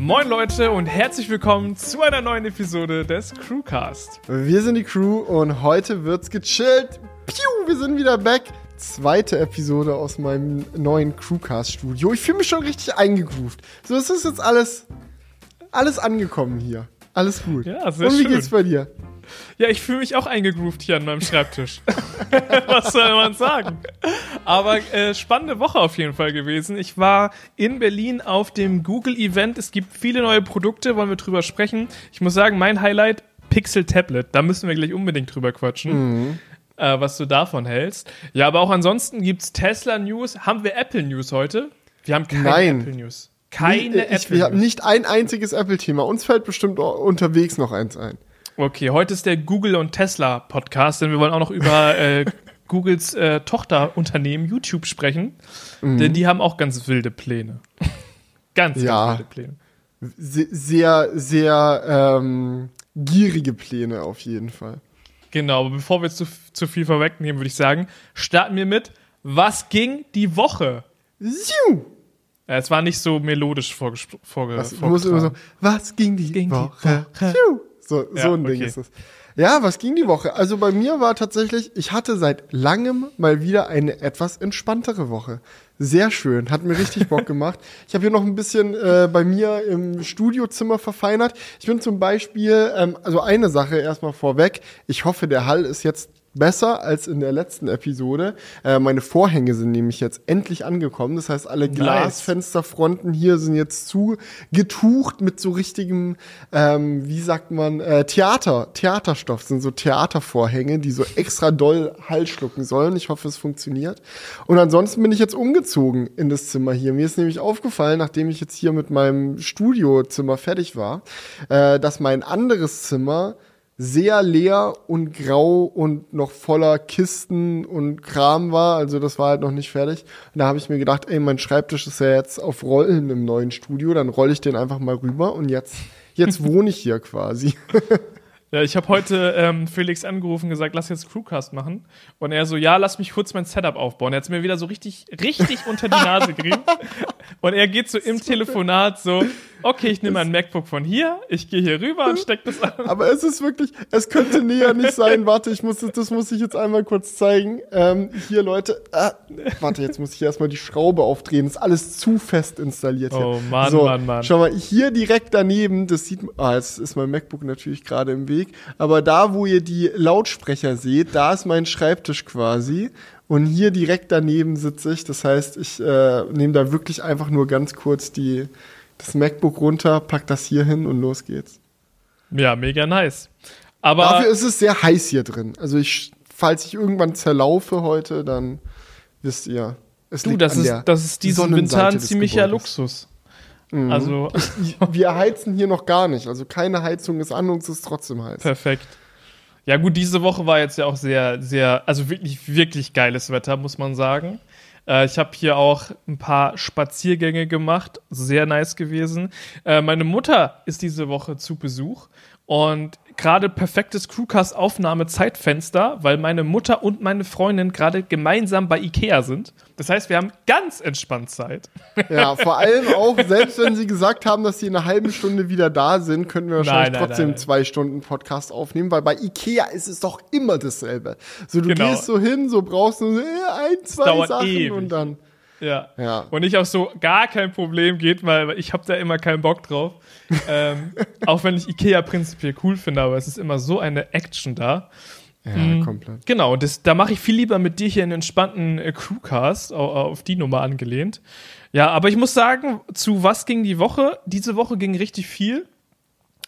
Moin Leute und herzlich willkommen zu einer neuen Episode des Crewcast. Wir sind die Crew und heute wird's gechillt. Piu, wir sind wieder back. Zweite Episode aus meinem neuen Crewcast-Studio. Ich fühle mich schon richtig eingegroovt. So, es ist jetzt alles, alles angekommen hier. Alles gut. Ja, sehr und wie schön. geht's bei dir? Ja, ich fühle mich auch eingegroovt hier an meinem Schreibtisch. Was soll man sagen? Aber äh, spannende Woche auf jeden Fall gewesen. Ich war in Berlin auf dem Google-Event. Es gibt viele neue Produkte, wollen wir drüber sprechen. Ich muss sagen, mein Highlight, Pixel Tablet. Da müssen wir gleich unbedingt drüber quatschen. Äh, was du davon hältst. Ja, aber auch ansonsten gibt's Tesla News. Haben wir Apple News heute? Wir haben keine Nein. Apple News. Keine ich, Apple Wir haben News. nicht ein einziges Apple-Thema. Uns fällt bestimmt unterwegs noch eins ein. Okay, heute ist der Google und Tesla Podcast, denn wir wollen auch noch über äh, Googles äh, Tochterunternehmen YouTube sprechen, denn die haben auch ganz wilde Pläne. ganz, Ja. ganz wilde Pläne. Se sehr, sehr ähm, gierige Pläne auf jeden Fall. Genau, aber bevor wir zu, zu viel vorwegnehmen, würde ich sagen, starten wir mit Was ging die Woche? Siu! Es war nicht so melodisch vorges- vorge Was, immer so, was ging die ging die Woche? So, Ja, so ein Ding okay. ist es. Ja, was ging die Woche? Also bei mir war tatsächlich, ich hatte seit langem mal wieder eine etwas entspanntere Woche. Sehr schön, hat mir richtig Bock gemacht. Ich habe hier noch ein bisschen äh, bei mir im Studiozimmer verfeinert. Ich bin zum Beispiel, ähm, also eine Sache erstmal vorweg. Ich hoffe, der Hall ist jetzt besser als in der letzten Episode. Äh, meine Vorhänge sind nämlich jetzt endlich angekommen. Das heißt, alle Glasfensterfronten hier sind jetzt zugetucht mit so richtigem, ähm, wie sagt man, äh, Theater, Theaterstoff. Das sind so Theatervorhänge, die so extra doll Hall schlucken sollen. Ich hoffe, es funktioniert. Und ansonsten bin ich jetzt umgezogen in das Zimmer hier. Mir ist nämlich aufgefallen, nachdem ich jetzt hier mit meinem Studiozimmer fertig war, äh, dass mein anderes Zimmer sehr leer und grau und noch voller Kisten und Kram war. Also das war halt noch nicht fertig. Und da habe ich mir gedacht, ey, mein Schreibtisch ist ja jetzt auf Rollen im neuen Studio. Dann rolle ich den einfach mal rüber und jetzt, jetzt wohne ich hier quasi. Ja, ich habe heute ähm, Felix angerufen und gesagt, lass jetzt Crewcast machen. Und er so, ja, lass mich kurz mein Setup aufbauen. Er hat mir wieder so richtig, richtig unter die Nase gerieben. Und er geht so im Telefonat so, okay, ich nehme mein MacBook von hier, ich gehe hier rüber und steck das an. Aber es ist wirklich, es könnte näher nicht sein. Warte, ich muss, das- das muss ich jetzt einmal kurz zeigen. Ähm, hier, Leute. Ah, warte, jetzt muss ich erstmal die Schraube aufdrehen. ist alles zu fest installiert hier. Oh, Mann, so, Mann, Mann. Schau mal, hier direkt daneben, das sieht man, ah, jetzt ist mein MacBook natürlich gerade im Weg. Aber da, wo ihr die Lautsprecher seht, da ist mein Schreibtisch quasi. Und hier direkt daneben sitze ich. Das heißt, ich äh, nehme da wirklich einfach nur ganz kurz die, das MacBook runter, pack das hier hin und los geht's. Ja, mega nice. Aber Dafür ist es sehr heiß hier drin. Also ich, falls ich irgendwann zerlaufe heute, dann wisst ihr. Es du, liegt das an ist, der das ist diesen Winter ein ziemlicher. Luxus. Also, Wir heizen hier noch gar nicht. Also keine Heizung ist an, uns ist trotzdem heiß. perfekt. Ja, gut, diese Woche war jetzt ja auch sehr, sehr, also wirklich, wirklich geiles Wetter, muss man sagen. Äh, ich habe hier auch ein paar Spaziergänge gemacht, sehr nice gewesen. Äh, meine Mutter ist diese Woche zu Besuch und gerade perfektes Crewcast-Aufnahme-Zeitfenster, weil meine Mutter und meine Freundin gerade gemeinsam bei Ikea sind. Das heißt, wir haben ganz entspannt Zeit. Ja, vor allem auch, selbst wenn sie gesagt haben, dass sie in einer halben Stunde wieder da sind, können wir wahrscheinlich Nein, nein, trotzdem nein, zwei Stunden Podcast aufnehmen, weil bei Ikea ist es doch immer dasselbe. So, du Genau. gehst so hin, so brauchst du äh, ein, zwei Sachen ewig. und dann. Ja. Ja. Und ich auch so, gar kein Problem geht mal, weil ich habe da immer keinen Bock drauf. ähm, auch wenn ich Ikea prinzipiell cool finde, aber es ist immer so eine Action da. Ja, komplett. Genau, das, da mache ich viel lieber mit dir hier einen entspannten äh, Crewcast, au- auf die Nummer angelehnt. Ja, aber ich muss sagen, zu was ging die Woche? Diese Woche ging richtig viel.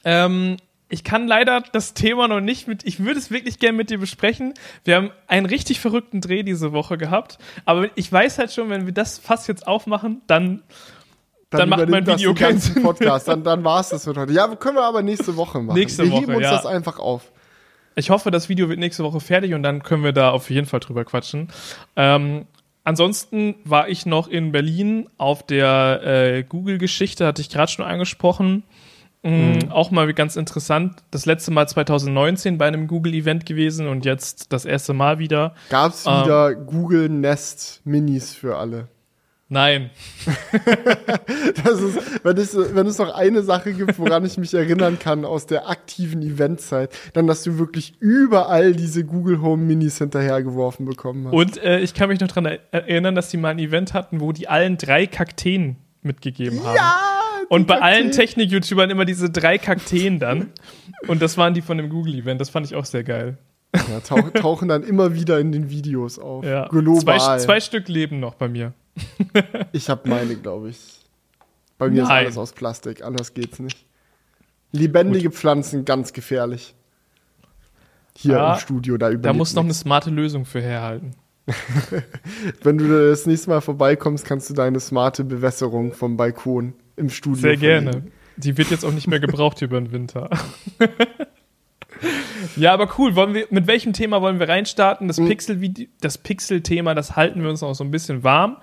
Ähm, ich kann leider das Thema noch nicht mit, ich würde es wirklich gerne mit dir besprechen. Wir haben einen richtig verrückten Dreh diese Woche gehabt, aber ich weiß halt schon, wenn wir das Fass jetzt aufmachen, dann, dann, macht mein Video keinen Sinn. Podcast. Dann, dann war es das für heute. Ja, können wir aber nächste Woche machen. Nächste wir Woche, heben uns ja. das einfach auf. Ich hoffe, das Video wird nächste Woche fertig und dann können wir da auf jeden Fall drüber quatschen. Ähm, ansonsten war ich noch in Berlin auf der äh, Google-Geschichte, hatte ich gerade schon angesprochen. Mm, Auch mal ganz interessant. Das letzte Mal 2019 bei einem Google-Event gewesen und jetzt das erste Mal wieder. Gab es Ähm. wieder Google Nest Minis für alle. Nein. Das ist, wenn es, wenn es noch eine Sache gibt, woran ich mich erinnern kann aus der aktiven Eventzeit, dann, dass du wirklich überall diese Google Home Minis hinterhergeworfen bekommen hast. Und äh, ich kann mich noch daran erinnern, dass die mal ein Event hatten, wo die allen drei Kakteen mitgegeben haben. ja! Und bei allen. Technik-YouTubern immer diese drei Kakteen dann. Und das waren die von dem Google-Event. Das fand ich auch sehr geil. Ja, tauch, tauchen dann immer wieder in den Videos auf. Ja. Global. Zwei, zwei Stück leben noch bei mir. Ich habe meine, glaube ich. Bei mir ist Nein. alles aus Plastik, anders geht's nicht. Lebendige Pflanzen, ganz gefährlich. Hier Ja, im Studio, da Da überlebt muss noch eine smarte Lösung für herhalten. Wenn du das nächste Mal vorbeikommst, kannst du deine smarte Bewässerung vom Balkon im Studio Sehr gerne. Die wird jetzt auch nicht mehr gebraucht über den Winter. ja, aber cool. Wollen wir, mit welchem Thema wollen wir reinstarten? Das Pixel, das Pixel-Thema, das halten wir uns noch so ein bisschen warm,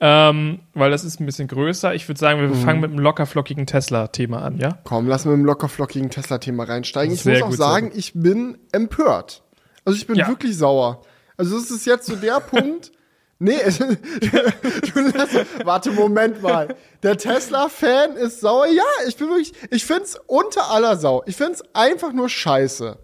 ähm, weil das ist ein bisschen größer. Ich würde sagen, wir fangen mit einem lockerflockigen Tesla-Thema an, ja? Komm, lass mal im lockerflockigen Tesla-Thema reinsteigen. Ich muss auch sagen, ich bin empört. Also ich bin Ja. wirklich sauer. Also es ist jetzt so der Punkt. Nee, du lass, warte, Moment mal. Der Tesla-Fan ist sauer. Ja, ich bin wirklich, ich find's unter aller Sau. Ich find's einfach nur scheiße.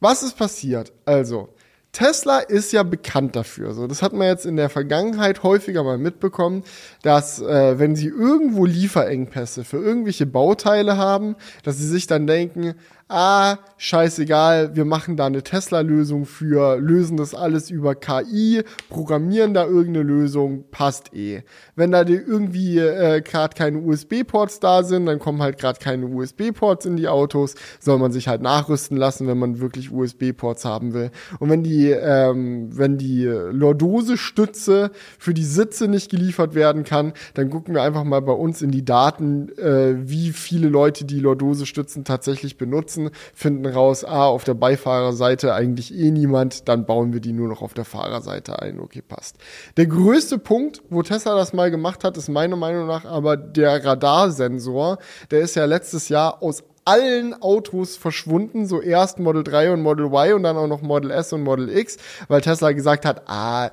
Was ist passiert? Also, Tesla ist ja bekannt dafür. So, das hat man jetzt in der Vergangenheit häufiger mal mitbekommen, dass äh, wenn sie irgendwo Lieferengpässe für irgendwelche Bauteile haben, dass sie sich dann denken, ah, scheißegal, wir machen da eine Tesla-Lösung für, lösen das alles über KI, programmieren da irgendeine Lösung, passt eh. Wenn da irgendwie äh, gerade keine USB-Ports da sind, dann kommen halt gerade keine USB-Ports in die Autos, soll man sich halt nachrüsten lassen, wenn man wirklich USB-Ports haben will. Und wenn die, ähm, wenn die Lordose-Stütze für die Sitze nicht geliefert werden kann, dann gucken wir einfach mal bei uns in die Daten, äh, wie viele Leute die Lordose-Stützen tatsächlich benutzen, finden raus, ah, auf der Beifahrerseite eigentlich eh niemand, dann bauen wir die nur noch auf der Fahrerseite ein. Okay, passt. Der größte Punkt, wo Tesla das mal gemacht hat, ist meiner Meinung nach aber der Radarsensor. Der ist ja letztes Jahr aus allen Autos verschwunden, so erst Model 3 und Model Y und dann auch noch Model S und Model X, weil Tesla gesagt hat, ah,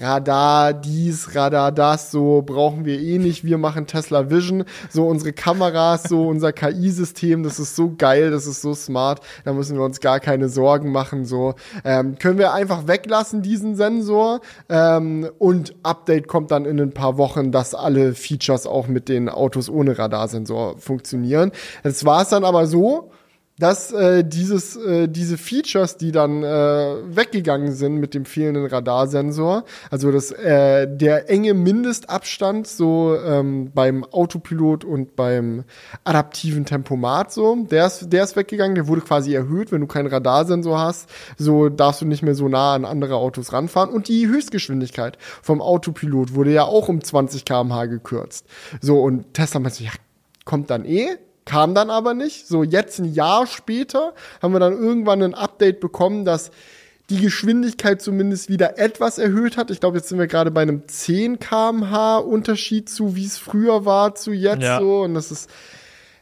Radar dies, Radar das, so brauchen wir eh nicht. Wir machen Tesla Vision, so unsere Kameras, so unser KI-System, das ist so geil, das ist so smart, da müssen wir uns gar keine Sorgen machen. So ähm, können wir einfach weglassen diesen Sensor ähm, und Update kommt dann in ein paar Wochen, dass alle Features auch mit den Autos ohne Radarsensor funktionieren. Jetzt war es dann aber so, dass äh, dieses, äh, diese Features, die dann äh, weggegangen sind mit dem fehlenden Radarsensor, also das, äh, der enge Mindestabstand so ähm, beim Autopilot und beim adaptiven Tempomat so, der ist, der ist weggegangen, der wurde quasi erhöht, wenn du keinen Radarsensor hast, so darfst du nicht mehr so nah an andere Autos ranfahren. Und die Höchstgeschwindigkeit vom Autopilot wurde ja auch um 20 km/h gekürzt. So und Tesla meinte, ja, kommt dann eh, kam dann aber nicht. So jetzt ein Jahr später haben wir dann irgendwann ein Update bekommen, dass die Geschwindigkeit zumindest wieder etwas erhöht hat. Ich glaube, jetzt sind wir gerade bei einem 10 km/h Unterschied zu, wie es früher war, zu jetzt Ja. so. Und das ist,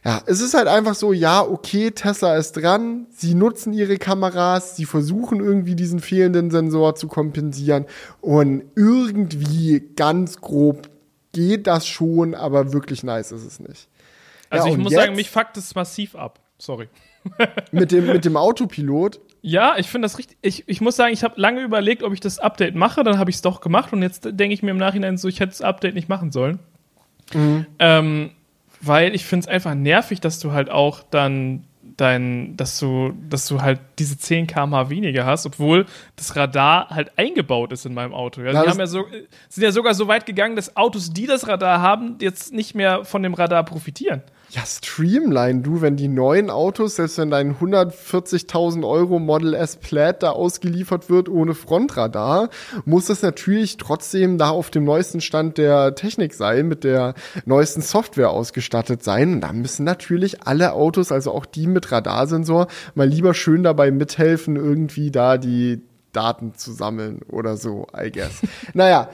ja, es ist halt einfach so, ja, okay, Tesla ist dran, sie nutzen ihre Kameras, sie versuchen irgendwie diesen fehlenden Sensor zu kompensieren und irgendwie ganz grob geht das schon, aber wirklich nice ist es nicht. Also Ja, ich muss jetzt- sagen, mich fuckt es massiv ab. Sorry. Mit dem, mit dem Autopilot, Ja, ich finde das richtig. Ich, ich muss sagen, ich habe lange überlegt, ob ich das Update mache. Dann habe ich es doch gemacht und jetzt denke ich mir im Nachhinein so, ich hätte das Update nicht machen sollen. Ähm, weil ich finde es einfach nervig, dass du halt auch dann dein, dass du, dass du halt diese 10 km/h weniger hast, obwohl das Radar halt eingebaut ist in meinem Auto. Ja, die haben ja so, sind ja sogar so weit gegangen, dass Autos, die das Radar haben, jetzt nicht mehr von dem Radar profitieren. Ja, Streamline, du, wenn die neuen Autos, selbst wenn dein 140.000 Euro Model S Plaid da ausgeliefert wird ohne Frontradar, muss das natürlich trotzdem da auf dem neuesten Stand der Technik sein, mit der neuesten Software ausgestattet sein. Und da müssen natürlich alle Autos, also auch die mit Radarsensor, mal lieber schön dabei mithelfen, irgendwie da die Daten zu sammeln oder so, I guess. naja,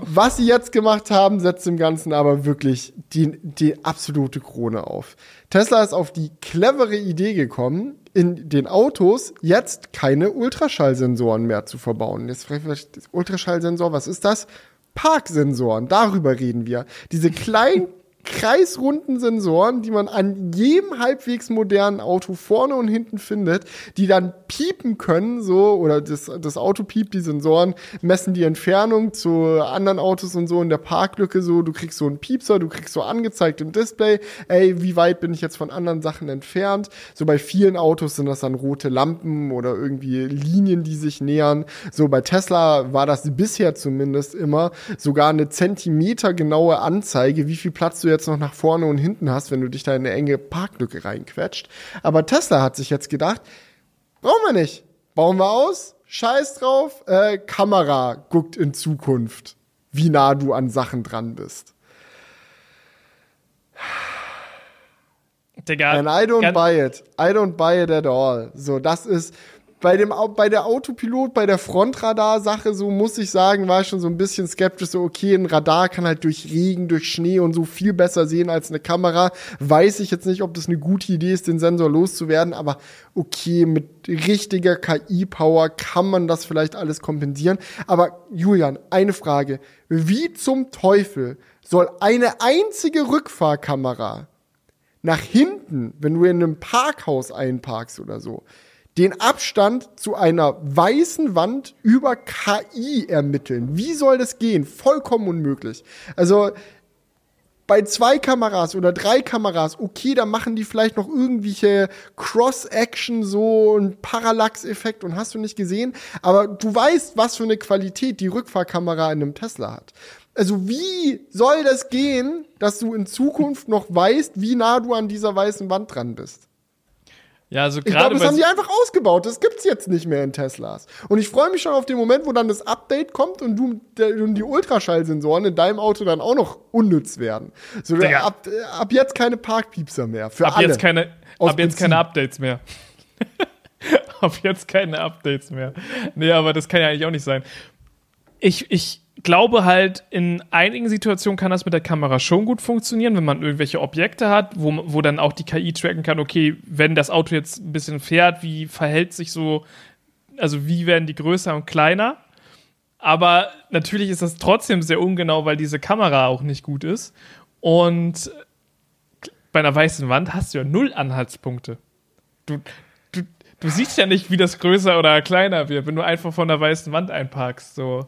was sie jetzt gemacht haben, setzt dem Ganzen aber wirklich die, die absolute Krone auf. Tesla ist auf die clevere Idee gekommen, in den Autos jetzt keine Ultraschallsensoren mehr zu verbauen. Jetzt vielleicht, Ultraschallsensor, was ist das? Parksensoren, darüber reden wir. Diese kleinen kreisrunden Sensoren, die man an jedem halbwegs modernen Auto vorne und hinten findet, die dann piepen können, so, oder das, das Auto piept, die Sensoren messen die Entfernung zu anderen Autos und so in der Parklücke, so, du kriegst so einen Piepser, du kriegst so angezeigt im Display, ey, wie weit bin ich jetzt von anderen Sachen entfernt? So bei vielen Autos sind das dann rote Lampen oder irgendwie Linien, die sich nähern. So bei Tesla war das bisher zumindest immer sogar eine zentimetergenaue Anzeige, wie viel Platz du jetzt noch nach vorne und hinten hast, wenn du dich da in eine enge Parklücke reinquetscht. Aber Tesla hat sich jetzt gedacht, brauchen wir nicht. Bauen wir aus, scheiß drauf, äh, Kamera guckt in Zukunft, wie nah du an Sachen dran bist. Digga, And I don't buy it. I don't buy it at all. So, das ist, bei dem bei der Autopilot, bei der Frontradar-Sache, so muss ich sagen, war ich schon so ein bisschen skeptisch. So, okay, ein Radar kann halt durch Regen, durch Schnee und so viel besser sehen als eine Kamera. Weiß ich jetzt nicht, ob das eine gute Idee ist, den Sensor loszuwerden, aber okay, mit richtiger KI-Power kann man das vielleicht alles kompensieren. Aber Julian, eine Frage. Wie zum Teufel soll eine einzige Rückfahrkamera nach hinten, wenn du in einem Parkhaus einparkst oder so, den Abstand zu einer weißen Wand über KI ermitteln. Wie soll das gehen? Vollkommen unmöglich. Also bei zwei Kameras oder drei Kameras, okay, da machen die vielleicht noch irgendwelche Cross-Action, so ein Parallax-Effekt und hast du nicht gesehen. Aber du weißt, was für eine Qualität die Rückfahrkamera in einem Tesla hat. Also wie soll das gehen, dass du in Zukunft noch weißt, wie nah du an dieser weißen Wand dran bist? Ja, also Ich glaube, das haben die einfach ausgebaut. Das gibt's jetzt nicht mehr in Teslas. Und ich freue mich schon auf den Moment, wo dann das Update kommt und du der, und die Ultraschallsensoren in deinem Auto dann auch noch unnütz werden. So Digga. ab, ab jetzt keine Parkpiepser mehr. Für ab alle. jetzt keine, ab jetzt keine Updates mehr. ab jetzt keine Updates mehr. Nee, aber das kann ja eigentlich auch nicht sein. Ich, ich glaube halt, in einigen Situationen kann das mit der Kamera schon gut funktionieren, wenn man irgendwelche Objekte hat, wo, wo dann auch die KI tracken kann, okay, wenn das Auto jetzt ein bisschen fährt, wie verhält sich so, also wie werden die größer und kleiner? Aber natürlich ist das trotzdem sehr ungenau, weil diese Kamera auch nicht gut ist. Und bei einer weißen Wand hast du ja null Anhaltspunkte. Du, du, du siehst ja nicht, wie das größer oder kleiner wird, wenn du einfach von der weißen Wand einparkst. So.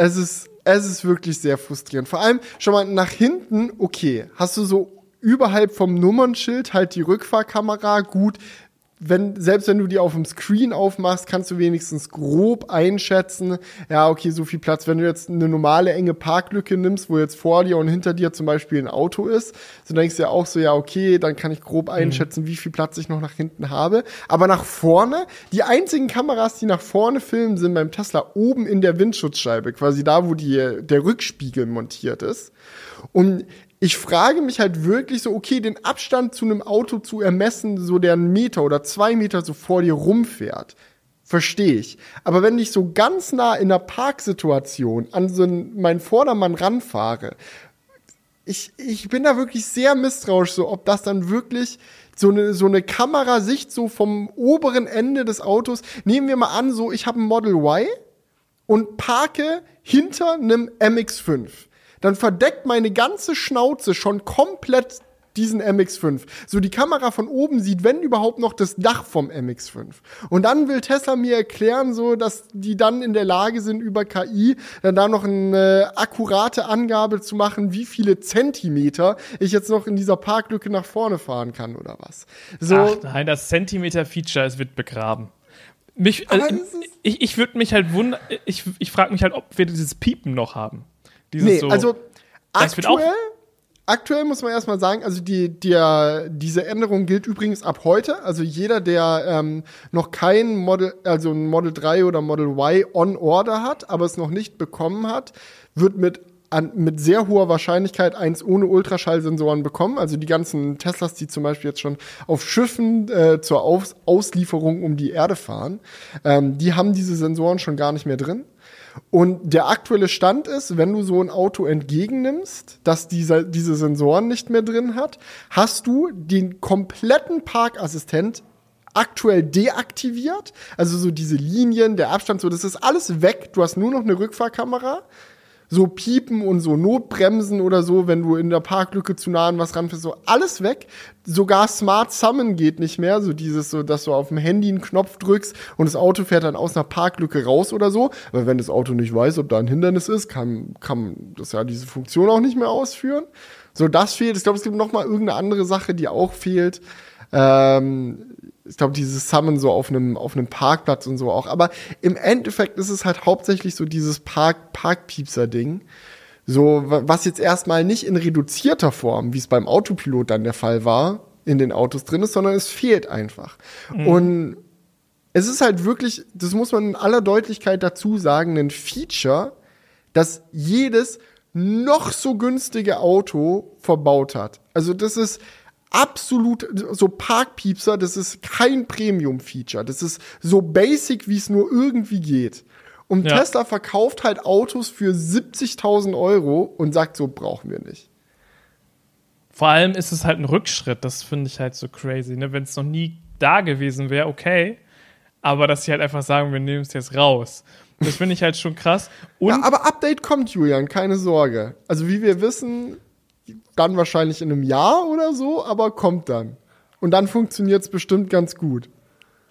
Es ist, es ist wirklich sehr frustrierend. Vor allem schon mal nach hinten, okay, hast du so überhalb vom Nummernschild halt die Rückfahrkamera, gut. Wenn, selbst wenn du die auf dem Screen aufmachst, kannst du wenigstens grob einschätzen, ja, okay, so viel Platz. Wenn du jetzt eine normale enge Parklücke nimmst, wo jetzt vor dir und hinter dir zum Beispiel ein Auto ist, so denkst du ja auch so, ja, okay, dann kann ich grob einschätzen, wie viel Platz ich noch nach hinten habe. Aber nach vorne, die einzigen Kameras, die nach vorne filmen, sind beim Tesla oben in der Windschutzscheibe, quasi da, wo die, der Rückspiegel montiert ist. Und ich frage mich halt wirklich so, okay, den Abstand zu einem Auto zu ermessen, so der einen Meter oder zwei Meter so vor dir rumfährt. Verstehe ich. Aber wenn ich so ganz nah in einer Parksituation an so einen, meinen Vordermann ranfahre, ich, ich bin da wirklich sehr misstrauisch, so ob das dann wirklich so eine, so eine Kamerasicht so vom oberen Ende des Autos. Nehmen wir mal an, so ich habe ein Model Y und parke hinter einem MX5. Dann verdeckt meine ganze Schnauze schon komplett diesen MX5. So die Kamera von oben sieht, wenn überhaupt noch das Dach vom MX5. Und dann will Tesla mir erklären, so dass die dann in der Lage sind über KI dann da noch eine akkurate Angabe zu machen, wie viele Zentimeter ich jetzt noch in dieser Parklücke nach vorne fahren kann oder was. So Ach nein, das Zentimeter-Feature, es wird begraben. Mich, also, ich ich würde mich halt wundern, ich, ich frage mich halt, ob wir dieses Piepen noch haben. Dieses Nee, so, also aktuell, aktuell muss man erstmal sagen, also die, der, diese Änderung gilt übrigens ab heute. Also jeder, der ähm, noch kein Model, also ein Model 3 oder Model Y on Order hat, aber es noch nicht bekommen hat, wird mit an, mit sehr hoher Wahrscheinlichkeit eins ohne Ultraschallsensoren bekommen. Also die ganzen Teslas, die zum Beispiel jetzt schon auf Schiffen äh, zur Aus Auslieferung um die Erde fahren, ähm, die haben diese Sensoren schon gar nicht mehr drin. Und der aktuelle Stand ist, wenn du so ein Auto entgegennimmst, das diese, diese Sensoren nicht mehr drin hat, hast du den kompletten Parkassistent aktuell deaktiviert. Also so diese Linien, der Abstand, so das ist alles weg. Du hast nur noch eine Rückfahrkamera so Piepen und so Notbremsen oder so, wenn du in der Parklücke zu nah an was ranfährst, so alles weg. Sogar Smart Summon geht nicht mehr, so dieses so, dass du auf dem Handy einen Knopf drückst und das Auto fährt dann aus einer Parklücke raus oder so. Aber wenn das Auto nicht weiß, ob da ein Hindernis ist, kann, kann das ja diese Funktion auch nicht mehr ausführen. So, das fehlt. Ich glaube, es gibt noch mal irgendeine andere Sache, die auch fehlt. Ähm, ich glaube, dieses Summon so auf einem auf einem Parkplatz und so auch. Aber im Endeffekt ist es halt hauptsächlich so dieses Park Parkpiepser Ding. So was jetzt erstmal nicht in reduzierter Form, wie es beim Autopilot dann der Fall war, in den Autos drin ist, sondern es fehlt einfach. Mhm. Und es ist halt wirklich, das muss man in aller Deutlichkeit dazu sagen, ein Feature, das jedes noch so günstige Auto verbaut hat. Also das ist absolut so Parkpiepser, das ist kein Premium-Feature. Das ist so basic, wie es nur irgendwie geht. Und ja. Tesla verkauft halt Autos für 70.000 Euro und sagt, so brauchen wir nicht. Vor allem ist es halt ein Rückschritt, das finde ich halt so crazy. Ne? Wenn es noch nie da gewesen wäre, okay. Aber dass sie halt einfach sagen, wir nehmen es jetzt raus. Das finde ich halt schon krass. Und ja, aber Update kommt, Julian, keine Sorge. Also wie wir wissen, dann wahrscheinlich in einem Jahr oder so, aber kommt dann. Und dann funktioniert es bestimmt ganz gut.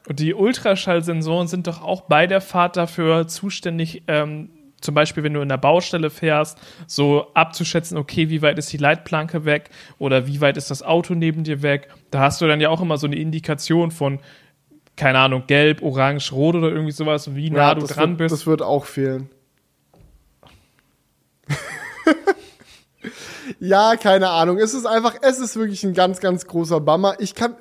Und die Ultraschallsensoren sind doch auch bei der Fahrt dafür zuständig, ähm, zum Beispiel, wenn du in der Baustelle fährst, so abzuschätzen, okay, wie weit ist die Leitplanke weg oder wie weit ist das Auto neben dir weg. Da hast du dann ja auch immer so eine Indikation von, keine Ahnung, gelb, orange, rot oder irgendwie sowas, wie nah ja, du dran wird, bist. Das wird auch fehlen. Ja, keine Ahnung. Es ist einfach, es ist wirklich ein ganz, ganz großer Bummer. Ich kann,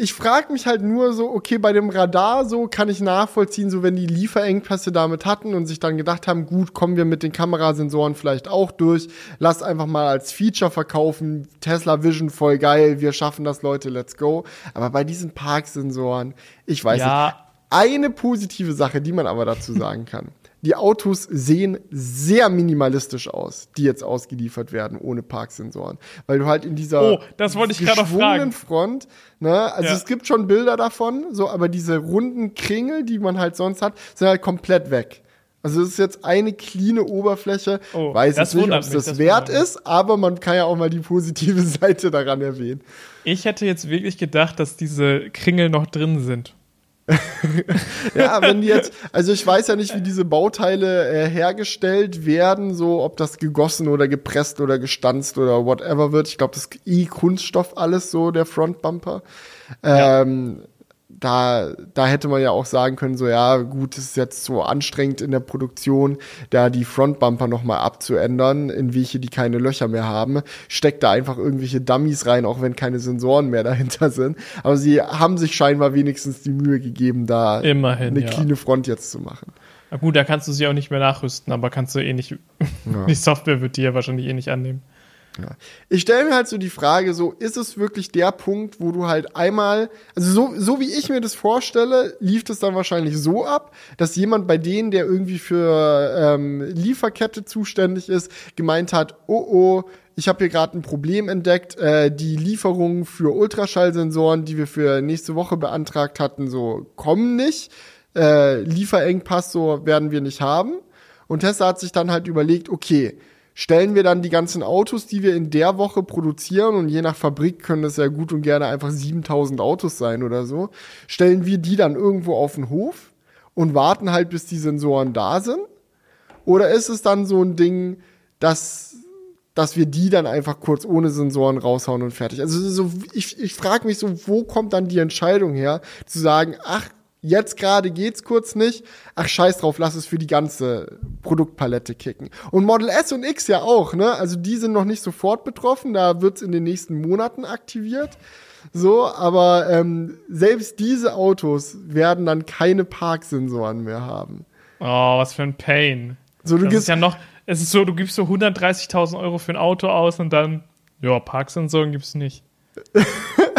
ich frage mich halt nur so, okay, bei dem Radar so kann ich nachvollziehen, so wenn die Lieferengpässe damit hatten und sich dann gedacht haben, gut, kommen wir mit den Kamerasensoren vielleicht auch durch, lass einfach mal als Feature verkaufen, Tesla Vision voll geil, wir schaffen das, Leute, let's go. Aber bei diesen Parksensoren, ich weiß ja. nicht. Eine positive Sache, die man aber dazu sagen kann. Die Autos sehen sehr minimalistisch aus, die jetzt ausgeliefert werden ohne Parksensoren, weil du halt in dieser oh, das wollte ich gerade fragen. Front, ne, also ja. es gibt schon Bilder davon, so, aber diese runden Kringel, die man halt sonst hat, sind halt komplett weg. Also es ist jetzt eine cleane Oberfläche. Oh, Weiß jetzt nicht, ob es das, das wert ist, aber man kann ja auch mal die positive Seite daran erwähnen. Ich hätte jetzt wirklich gedacht, dass diese Kringel noch drin sind. ja, wenn die jetzt, also ich weiß ja nicht, wie diese Bauteile äh, hergestellt werden, so ob das gegossen oder gepresst oder gestanzt oder whatever wird. Ich glaube, das ist eh Kunststoff alles so, der Frontbumper. Ähm, da, da hätte man ja auch sagen können, so ja, gut, es ist jetzt so anstrengend in der Produktion, da die Frontbumper nochmal abzuändern, in welche die keine Löcher mehr haben. Steckt da einfach irgendwelche Dummies rein, auch wenn keine Sensoren mehr dahinter sind. Aber sie haben sich scheinbar wenigstens die Mühe gegeben, da Immerhin, eine ja. cleane Front jetzt zu machen. Na gut, da kannst du sie auch nicht mehr nachrüsten, aber kannst du eh nicht, ja. die Software wird die ja wahrscheinlich eh nicht annehmen. Ja. Ich stelle mir halt so die Frage, so ist es wirklich der Punkt, wo du halt einmal, also so, so wie ich mir das vorstelle, lief das dann wahrscheinlich so ab, dass jemand bei denen, der irgendwie für ähm, Lieferkette zuständig ist, gemeint hat, oh oh, ich habe hier gerade ein Problem entdeckt, äh, die Lieferungen für Ultraschallsensoren, die wir für nächste Woche beantragt hatten, so kommen nicht. Äh, Lieferengpass so werden wir nicht haben. Und Tesla hat sich dann halt überlegt, okay, stellen wir dann die ganzen Autos, die wir in der Woche produzieren, und je nach Fabrik können das ja gut und gerne einfach 7000 Autos sein oder so, stellen wir die dann irgendwo auf den Hof und warten halt, bis die Sensoren da sind? Oder ist es dann so ein Ding, dass, dass wir die dann einfach kurz ohne Sensoren raushauen und fertig? Also so, ich, ich frage mich so, wo kommt dann die Entscheidung her, zu sagen, ach, Jetzt gerade geht's kurz nicht. Ach, scheiß drauf, lass es für die ganze Produktpalette kicken. Und Model S und X ja auch, ne? Also die sind noch nicht sofort betroffen, da wird's in den nächsten Monaten aktiviert. So, aber ähm, selbst diese Autos werden dann keine Parksensoren mehr haben. Oh, was für ein Pain. So, du das gibst, ist ja noch, es ist so, du gibst so 130.000 Euro für ein Auto aus und dann, ja, Parksensoren gibt's nicht.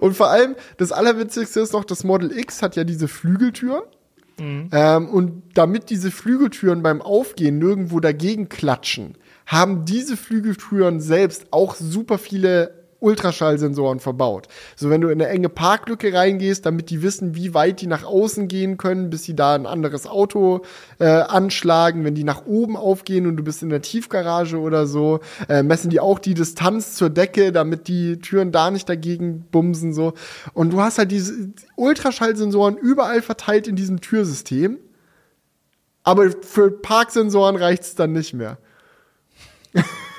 Und vor allem, das Allerwitzigste ist noch, das Model X hat ja diese Flügeltüren. Mhm. Ähm, und damit diese Flügeltüren beim Aufgehen nirgendwo dagegen klatschen, haben diese Flügeltüren selbst auch super viele Ultraschallsensoren verbaut. So, wenn du in eine enge Parklücke reingehst, damit die wissen, wie weit die nach außen gehen können, bis sie da ein anderes Auto äh, anschlagen. Wenn die nach oben aufgehen und du bist in der Tiefgarage oder so, äh, messen die auch die Distanz zur Decke, damit die Türen da nicht dagegen bumsen so. Und du hast halt diese Ultraschallsensoren überall verteilt in diesem Türsystem. Aber für Parksensoren reicht's dann nicht mehr.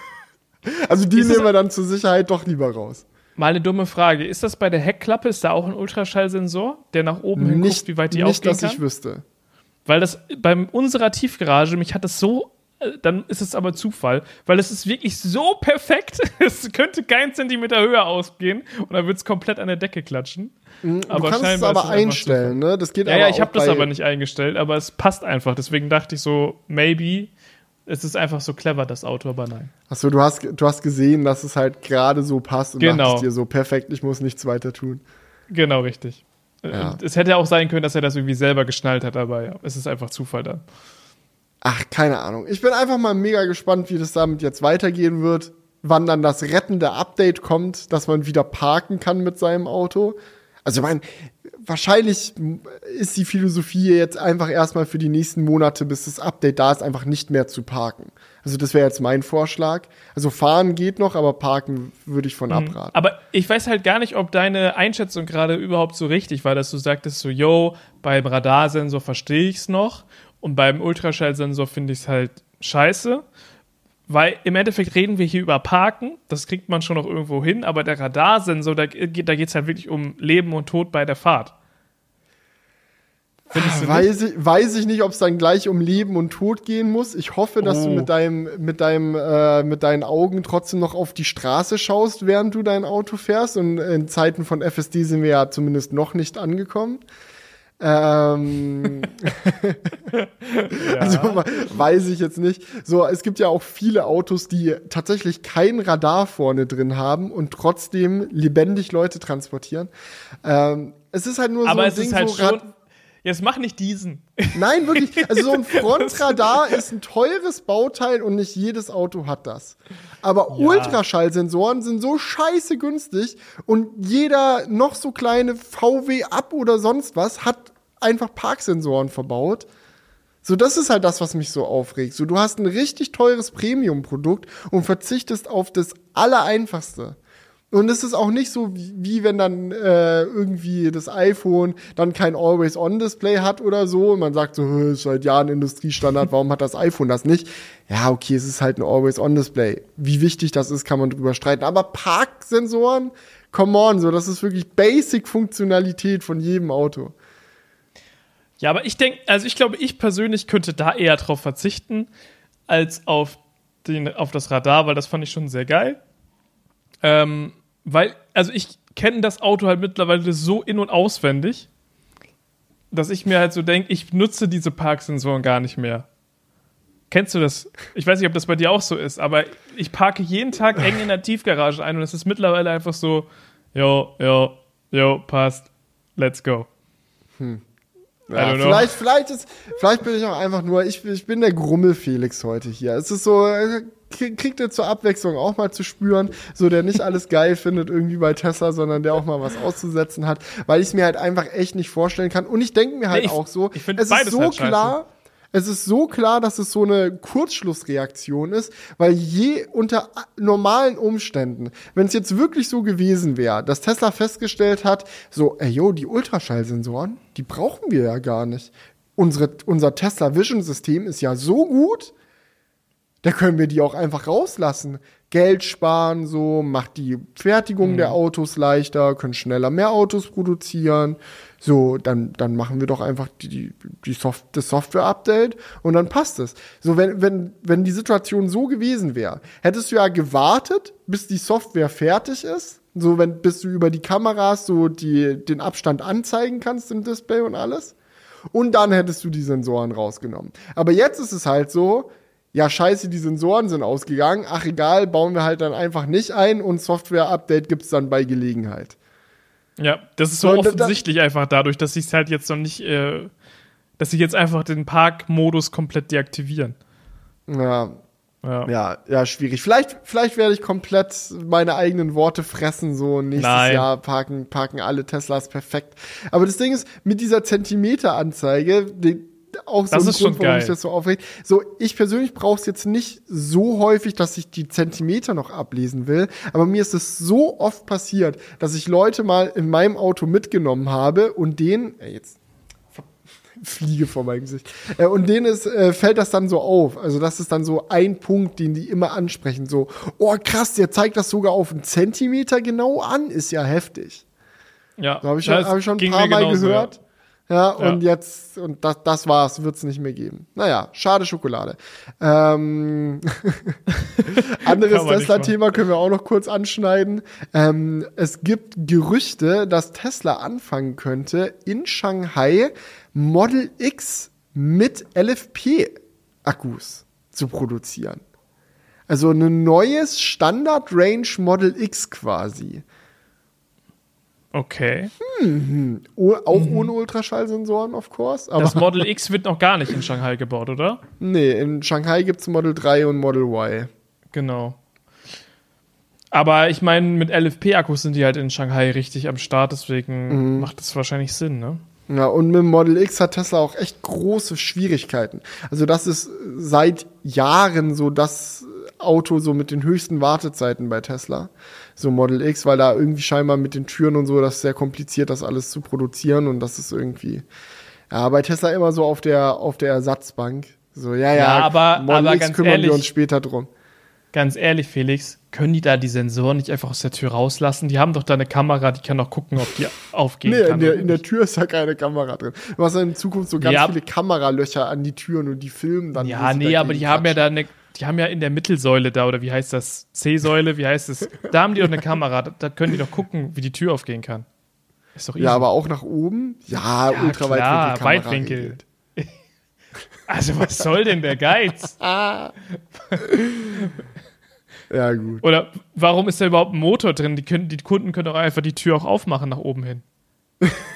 also die Ist nehmen wir dann zur Sicherheit doch lieber raus. Mal eine dumme Frage. Ist das bei der Heckklappe, ist da auch ein Ultraschallsensor, der nach oben hin Nicht, guckt, wie weit die nicht aufgehen dass kann? ich wüsste. Weil das bei unserer Tiefgarage, mich hat das so, äh, dann ist es aber Zufall, weil es ist wirklich so perfekt, es könnte kein Zentimeter höher ausgehen und dann wird es komplett an der Decke klatschen. du kannst es aber einstellen, ne? Das geht Ja, aber ja, ich habe das aber nicht eingestellt, aber es passt einfach. Deswegen dachte ich so, maybe, es ist einfach so clever, das Auto, aber nein. Achso, du hast, du hast gesehen, dass es halt gerade so passt und Genau. dachtest dir so, perfekt, ich muss nichts weiter tun. Genau, richtig. Äh, Ja. Es hätte auch sein können, dass er das irgendwie selber geschnallt hat, aber ja, es ist einfach Zufall dann. Ach, keine Ahnung. Ich bin einfach mal mega gespannt, wie das damit jetzt weitergehen wird. Wann dann das rettende Update kommt, dass man wieder parken kann mit seinem Auto. Also, ich meine, wahrscheinlich ist die Philosophie jetzt einfach erstmal für die nächsten Monate, bis das Update da ist, einfach nicht mehr zu parken. Also, das wäre jetzt mein Vorschlag. Also, fahren geht noch, aber parken würde ich von abraten. Aber ich weiß halt gar nicht, ob deine Einschätzung gerade überhaupt so richtig war, dass du sagtest so, yo, beim Radarsensor verstehe ich es noch und beim Ultraschallsensor finde ich es halt scheiße. Weil im Endeffekt reden wir hier über Parken, das kriegt man schon noch irgendwo hin, aber der Radarsensor, da geht da geht's halt wirklich um Leben und Tod bei der Fahrt. Du nicht? Weiß ich, weiß ich nicht, ob es dann gleich um Leben und Tod gehen muss. Ich hoffe, dass du Oh. mit deinem, mit deinem, äh, mit deinen Augen trotzdem noch auf die Straße schaust, während du dein Auto fährst. Und in Zeiten von FSD sind wir ja zumindest noch nicht angekommen. Ähm, also weiß ich jetzt nicht. So, es gibt ja auch viele Autos, die tatsächlich kein Radar vorne drin haben und trotzdem lebendig Leute transportieren. Ähm, es ist halt nur aber so ein Ding, halt wo. Rad Jetzt mach nicht diesen. Nein, wirklich. Also so ein Frontradar ist ein teures Bauteil und nicht jedes Auto hat das. Aber Ja. Ultraschallsensoren sind so scheiße günstig und jeder noch so kleine VW ab oder sonst was hat einfach Parksensoren verbaut. So, das ist halt das, was mich so aufregt. So, du hast ein richtig teures Premium-Produkt und verzichtest auf das Allereinfachste. Und es ist auch nicht so, wie, wenn dann äh, irgendwie das iPhone dann kein Always-On-Display hat oder so. Und man sagt so, "Hä, ist seit Jahren Industriestandard, warum hat das iPhone das nicht? Ja, okay, es ist halt ein Always-On-Display. Wie wichtig das ist, kann man drüber streiten. Aber Parksensoren, come on, so, das ist wirklich Basic-Funktionalität von jedem Auto. Ja, aber ich denke, also ich glaube, ich persönlich könnte da eher drauf verzichten, als auf, den, auf das Radar, weil das fand ich schon sehr geil. Ähm, weil, also ich kenne das Auto halt mittlerweile so in- und auswendig, dass ich mir halt so denke, ich nutze diese Parksensoren gar nicht mehr. Kennst du das? Ich weiß nicht, ob das bei dir auch so ist, aber ich parke jeden Tag eng in der Tiefgarage ein und es ist mittlerweile einfach so, jo, jo, jo, passt, let's go. I Ja, don't know. vielleicht, vielleicht, ist, vielleicht bin ich auch einfach nur, ich, ich bin der Grummel-Felix heute hier. Es ist so, äh, kriegt ihr zur Abwechslung auch mal zu spüren, so der nicht alles geil findet irgendwie bei Tesla, sondern der auch mal was auszusetzen hat, weil ich es mir halt einfach echt nicht vorstellen kann. Und ich denke mir halt Nee, ich- auch so, es ist so halt scheiße. klar, es ist so klar, dass es so eine Kurzschlussreaktion ist, weil je unter normalen Umständen, wenn es jetzt wirklich so gewesen wäre, dass Tesla festgestellt hat, so, ey, yo, die Ultraschallsensoren, die brauchen wir ja gar nicht. Unsere, unser Tesla Vision System ist ja so gut, da können wir die auch einfach rauslassen. Geld sparen, so, macht die Fertigung der Autos leichter, können schneller mehr Autos produzieren. So, dann, dann machen wir doch einfach die, die, die Soft das Software-Update und dann passt es. So, wenn, wenn, wenn die Situation so gewesen wäre, hättest du ja gewartet, bis die Software fertig ist. So, wenn, bis du über die Kameras so die, den Abstand anzeigen kannst im Display und alles. Und dann hättest du die Sensoren rausgenommen. Aber jetzt ist es halt so, ja, scheiße, die Sensoren sind ausgegangen. Ach, egal, bauen wir halt dann einfach nicht ein und Software-Update gibt's dann bei Gelegenheit. Ja, das ist so Und offensichtlich einfach dadurch, dass sie es halt jetzt noch nicht, äh, dass sie jetzt einfach den Parkmodus komplett deaktivieren. Ja, Ja. Ja, ja, schwierig. Vielleicht, vielleicht werde ich komplett meine eigenen Worte fressen, so nächstes Nein. Jahr parken, parken alle Teslas perfekt. Aber das Ding ist, mit dieser Zentimeteranzeige, die, auch so Das ein ist Grund, schon warum geil. mich das so aufregt. So, ich persönlich brauche es jetzt nicht so häufig, dass ich die Zentimeter noch ablesen will, aber mir ist es so oft passiert, dass ich Leute mal in meinem Auto mitgenommen habe und denen, äh, jetzt Fliege vor meinem Gesicht. Äh, und denen ist, äh, fällt das dann so auf. Also das ist dann so ein Punkt, den die immer ansprechen. So, oh krass, der zeigt das sogar auf einen Zentimeter genau an. Ist ja heftig. Ja, So habe ich, schon- hab ich schon ein paar Mal genauso, gehört. Ja, und Ja. jetzt, und das, das war's, wird's nicht mehr geben. Naja, schade Schokolade. Ähm, anderes Tesla-Thema können wir auch noch kurz anschneiden. Ähm, es gibt Gerüchte, dass Tesla anfangen könnte, in Shanghai Model X mit LFP-Akkus zu produzieren. Also ein neues Standard-Range Model X quasi. Okay. Oh, auch ohne Ultraschallsensoren, of course. Aber Das Model X wird noch gar nicht in Shanghai gebaut, oder? nee, in Shanghai gibt's Model 3 und Model Y. Genau. Aber ich meine, mit LFP-Akkus sind die halt in Shanghai richtig am Start, deswegen Mhm. macht das wahrscheinlich Sinn, ne? Ja, und mit dem Model X hat Tesla auch echt große Schwierigkeiten. Also das ist seit Jahren so das Auto so mit den höchsten Wartezeiten bei Tesla. So Model X, weil da irgendwie scheinbar mit den Türen und so, das ist sehr kompliziert, das alles zu produzieren und das ist irgendwie, ja, bei Tesla immer so auf der, auf der Ersatzbank. So, ja, ja, Ja, aber- Model aber X kümmern ehrlich, wir uns später drum. Ganz ehrlich, Felix, können die da die Sensoren nicht einfach aus der Tür rauslassen? Die haben doch da eine Kamera, die kann doch gucken, ob die aufgehen Nee, kann. in der, in der. Tür ist ja keine Kamera drin. Du hast ja in Zukunft so ganz Ja. viele Kameralöcher an die Türen und die filmen dann. ja, nee, aber die haben ja da eine, die haben ja in der Mittelsäule da, oder wie heißt das? C-Säule, wie heißt das? Da haben die doch eine Kamera, da, da können die doch gucken, wie die Tür aufgehen kann. Ist doch easy. Ja, aber auch nach oben? Ja, Ja, Ultraweitwinkelkamera. klar, Weitwinkel. Also was soll denn der Geiz? Ja, gut. Oder warum ist da überhaupt ein Motor drin? Die, können, die Kunden können doch einfach die Tür auch aufmachen nach oben hin.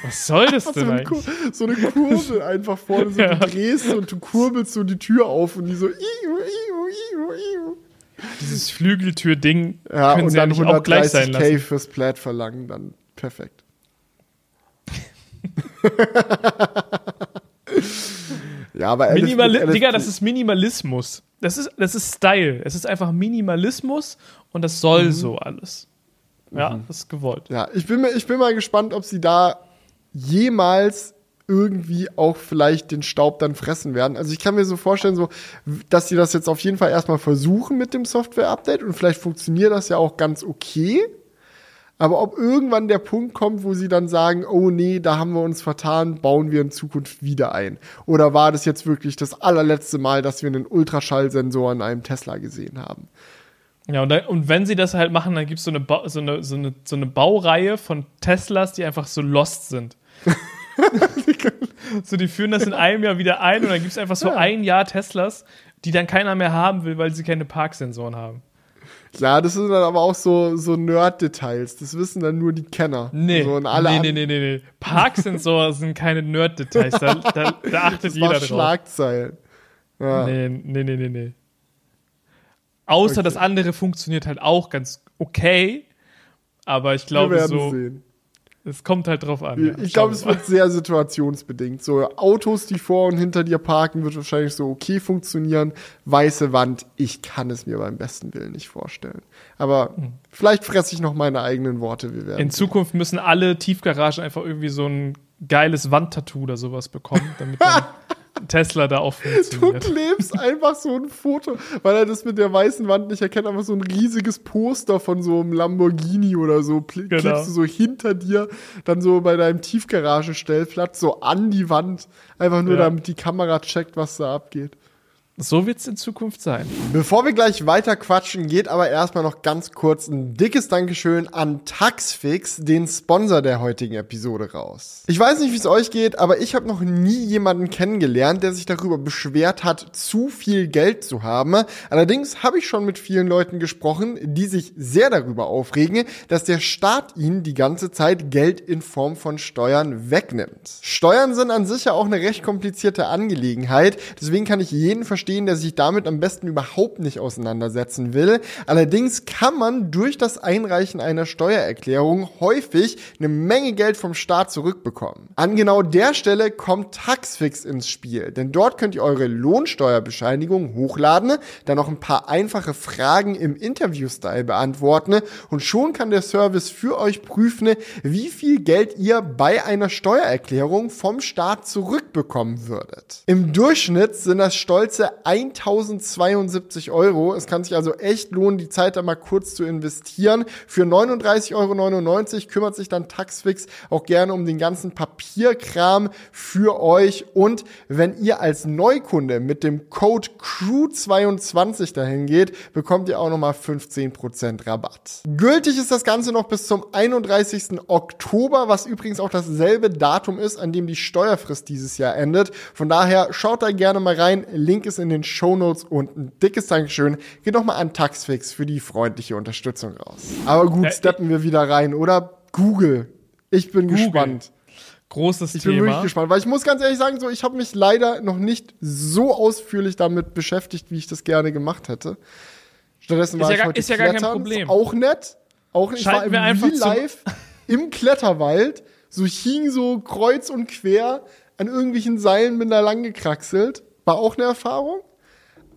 Was soll das So denn eine, eigentlich? Kur so eine Kurbel einfach vorne, so Ja. du drehst und du kurbelst so die Tür auf und die so iu, iu, iu, iu. Dieses Flügeltür-Ding Ja, können und sie ja dann nicht auch gleich sein 130k lassen. fürs Plaid verlangen, dann perfekt. ja, aber LF Minimali mit Digga, das ist Minimalismus. Das ist, das ist Style. Es ist einfach Minimalismus und das soll Mhm. so alles. Ja, das ist gewollt. Ja, ich bin, mir, ich bin mal gespannt, ob sie da jemals irgendwie auch vielleicht den Staub dann fressen werden. Also ich kann mir so vorstellen, so, dass sie das jetzt auf jeden Fall erstmal versuchen mit dem Software-Update und vielleicht funktioniert das ja auch ganz okay. Aber ob irgendwann der Punkt kommt, wo sie dann sagen, oh nee, da haben wir uns vertan, bauen wir in Zukunft wieder ein. Oder war das jetzt wirklich das allerletzte Mal, dass wir einen Ultraschallsensor in einem Tesla gesehen haben? Ja, und, dann, und wenn sie das halt machen, dann gibt so Ba- so, eine, so, eine, so eine Baureihe von Teslas, die einfach so lost sind. so, die führen das in einem Jahr wieder ein und dann gibt es einfach so Ja. ein Jahr Teslas, die dann keiner mehr haben will, weil sie keine Parksensoren haben. Klar, das sind dann aber auch so, so Nerd-Details. Das wissen dann nur die Kenner. Nee, So, nee, nee, nee, nee, nee. Parksensoren sind keine Nerd-Details. Da, da, da achtet Das jeder war drauf. Schlagzeilen. Ja. Nee, nee, nee, nee, nee. Außer Okay. das andere funktioniert halt auch ganz okay. Aber ich wir glaube werden so, sehen. es kommt halt drauf an. ja. Ich glaube, es wir wird sehr situationsbedingt. So Autos, die vor und hinter dir parken, wird wahrscheinlich so okay funktionieren. Weiße Wand, ich kann es mir beim besten Willen nicht vorstellen. Aber vielleicht fresse ich noch meine eigenen Worte. Wir werden. In Zukunft müssen alle Tiefgaragen einfach irgendwie so ein geiles Wandtattoo oder sowas bekommen, damit Tesla da auch Du funktioniert. klebst einfach so ein Foto, weil er das mit der weißen Wand nicht erkennt, einfach so ein riesiges Poster von so einem Lamborghini oder so, Genau. klebst du so hinter dir, dann so bei deinem Tiefgaragenstellplatz so an die Wand, einfach nur Ja. damit die Kamera checkt, was da abgeht. So wird es in Zukunft sein. Bevor wir gleich weiter quatschen, geht aber erstmal noch ganz kurz ein dickes Dankeschön an Taxfix, den Sponsor der heutigen Episode raus. Ich weiß nicht, wie es euch geht, aber ich habe noch nie jemanden kennengelernt, der sich darüber beschwert hat, zu viel Geld zu haben. Allerdings habe ich schon mit vielen Leuten gesprochen, die sich sehr darüber aufregen, dass der Staat ihnen die ganze Zeit Geld in Form von Steuern wegnimmt. Steuern sind an sich ja auch eine recht komplizierte Angelegenheit, deswegen kann ich jeden verstehen, verstehen, der sich damit am besten überhaupt nicht auseinandersetzen will. Allerdings kann man durch das Einreichen einer Steuererklärung häufig eine Menge Geld vom Staat zurückbekommen. An genau der Stelle kommt Taxfix ins Spiel, denn dort könnt ihr eure Lohnsteuerbescheinigung hochladen, dann noch ein paar einfache Fragen im Interview-Style beantworten und schon kann der Service für euch prüfen, wie viel Geld ihr bei einer Steuererklärung vom Staat zurückbekommen würdet. Im Durchschnitt sind das stolze 1072 Euro. Es kann sich also echt lohnen, die Zeit da mal kurz zu investieren. Für 39,99 Euro kümmert sich dann Taxfix auch gerne um den ganzen Papierkram für euch. Und wenn ihr als Neukunde mit dem Code CREW22 dahin geht, bekommt ihr auch nochmal 15% Rabatt. Gültig ist das Ganze noch bis zum 31. Oktober, was übrigens auch dasselbe Datum ist, an dem die Steuerfrist dieses Jahr endet. Von daher schaut da gerne mal rein. Link ist in den Show Notes und ein dickes Dankeschön geht nochmal an Taxfix für die freundliche Unterstützung raus. Aber gut, ja, steppen wir wieder rein, oder? Google. Ich bin Google. gespannt. Großes ich Thema. Ich bin wirklich gespannt, weil ich muss ganz ehrlich sagen, so ich habe mich leider noch nicht so ausführlich damit beschäftigt, wie ich das gerne gemacht hätte. Stattdessen war ist ich ja, heute ist ja gar kein Problem. Auch nett. Auch ich Schalten war im wir Real Life im Kletterwald. So ich hing so kreuz und quer an irgendwelchen Seilen bin da lang gekraxelt. War auch eine Erfahrung.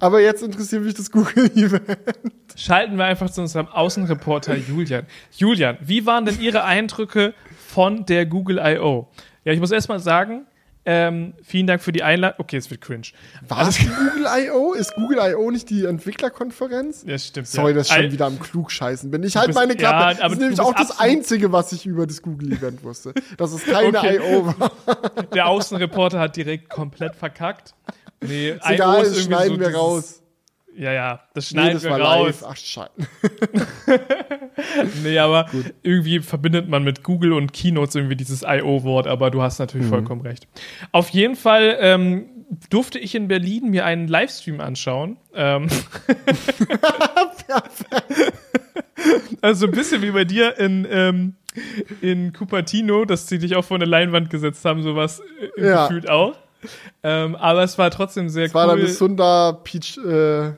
Aber jetzt interessiert mich das Google-Event. Schalten wir einfach zu unserem Außenreporter Julian. Julian, wie waren denn Ihre Eindrücke von der Google I.O.? Ja, ich muss erst mal sagen, ähm, vielen Dank für die Einladung. Okay, es wird cringe. War das Google I.O.? Ist Google I.O. nicht die Entwicklerkonferenz? Ja, stimmt. Sorry, ja. dass ich schon wieder am Klugscheißen bin. Ich halte meine Klappe. Ja, das ist nämlich auch das Einzige, was ich über das Google-Event wusste. Dass es keine okay. I.O. war. Der Außenreporter hat direkt komplett verkackt. Nee, ist egal, ist das schneiden so wir raus. Ja, ja, das schneiden nee, das wir raus. Live. Ach, scheiße. nee, aber Gut. irgendwie verbindet man mit Google und Keynotes irgendwie dieses I.O.-Wort, aber du hast natürlich mhm. vollkommen recht. Auf jeden Fall ähm, durfte ich in Berlin mir einen Livestream anschauen. Ähm also ein bisschen wie bei dir in, ähm, in Cupertino, dass sie dich auch vor eine Leinwand gesetzt haben, sowas äh, ja. gefühlt auch. Ähm, aber es war trotzdem sehr es cool. Es war dann Sundar Peach, äh,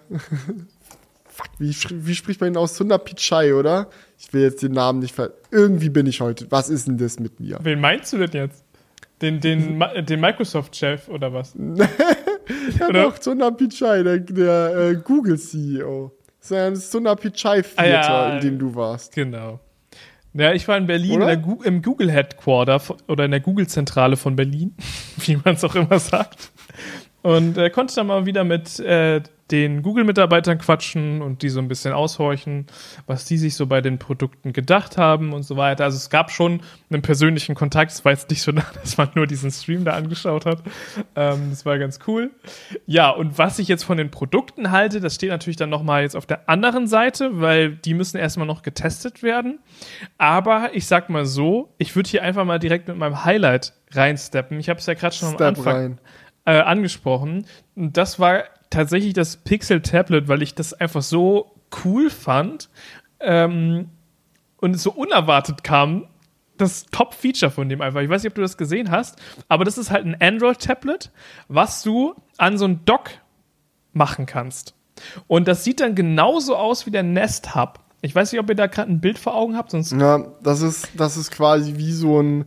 fuck, wie, wie spricht man ihn aus? Sundar Pichai, oder? Ich will jetzt den Namen nicht ver... Irgendwie bin ich heute... Was ist denn das mit mir? Wen meinst du denn jetzt? Den, den, den Microsoft-Chef oder was? ja, oder? doch, Sundar Pichai, der, der äh, Google-CEO. Sundar Pichai-Theater, ah, ja, in dem du warst. Genau. Ja, ich war in Berlin in im Google Headquarter oder in der Google Zentrale von Berlin, wie man es auch immer sagt. Und äh, konnte dann mal wieder mit äh, den Google-Mitarbeitern quatschen und die so ein bisschen aushorchen, was die sich so bei den Produkten gedacht haben und so weiter. Also es gab schon einen persönlichen Kontakt. Es war jetzt nicht so, dass man nur diesen Stream da angeschaut hat. Ähm, das war ganz cool. Ja, und was ich jetzt von den Produkten halte, das steht natürlich dann nochmal jetzt auf der anderen Seite, weil die müssen erstmal noch getestet werden. Aber ich sag mal so, ich würde hier einfach mal direkt mit meinem Highlight reinsteppen. Ich habe es ja gerade schon am Anfang äh, angesprochen. Und das war tatsächlich das Pixel Tablet, weil ich das einfach so cool fand ähm, und so unerwartet kam. Das Top-Feature von dem einfach. Ich weiß nicht, ob du das gesehen hast, aber das ist halt ein Android-Tablet, was du an so ein Dock machen kannst. Und das sieht dann genauso aus wie der Nest Hub. Ich weiß nicht, ob ihr da gerade ein Bild vor Augen habt, sonst. Ja, das ist, das ist quasi wie so ein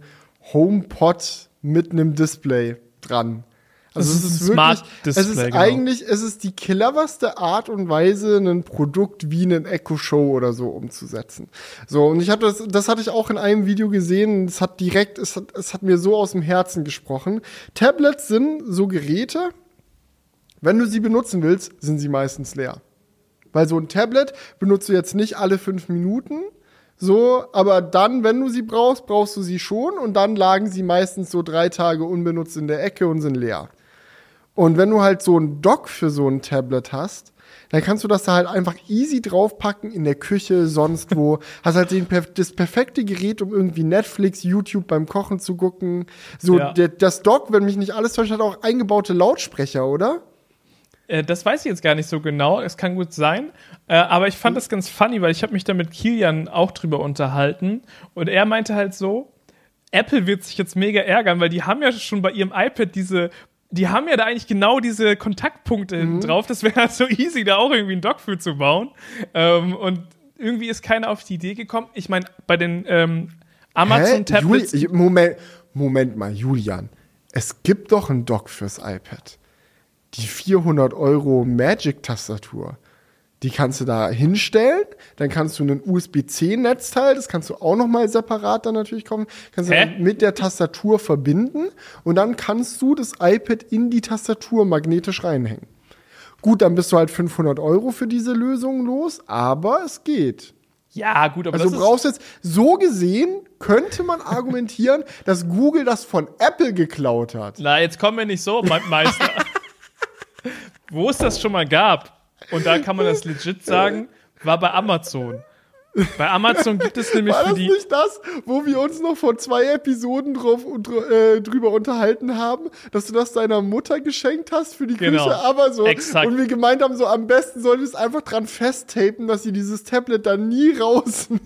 HomePod mit einem Display dran. Also es ist, Display. Es ist genau. eigentlich, es ist die cleverste Art und Weise, ein Produkt wie einen Echo Show oder so umzusetzen. So, und ich hatte das, das hatte ich auch in einem Video gesehen. Es hat direkt, es hat, es hat mir so aus dem Herzen gesprochen. Tablets sind so Geräte, wenn du sie benutzen willst, sind sie meistens leer. Weil so ein Tablet benutzt du jetzt nicht alle fünf Minuten, so, aber dann, wenn du sie brauchst, brauchst du sie schon und dann lagen sie meistens so drei Tage unbenutzt in der Ecke und sind leer. Und wenn du halt so ein Dock für so ein Tablet hast, dann kannst du das da halt einfach easy draufpacken in der Küche, sonst wo. hast halt den, das perfekte Gerät, um irgendwie Netflix, YouTube beim Kochen zu gucken. So, ja. der, das Dock, wenn mich nicht alles täuscht, hat auch eingebaute Lautsprecher, oder? Äh, das weiß ich jetzt gar nicht so genau. Es kann gut sein. Äh, aber ich fand das ganz funny, weil ich habe mich da mit Kilian auch drüber unterhalten. Und er meinte halt so, Apple wird sich jetzt mega ärgern, weil die haben ja schon bei ihrem iPad diese die haben ja da eigentlich genau diese Kontaktpunkte Mhm. drauf. Das wäre halt so easy, da auch irgendwie ein Dock für zu bauen. Ähm, und irgendwie ist keiner auf die Idee gekommen. Ich meine, bei den ähm, Amazon-Tablets. Moment, Moment mal, Julian. Es gibt doch ein Dock fürs iPad. Die 400 Euro Magic-Tastatur. Die kannst du da hinstellen, dann kannst du ein USB-C-Netzteil, das kannst du auch noch mal separat dann natürlich kaufen, kannst du Hä? dann mit der Tastatur verbinden und dann kannst du das iPad in die Tastatur magnetisch reinhängen. Gut, dann bist du halt 500 Euro für diese Lösung los, aber es geht. ja, gut, aber Also du brauchst jetzt, so gesehen könnte man argumentieren, dass Google das von Apple geklaut hat. Na, jetzt kommen wir nicht so, Me Meister. Wo es das schon mal gab, und da kann man das legit sagen, war bei Amazon. Bei Amazon gibt es nämlich War das die. nicht das, wo wir uns noch vor zwei Episoden drauf, und, äh, drüber unterhalten haben, dass du das deiner Mutter geschenkt hast für die Genau. Küche Amazon? Exakt. Und wir gemeint haben, so am besten solltest du es einfach dran festtapen, dass sie dieses Tablet dann nie raus.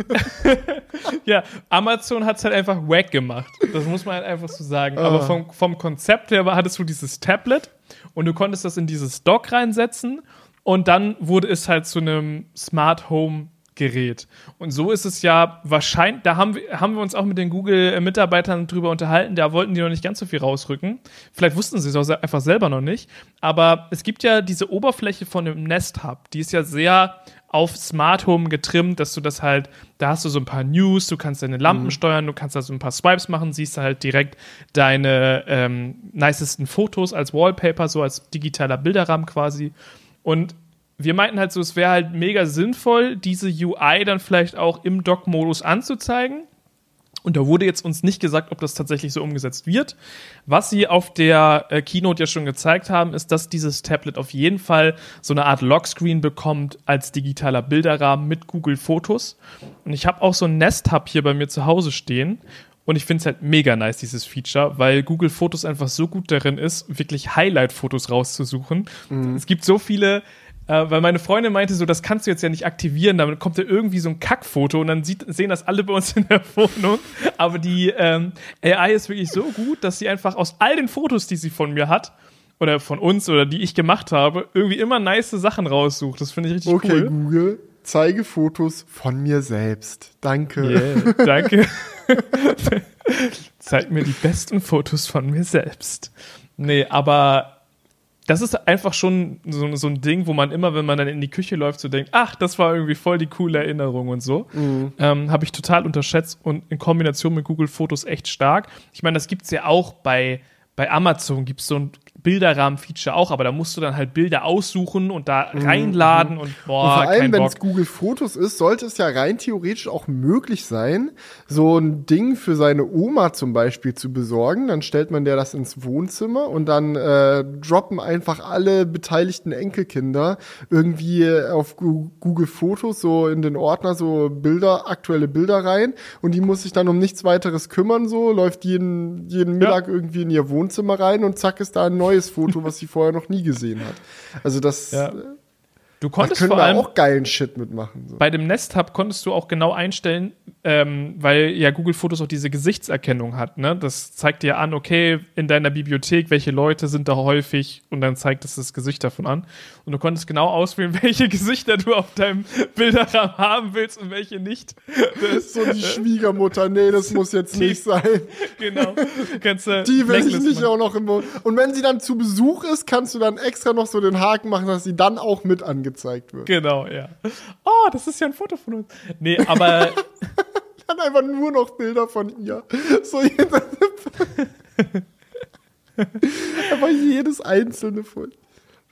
Ja, Amazon hat es halt einfach wack gemacht. Das muss man halt einfach so sagen. Aber Ah. vom, vom Konzept her hattest du dieses Tablet und du konntest das in dieses Dock reinsetzen und dann wurde es halt zu einem Smart Home Gerät. Und so ist es ja wahrscheinlich, da haben wir, haben wir uns auch mit den Google-Mitarbeitern drüber unterhalten, da wollten die noch nicht ganz so viel rausrücken. Vielleicht wussten sie es auch einfach selber noch nicht. Aber es gibt ja diese Oberfläche von dem Nest Hub, die ist ja sehr auf Smart Home getrimmt, dass du das halt, da hast du so ein paar News, du kannst deine Lampen steuern, du kannst da so ein paar Swipes machen, siehst halt direkt deine ähm, nicesten Fotos als Wallpaper, so als digitaler Bilderrahmen quasi. Und wir meinten halt so, es wäre halt mega sinnvoll, diese UI dann vielleicht auch im Dock-Modus anzuzeigen. Und da wurde jetzt uns nicht gesagt, ob das tatsächlich so umgesetzt wird. Was sie auf der äh, Keynote ja schon gezeigt haben, ist, dass dieses Tablet auf jeden Fall so eine Art Lockscreen bekommt als digitaler Bilderrahmen mit Google Fotos. Und ich habe auch so ein Nest Hub hier bei mir zu Hause stehen. Und ich finde es halt mega nice, dieses Feature, weil Google Fotos einfach so gut darin ist, wirklich Highlight-Fotos rauszusuchen. Es gibt so viele, äh, weil meine Freundin meinte so, das kannst du jetzt ja nicht aktivieren, damit kommt ja irgendwie so ein Kackfoto und dann sieht, sehen das alle bei uns in der Wohnung. Aber die ähm, AI ist wirklich so gut, dass sie einfach aus all den Fotos, die sie von mir hat, oder von uns oder die ich gemacht habe, irgendwie immer nice Sachen raussucht. Das finde ich richtig Okay, cool. Google, zeige Fotos von mir selbst. Danke. Yeah, danke. Zeig mir die besten Fotos von mir selbst. Nee, aber das ist einfach schon so, so ein Ding, wo man immer, wenn man dann in die Küche läuft, so denkt, ach, das war irgendwie voll die coole Erinnerung und so. Ähm, Habe ich total unterschätzt und in Kombination mit Google Fotos echt stark. Ich meine, das gibt's ja auch bei, bei Amazon, gibt's so ein Bilderrahmen-Feature auch, aber da musst du dann halt Bilder aussuchen und da reinladen und boah, Und vor allem, wenn es Google Fotos ist, sollte es ja rein theoretisch auch möglich sein, so ein Ding für seine Oma zum Beispiel zu besorgen. Dann stellt man der das ins Wohnzimmer und dann äh, droppen einfach alle beteiligten Enkelkinder irgendwie auf Google Fotos so in den Ordner so Bilder, aktuelle Bilder rein und die muss sich dann um nichts weiteres kümmern, so läuft jeden, jeden Mittag irgendwie in ihr Wohnzimmer rein und zack ist da ein neues Foto, was sie vorher noch nie gesehen hat. Also das Ja. äh, Du da konntest können vor wir allem auch geilen Shit mitmachen. So. bei dem Nest Hub konntest du auch genau einstellen, ähm, weil ja Google Fotos auch diese Gesichtserkennung hat. Ne? Das zeigt dir an, okay, in deiner Bibliothek, welche Leute sind da häufig und dann zeigt es das Gesicht davon an. Und du konntest genau auswählen, welche Gesichter du auf deinem Bilderrahmen haben willst und welche nicht. Das, So die Schwiegermutter, nee, das muss jetzt Die- nicht sein. genau. Kannst, äh, Die will ich Blacklist nicht machen. auch noch im Mund. Und wenn sie dann zu Besuch ist, kannst du dann extra noch so den Haken machen, dass sie dann auch mit angezeigt wird. Genau, ja. Oh, das ist ja ein Foto von uns. Nee, aber Dann einfach nur noch Bilder von ihr. So jeder. Aber jedes einzelne von.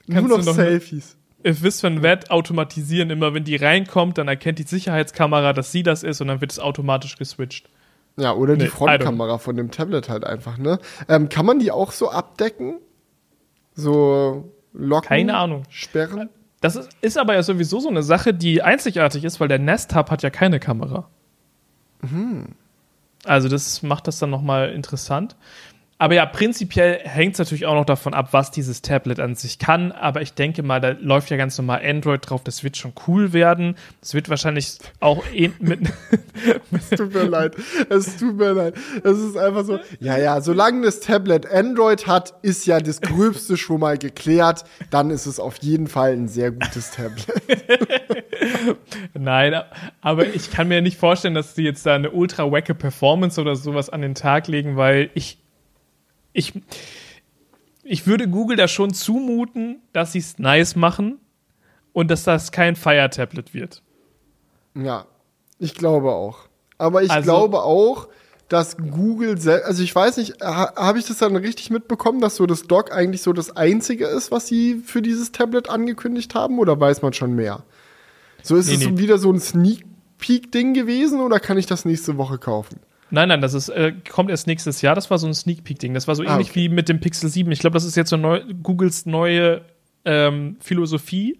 Nur Kannst noch du noch- Selfies. ihr wisst, wenn Wert automatisieren, immer wenn die reinkommt, dann erkennt die Sicherheitskamera, dass sie das ist und dann wird es automatisch geswitcht. Ja, oder die Nee, I Frontkamera von dem Tablet halt einfach, ne? Ähm, kann man die auch so abdecken? So locken? Keine Ahnung. Sperren? Das ist, ist aber ja sowieso so eine Sache, die einzigartig ist, weil der Nest Hub hat ja keine Kamera. Also das macht das dann nochmal interessant. Aber ja, prinzipiell hängt es natürlich auch noch davon ab, was dieses Tablet an sich kann. Aber ich denke mal, da läuft ja ganz normal Android drauf. Das wird schon cool werden. Das wird wahrscheinlich auch eh mit. es tut mir leid. Es tut mir leid. Es ist einfach so. Ja, ja, solange das Tablet Android hat, ist ja das Gröbste schon mal geklärt. Dann ist es auf jeden Fall ein sehr gutes Tablet. Nein, aber ich kann mir nicht vorstellen, dass sie jetzt da eine ultra wacke Performance oder sowas an den Tag legen, weil ich ich, ich würde Google da schon zumuten, dass sie es nice machen und dass das kein Fire-Tablet wird. Ja, ich glaube auch. Aber ich also, glaube auch, dass Google selbst, also ich weiß nicht, ha, habe ich das dann richtig mitbekommen, dass so das Dock eigentlich so das einzige ist, was sie für dieses Tablet angekündigt haben oder weiß man schon mehr? So ist nee, es nee. wieder so ein Sneak Peek Ding gewesen oder kann ich das nächste Woche kaufen? Nein, nein, das ist, äh, kommt erst nächstes Jahr. Das war so ein Sneak Peek-Ding. Das war so ah, ähnlich okay. wie mit dem Pixel 7. Ich glaube, das ist jetzt so neu, Googles neue ähm, Philosophie.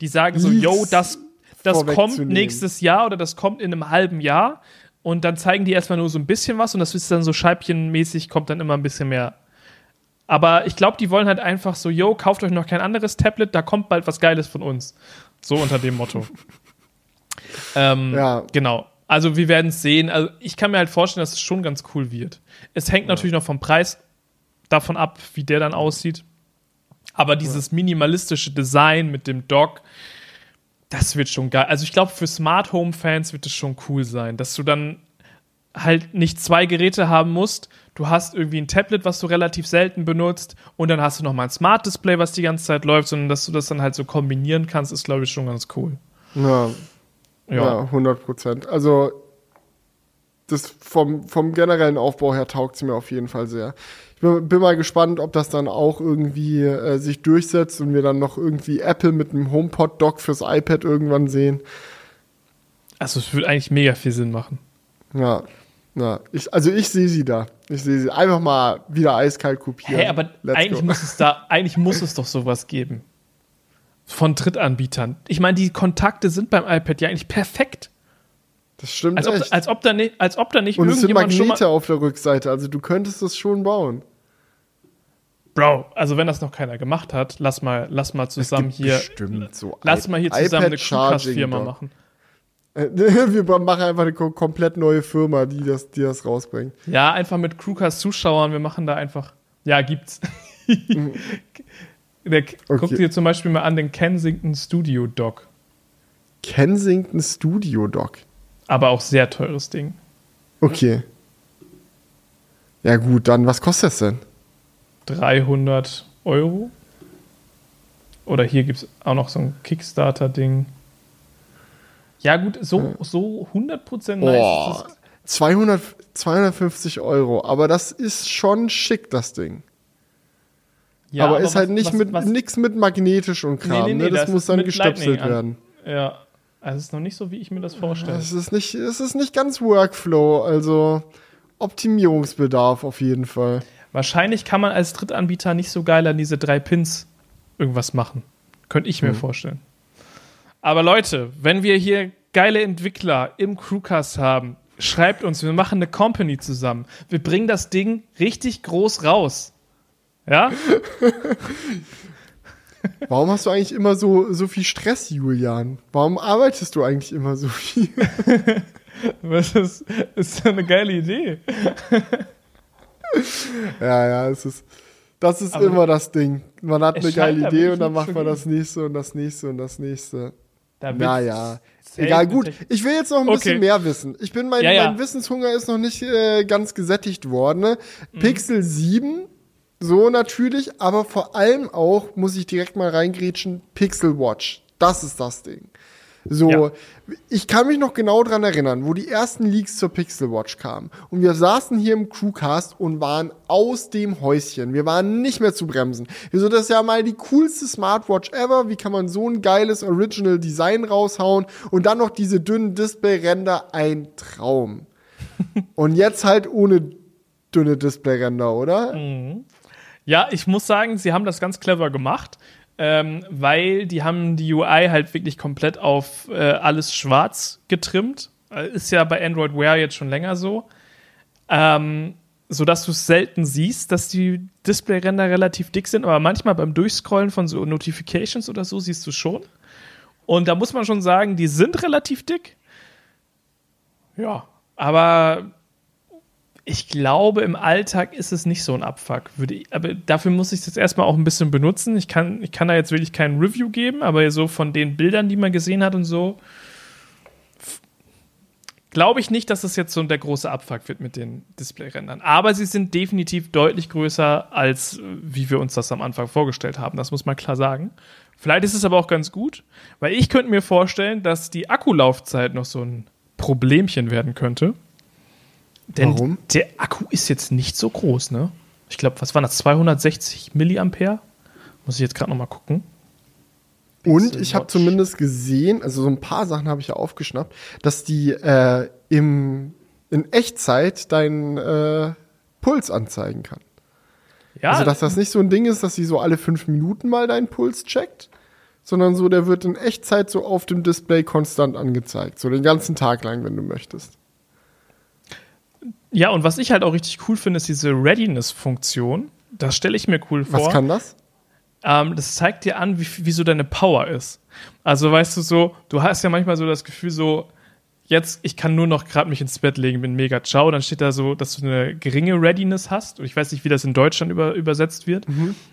Die sagen so, yo, das, das kommt nächstes Jahr oder das kommt in einem halben Jahr. Und dann zeigen die erstmal nur so ein bisschen was und das ist dann so scheibchenmäßig, kommt dann immer ein bisschen mehr. Aber ich glaube, die wollen halt einfach so, yo, kauft euch noch kein anderes Tablet, da kommt bald was Geiles von uns. So unter dem Motto. ähm, ja. Genau. Also wir werden es sehen. Also ich kann mir halt vorstellen, dass es schon ganz cool wird. Es hängt ja. natürlich noch vom Preis davon ab, wie der dann aussieht. Aber dieses minimalistische Design mit dem Dock, das wird schon geil. Also ich glaube, für Smart Home Fans wird es schon cool sein, dass du dann halt nicht zwei Geräte haben musst. Du hast irgendwie ein Tablet, was du relativ selten benutzt, und dann hast du noch mal ein Smart Display, was die ganze Zeit läuft, sondern dass du das dann halt so kombinieren kannst, ist glaube ich schon ganz cool. Ja, ja, 100 Prozent. Also das vom, vom generellen Aufbau her taugt sie mir auf jeden Fall sehr. Ich bin, bin mal gespannt, ob das dann auch irgendwie äh, sich durchsetzt und wir dann noch irgendwie Apple mit einem HomePod-Dock fürs iPad irgendwann sehen. Also es würde eigentlich mega viel Sinn machen. Ja, ja. Ich, also ich sehe sie da. Ich sehe sie einfach mal wieder eiskalt kopieren. Hey, aber Let's eigentlich go. muss es da, eigentlich muss es doch sowas geben von Drittanbietern. Ich meine, die Kontakte sind beim iPad ja eigentlich perfekt. Das stimmt als ob, echt. Als ob da nicht, als ob da nicht Und es sind Magnete auf der Rückseite, also du könntest das schon bauen. Bro, also wenn das noch keiner gemacht hat, lass mal, lass mal zusammen hier, so lass mal hier zusammen eine Crewcast-Firma machen. Wir machen einfach eine komplett neue Firma, die das, die das rausbringt. Ja, einfach mit Crewcast-Zuschauern. Wir machen da einfach. Ja, gibt's. Der, okay. Guck dir zum Beispiel mal an den Kensington Studio Dock. Kensington Studio Dock. Aber auch sehr teures Ding. Okay. Ja, gut, dann was kostet das denn? 300 Euro. Oder hier gibt es auch noch so ein Kickstarter-Ding. Ja, gut, so, so 100% nice. Oh, 200, 250 Euro, aber das ist schon schick, das Ding. Ja, aber, aber ist halt was, nicht was, mit nichts mit magnetisch und Kram. Nee, nee, nee, ne? das, das muss dann gestöpselt werden. Ja, also es ist noch nicht so, wie ich mir das vorstelle. Es ist nicht, es ist nicht ganz Workflow, also Optimierungsbedarf auf jeden Fall. Wahrscheinlich kann man als Drittanbieter nicht so geil an diese drei Pins irgendwas machen. Könnte ich mir hm. vorstellen. Aber Leute, wenn wir hier geile Entwickler im Crewcast haben, schreibt uns, wir machen eine Company zusammen. Wir bringen das Ding richtig groß raus. Ja? Warum hast du eigentlich immer so, so viel Stress, Julian? Warum arbeitest du eigentlich immer so viel? Was ist, ist eine geile Idee. ja, ja, es ist, das ist Aber immer das Ding. Man hat eine geile Idee und dann macht man das nächste und das nächste und das nächste. Da naja. Egal, gut. Ich will jetzt noch ein okay. bisschen mehr wissen. Ich bin, mein, ja, ja. mein Wissenshunger ist noch nicht äh, ganz gesättigt worden. Ne? Mhm. Pixel 7 so natürlich, aber vor allem auch, muss ich direkt mal reingrätschen, Pixel Watch. Das ist das Ding. So, ja. ich kann mich noch genau dran erinnern, wo die ersten Leaks zur Pixel Watch kamen. Und wir saßen hier im Crewcast und waren aus dem Häuschen. Wir waren nicht mehr zu bremsen. Wieso, das ist ja mal die coolste Smartwatch ever. Wie kann man so ein geiles Original Design raushauen? Und dann noch diese dünnen Displayränder. Ein Traum. und jetzt halt ohne dünne Displayränder, oder? Mhm. Ja, ich muss sagen, sie haben das ganz clever gemacht, ähm, weil die haben die UI halt wirklich komplett auf äh, alles schwarz getrimmt. Äh, ist ja bei Android Wear jetzt schon länger so. Ähm, sodass du es selten siehst, dass die Displayränder relativ dick sind, aber manchmal beim Durchscrollen von so Notifications oder so siehst du schon. Und da muss man schon sagen, die sind relativ dick. Ja, aber ich glaube, im Alltag ist es nicht so ein Abfuck. Aber dafür muss ich es jetzt erstmal auch ein bisschen benutzen. Ich kann, ich kann da jetzt wirklich kein Review geben, aber so von den Bildern, die man gesehen hat und so, glaube ich nicht, dass es jetzt so der große Abfuck wird mit den Displayrändern. Aber sie sind definitiv deutlich größer, als wie wir uns das am Anfang vorgestellt haben. Das muss man klar sagen. Vielleicht ist es aber auch ganz gut, weil ich könnte mir vorstellen, dass die Akkulaufzeit noch so ein Problemchen werden könnte. Denn Warum? der Akku ist jetzt nicht so groß, ne? Ich glaube, was waren das? 260 Milliampere? Muss ich jetzt gerade noch mal gucken. Und ich habe zumindest gesehen, also so ein paar Sachen habe ich ja aufgeschnappt, dass die äh, im, in Echtzeit deinen äh, Puls anzeigen kann. Ja, Also dass das nicht so ein Ding ist, dass sie so alle fünf Minuten mal deinen Puls checkt, sondern so, der wird in Echtzeit so auf dem Display konstant angezeigt. So den ganzen Tag lang, wenn du möchtest. Ja, und was ich halt auch richtig cool finde, ist diese Readiness-Funktion. Das stelle ich mir cool vor. Was kann das? ähm, das zeigt dir an, wie, wie so deine Power ist. Also weißt du so, du hast ja manchmal so das Gefühl so, jetzt, ich kann nur noch gerade mich ins Bett legen, bin mega ciao, dann steht da so, dass du eine geringe Readiness hast. Und ich weiß nicht, wie das in Deutschland über, übersetzt wird.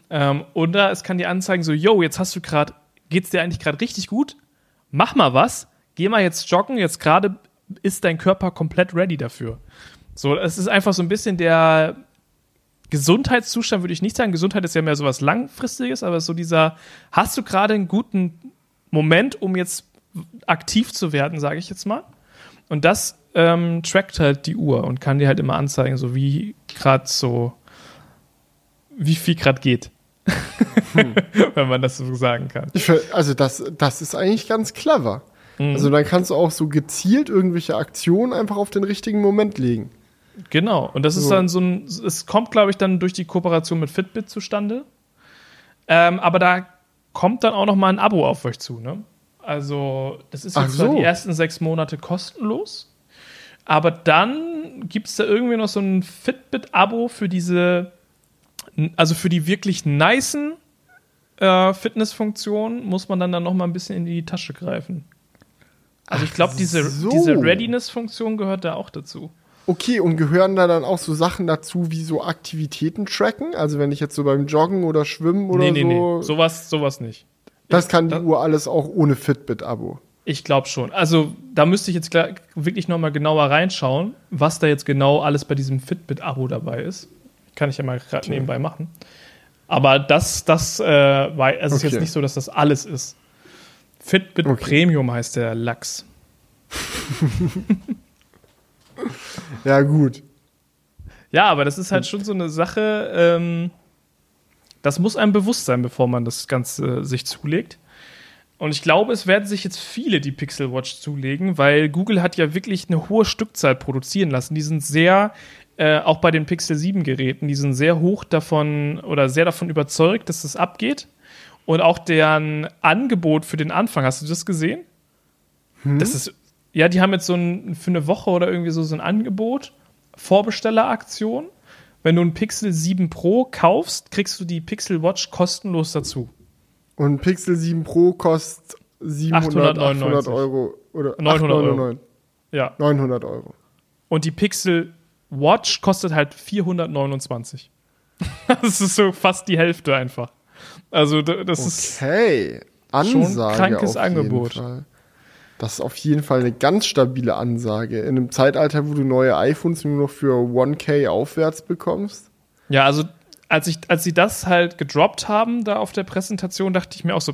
Ähm, oder es kann dir anzeigen so, yo, jetzt hast du gerade, geht's dir eigentlich gerade richtig gut? Mach mal was, geh mal jetzt joggen, jetzt gerade ist dein Körper komplett ready dafür. So, es ist einfach so ein bisschen der, Gesundheitszustand würde ich nicht sagen. Gesundheit ist ja mehr so was Langfristiges, aber so dieser, hast du gerade einen guten Moment, um jetzt aktiv zu werden, sage ich jetzt mal. Und das ähm, trackt halt die Uhr und kann dir halt immer anzeigen, so wie gerade so, wie viel gerade geht. Wenn man das so sagen kann. Also das, das ist eigentlich ganz clever. Also dann kannst du auch so gezielt irgendwelche Aktionen einfach auf den richtigen Moment legen. Genau. Und das ist So. dann so ein, es kommt, glaube ich, dann durch die Kooperation mit Fitbit zustande. Ähm, aber da kommt dann auch noch mal ein Abo auf euch zu, ne? Also, das ist jetzt so. die ersten sechs Monate kostenlos, aber dann gibt es da irgendwie noch so ein Fitbit-Abo für diese, also für die wirklich nicen äh, Fitnessfunktionen muss man dann, dann noch mal ein bisschen in die Tasche greifen. Also ich glaube, diese, so. diese Readiness-Funktion gehört da auch dazu. Okay, und gehören da dann auch so Sachen dazu, wie so Aktivitäten tracken? Also wenn ich jetzt so beim Joggen oder Schwimmen oder nee, nee, so, nee. Sowas, sowas nicht. das kann die das- Uhr alles auch ohne Fitbit-Abo. Ich glaube schon. Also da müsste ich jetzt gleich wirklich noch mal genauer reinschauen, was da jetzt genau alles bei diesem Fitbit-Abo dabei ist. Kann ich ja mal gerade nebenbei machen. Aber das, das äh, war, es ist Okay. jetzt nicht so, dass das alles ist. Fitbit Okay. Premium heißt der Lachs. Ja, gut. Ja, aber das ist halt schon so eine Sache, ähm, das muss einem bewusst sein, bevor man das Ganze sich zulegt. Und ich glaube, es werden sich jetzt viele die Pixel Watch zulegen, weil Google hat ja wirklich eine hohe Stückzahl produzieren lassen. Die sind sehr, äh, auch bei den Pixel 7 Geräten, die sind sehr hoch davon oder sehr davon überzeugt, dass das abgeht. Und auch deren Angebot für den Anfang, hast du das gesehen? Das ist, ja, die haben jetzt so ein, für eine Woche oder irgendwie so, so ein Angebot, Vorbestelleraktion. Wenn du ein Pixel 7 Pro kaufst, kriegst du die Pixel Watch kostenlos dazu. Und Pixel 7 Pro kostet 700, 899. 800 Euro oder 900 Euro. 899. Ja. 900 Euro. Und die Pixel Watch kostet halt 429. das ist so fast die Hälfte einfach. Also, das ist. Okay. Ansage krankes auf Angebot. Fall. Das ist auf jeden Fall eine ganz stabile Ansage. In einem Zeitalter, wo du neue iPhones nur noch für 1K aufwärts bekommst. Ja, also, als, ich, als sie das halt gedroppt haben, da auf der Präsentation, dachte ich mir auch so,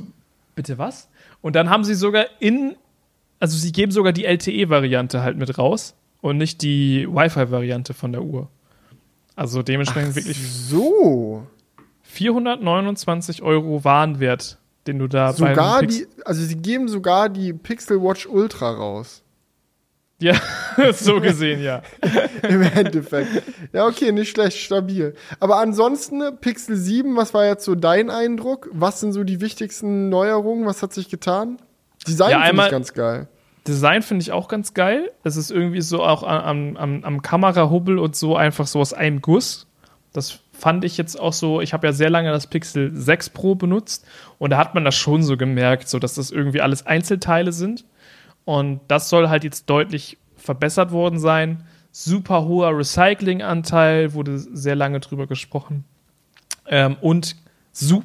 bitte was? Und dann haben sie sogar in. Also, sie geben sogar die LTE-Variante halt mit raus und nicht die Wi-Fi-Variante von der Uhr. Also, dementsprechend wirklich So. 429 Euro Warenwert, den du da Sogar die, also sie geben sogar die Pixel Watch Ultra raus. Ja, so gesehen, ja. Im Endeffekt. Ja, okay, nicht schlecht, stabil. Aber ansonsten, Pixel 7, was war jetzt so dein Eindruck? Was sind so die wichtigsten Neuerungen? Was hat sich getan? Design Ja, finde ich ganz geil. Design finde ich auch ganz geil. Es ist irgendwie so auch am, am, am Kamerahubbel und so einfach so aus einem Guss. Das fand ich jetzt auch so, ich habe ja sehr lange das Pixel 6 Pro benutzt und da hat man das schon so gemerkt, so dass das irgendwie alles Einzelteile sind. Und das soll halt jetzt deutlich verbessert worden sein. Super hoher Recycling-Anteil, wurde sehr lange drüber gesprochen. Ähm, und Zoom.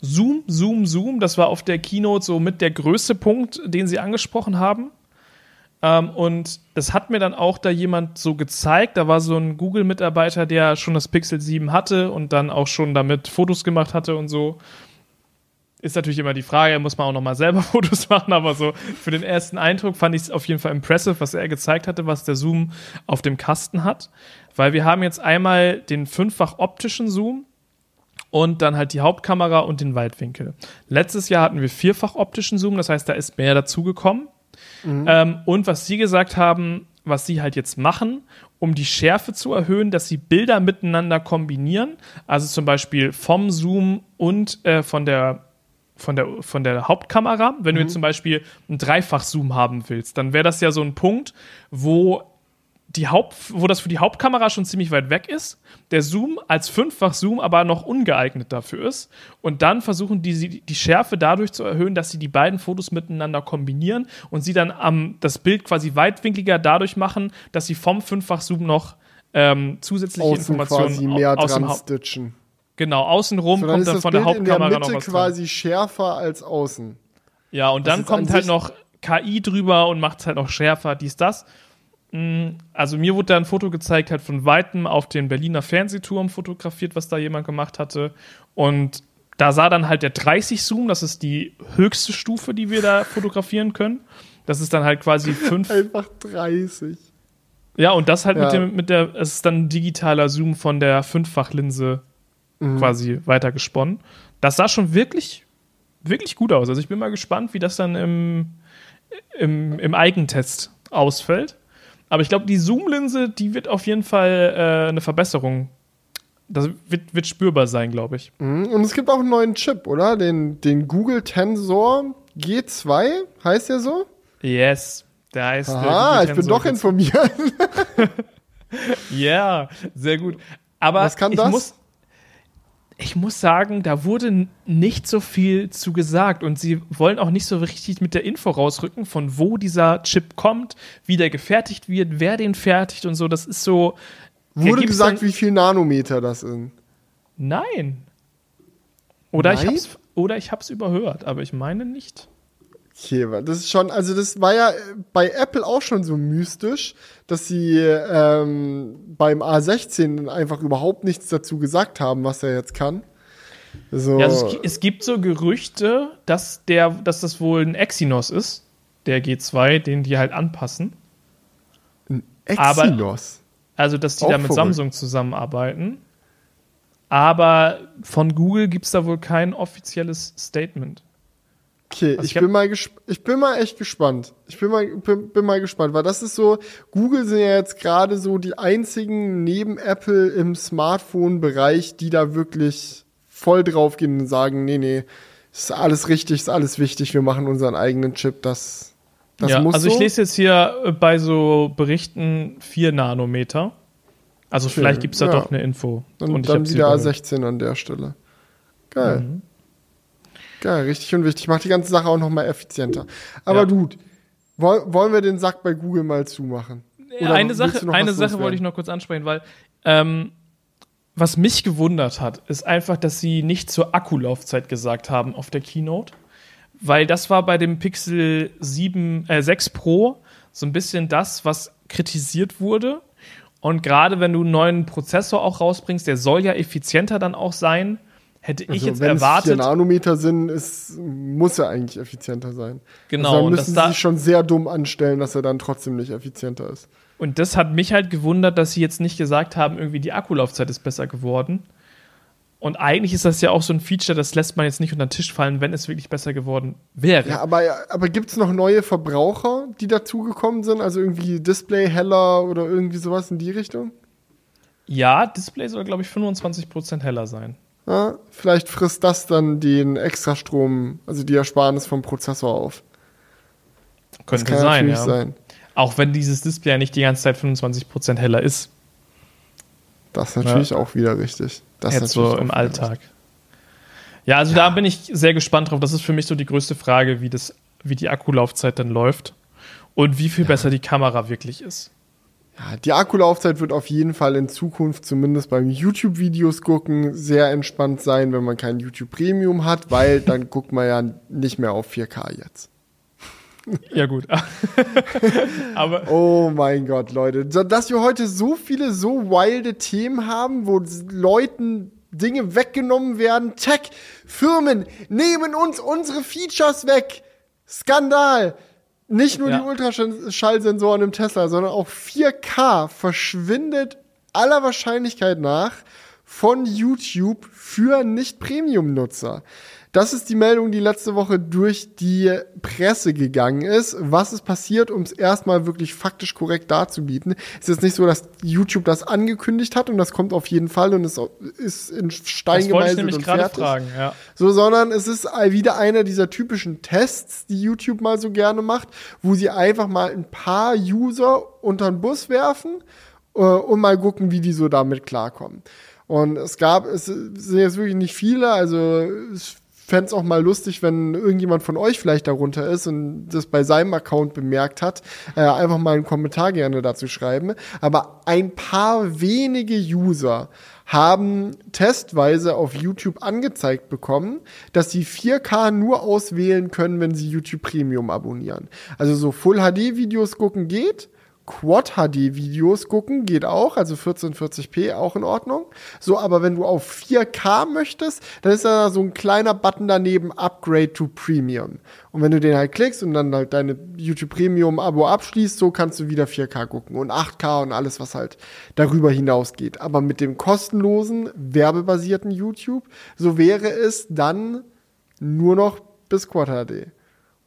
Zoom, Zoom, Zoom, das war auf der Keynote so mit der größte Punkt, den sie angesprochen haben. Ähm, und das hat mir dann auch da jemand so gezeigt. Da war so ein Google-Mitarbeiter, der schon das Pixel 7 hatte und dann auch schon damit Fotos gemacht hatte und so. Ist natürlich immer die Frage, muss man auch noch mal selber Fotos machen, aber so für den ersten Eindruck fand ich es auf jeden Fall impressive, was er gezeigt hatte, was der Zoom auf dem Kasten hat. Weil wir haben jetzt einmal den fünffach optischen Zoom, und dann halt die Hauptkamera und den Weitwinkel. Letztes Jahr hatten wir vierfach optischen Zoom, das heißt, da ist mehr dazugekommen. Mhm. Ähm, und was Sie gesagt haben, was Sie halt jetzt machen, um die Schärfe zu erhöhen, dass Sie Bilder miteinander kombinieren, also zum Beispiel vom Zoom und äh, von der von der, von der Hauptkamera. Wenn mhm. du jetzt zum Beispiel einen Dreifach-Zoom haben willst, dann wäre das ja so ein Punkt, wo die Haupt, wo das für die Hauptkamera schon ziemlich weit weg ist, der Zoom als Fünffach-Zoom aber noch ungeeignet dafür ist. Und dann versuchen die die Schärfe dadurch zu erhöhen, dass sie die beiden Fotos miteinander kombinieren und sie dann am, das Bild quasi weitwinkliger dadurch machen, dass sie vom Fünffach-Zoom noch ähm, zusätzliche Außen Informationen quasi mehr aus dran stitchen. Genau, außenrum so, kommt dann von Bild der Hauptkamera in der Mitte noch was quasi dran. schärfer als außen. Ja, und das dann kommt halt noch KI drüber und macht es halt noch schärfer, dies, das. Mm, also mir wurde da ein Foto gezeigt, halt von weitem auf den Berliner Fernsehturm fotografiert, was da jemand gemacht hatte. Und da sah dann halt der 30 Zoom, das ist die höchste Stufe, die wir da fotografieren können. Das ist dann halt quasi fünf. Einfach 30. Ja, und das halt ja. mit dem, mit der, es ist dann ein digitaler Zoom von der Fünffachlinse mhm. quasi weitergesponnen. Das sah schon wirklich, wirklich gut aus. Also ich bin mal gespannt, wie das dann im, im, im Eigentest ausfällt. Aber ich glaube, die Zoom-Linse, die wird auf jeden Fall äh, eine Verbesserung. Das wird, wird spürbar sein, glaube ich. Mhm. Und es gibt auch einen neuen Chip, oder? Den, den Google Tensor G2, heißt der so? Yes. Der heißt. Ah, ich bin doch informiert. Ja, yeah, sehr gut. Aber Was kann das? Muss, ich muss sagen, da wurde nicht so viel zu gesagt und sie wollen auch nicht so richtig mit der Info rausrücken, von wo dieser Chip kommt, wie der gefertigt wird, wer den fertigt und so. Das ist so. Wurde gesagt, wie viel Nanometer das sind? Nein. Oder Nein? ich hab's, oder ich hab's überhört, aber ich meine nicht. Okay, das ist schon, also das war ja bei Apple auch schon so mystisch, dass sie ähm, beim A16 einfach überhaupt nichts dazu gesagt haben, was er jetzt kann. So. Ja, also es, es, gibt so Gerüchte, dass der, dass das wohl ein Exynos ist, der G2, den die halt anpassen. Ein Exynos? Aber, also, dass die auch da mit verrückt. Samsung zusammenarbeiten. Aber von Google gibt es da wohl kein offizielles Statement. Okay, also ich, ich bin mal ich bin mal echt gespannt. Ich bin mal bin, bin, mal gespannt, weil das ist so Google sind ja jetzt gerade so die einzigen neben Apple im Smartphone Bereich, die da wirklich voll drauf gehen und sagen, nee, nee, ist alles richtig, ist alles wichtig, wir machen unseren eigenen Chip, das das ja, muss also ich so. lese jetzt hier äh, bei so Berichten 4 Nanometer. Also okay, vielleicht gibt es da ja. doch eine Info. Und, und dann wieder A16 an der Stelle. Geil. Mhm. Geil, richtig und wichtig. Macht die ganze Sache auch noch mal effizienter. Aber ja. gut, wollen wir den Sack bei Google mal zumachen? Oder eine Sache, eine Sache wollte ich noch kurz ansprechen, weil ähm, was mich gewundert hat, ist einfach, dass sie nicht zur Akkulaufzeit gesagt haben auf der Keynote. Weil das war bei dem Pixel 7, äh, 6 Pro so ein bisschen das, was kritisiert wurde. Und gerade wenn du einen neuen Prozessor auch rausbringst, der soll ja effizienter dann auch sein, hätte also, ich jetzt wenn erwartet. Wenn es 4 Nanometer sind, ist, muss er eigentlich effizienter sein. Genau. Also, da müssen sie sich schon sehr dumm anstellen, dass er dann trotzdem nicht effizienter ist. Und das hat mich halt gewundert, dass sie jetzt nicht gesagt haben, irgendwie die Akkulaufzeit ist besser geworden. Und eigentlich ist das ja auch so ein Feature, das lässt man jetzt nicht unter den Tisch fallen, wenn es wirklich besser geworden wäre. Ja, aber, aber gibt es noch neue Verbraucher, die dazugekommen sind? Also irgendwie Display heller oder irgendwie sowas in die Richtung? Ja, Display soll, glaube ich, 25% heller sein. Ja, vielleicht frisst das dann den Extrastrom, also die Ersparnis vom Prozessor auf. Könnte das kann sein, natürlich ja. sein. Auch wenn dieses Display ja nicht die ganze Zeit 25% heller ist. Das ist natürlich auch wieder richtig. Das ist jetzt so im Alltag. Ja, also da bin ich sehr gespannt drauf. Das ist für mich so die größte Frage, wie, das, wie die Akkulaufzeit dann läuft und wie viel besser die Kamera wirklich ist. Ja, die Akkulaufzeit wird auf jeden Fall in Zukunft zumindest beim YouTube-Videos gucken sehr entspannt sein, wenn man kein YouTube Premium hat, weil dann guckt man ja nicht mehr auf 4K jetzt. Ja, gut. Aber Oh mein Gott, Leute. Dass wir heute so viele so wilde Themen haben, wo Leuten Dinge weggenommen werden. Tech, Firmen nehmen uns unsere Features weg. Skandal. Nicht nur Ja. die Ultraschallsensoren im Tesla, sondern auch 4K verschwindet aller Wahrscheinlichkeit nach von YouTube für Nicht-Premium-Nutzer. Das ist die Meldung, die letzte Woche durch die Presse gegangen ist. Was ist passiert, um es erstmal wirklich faktisch korrekt darzubieten? Es ist nicht so, dass YouTube das angekündigt hat und das kommt auf jeden Fall und es ist in Stein das ich gemeißelt nämlich und gerade fertig. fragen, ja. So, sondern es ist wieder einer dieser typischen Tests, die YouTube mal so gerne macht, wo sie einfach mal ein paar User unter den Bus werfen äh, und mal gucken, wie die so damit klarkommen. Und es gab, es sind jetzt wirklich nicht viele, also ich fände es auch mal lustig, wenn irgendjemand von euch vielleicht darunter ist und das bei seinem Account bemerkt hat, äh, einfach mal einen Kommentar gerne dazu schreiben. Aber ein paar wenige User haben testweise auf YouTube angezeigt bekommen, dass sie 4K nur auswählen können, wenn sie YouTube Premium abonnieren. Also so Full HD Videos gucken geht. Quad HD Videos gucken geht auch, also 1440p auch in Ordnung. So, aber wenn du auf 4K möchtest, dann ist da so ein kleiner Button daneben Upgrade to Premium. Und wenn du den halt klickst und dann halt deine YouTube Premium Abo abschließt, so kannst du wieder 4K gucken und 8K und alles, was halt darüber hinausgeht. Aber mit dem kostenlosen, werbebasierten YouTube, so wäre es dann nur noch bis Quad HD.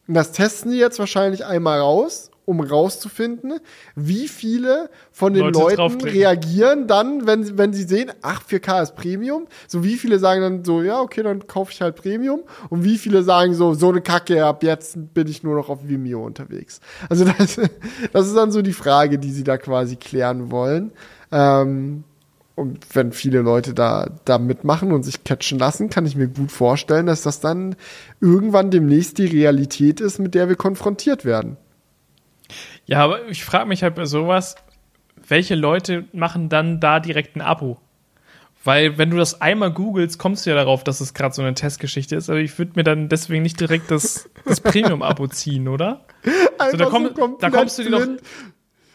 Und das testen die jetzt wahrscheinlich einmal raus, um rauszufinden, wie viele von den Leute Leuten reagieren dann, wenn, sie- wenn sie sehen, ach, 4K ist Premium. So wie viele sagen dann so, ja, okay, dann kaufe ich halt Premium. Und wie viele sagen so, so eine Kacke, ab jetzt bin ich nur noch auf Vimeo unterwegs. Also das, das ist dann so die Frage, die sie da quasi klären wollen. Ähm, und wenn viele Leute da, da mitmachen und sich catchen lassen, kann ich mir gut vorstellen, dass das dann irgendwann demnächst die Realität ist, mit der wir konfrontiert werden. Ja, aber ich frage mich halt bei sowas, welche Leute machen dann da direkt ein Abo? Weil, wenn du das einmal googelst, kommst du ja darauf, dass es gerade so eine Testgeschichte ist. Aber ich würde mir dann deswegen nicht direkt das, das Premium-Abo ziehen, oder? Einfach da komm- komplett da kommst du dir doch- blind.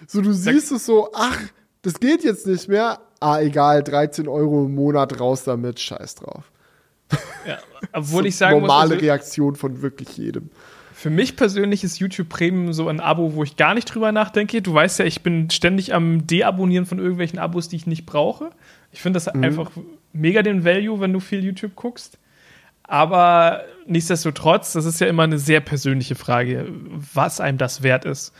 So, du siehst es so, ach, das geht jetzt nicht mehr. Ah, egal, 13 Euro im Monat raus damit, scheiß drauf. Ja, obwohl ich sagen muss, Normale also, Reaktion von wirklich jedem. Für mich persönlich ist YouTube Premium so ein Abo, wo ich gar nicht drüber nachdenke. Du weißt ja, ich bin ständig am Deabonnieren von irgendwelchen Abos, die ich nicht brauche. Ich finde das Mhm. einfach mega den Value, wenn du viel YouTube guckst. Aber nichtsdestotrotz, das ist ja immer eine sehr persönliche Frage, was einem das wert ist.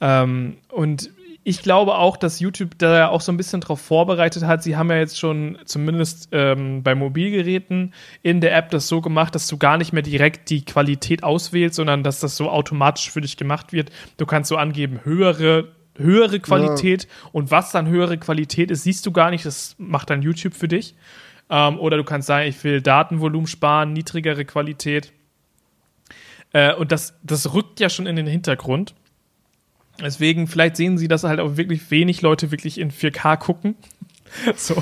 Ähm, und ich glaube auch, dass YouTube da ja auch so ein bisschen drauf vorbereitet hat. Sie haben ja jetzt schon zumindest ähm, bei Mobilgeräten in der App das so gemacht, dass du gar nicht mehr direkt die Qualität auswählst, sondern dass das so automatisch für dich gemacht wird. Du kannst so angeben, höhere, höhere Qualität und was dann höhere Qualität ist, siehst du gar nicht. Das macht dann YouTube für dich. Ähm, oder du kannst sagen, ich will Datenvolumen sparen, niedrigere Qualität. Äh, und das, das rückt ja schon in den Hintergrund. Deswegen, vielleicht sehen sie, dass halt auch wirklich wenig Leute wirklich in 4K gucken. So.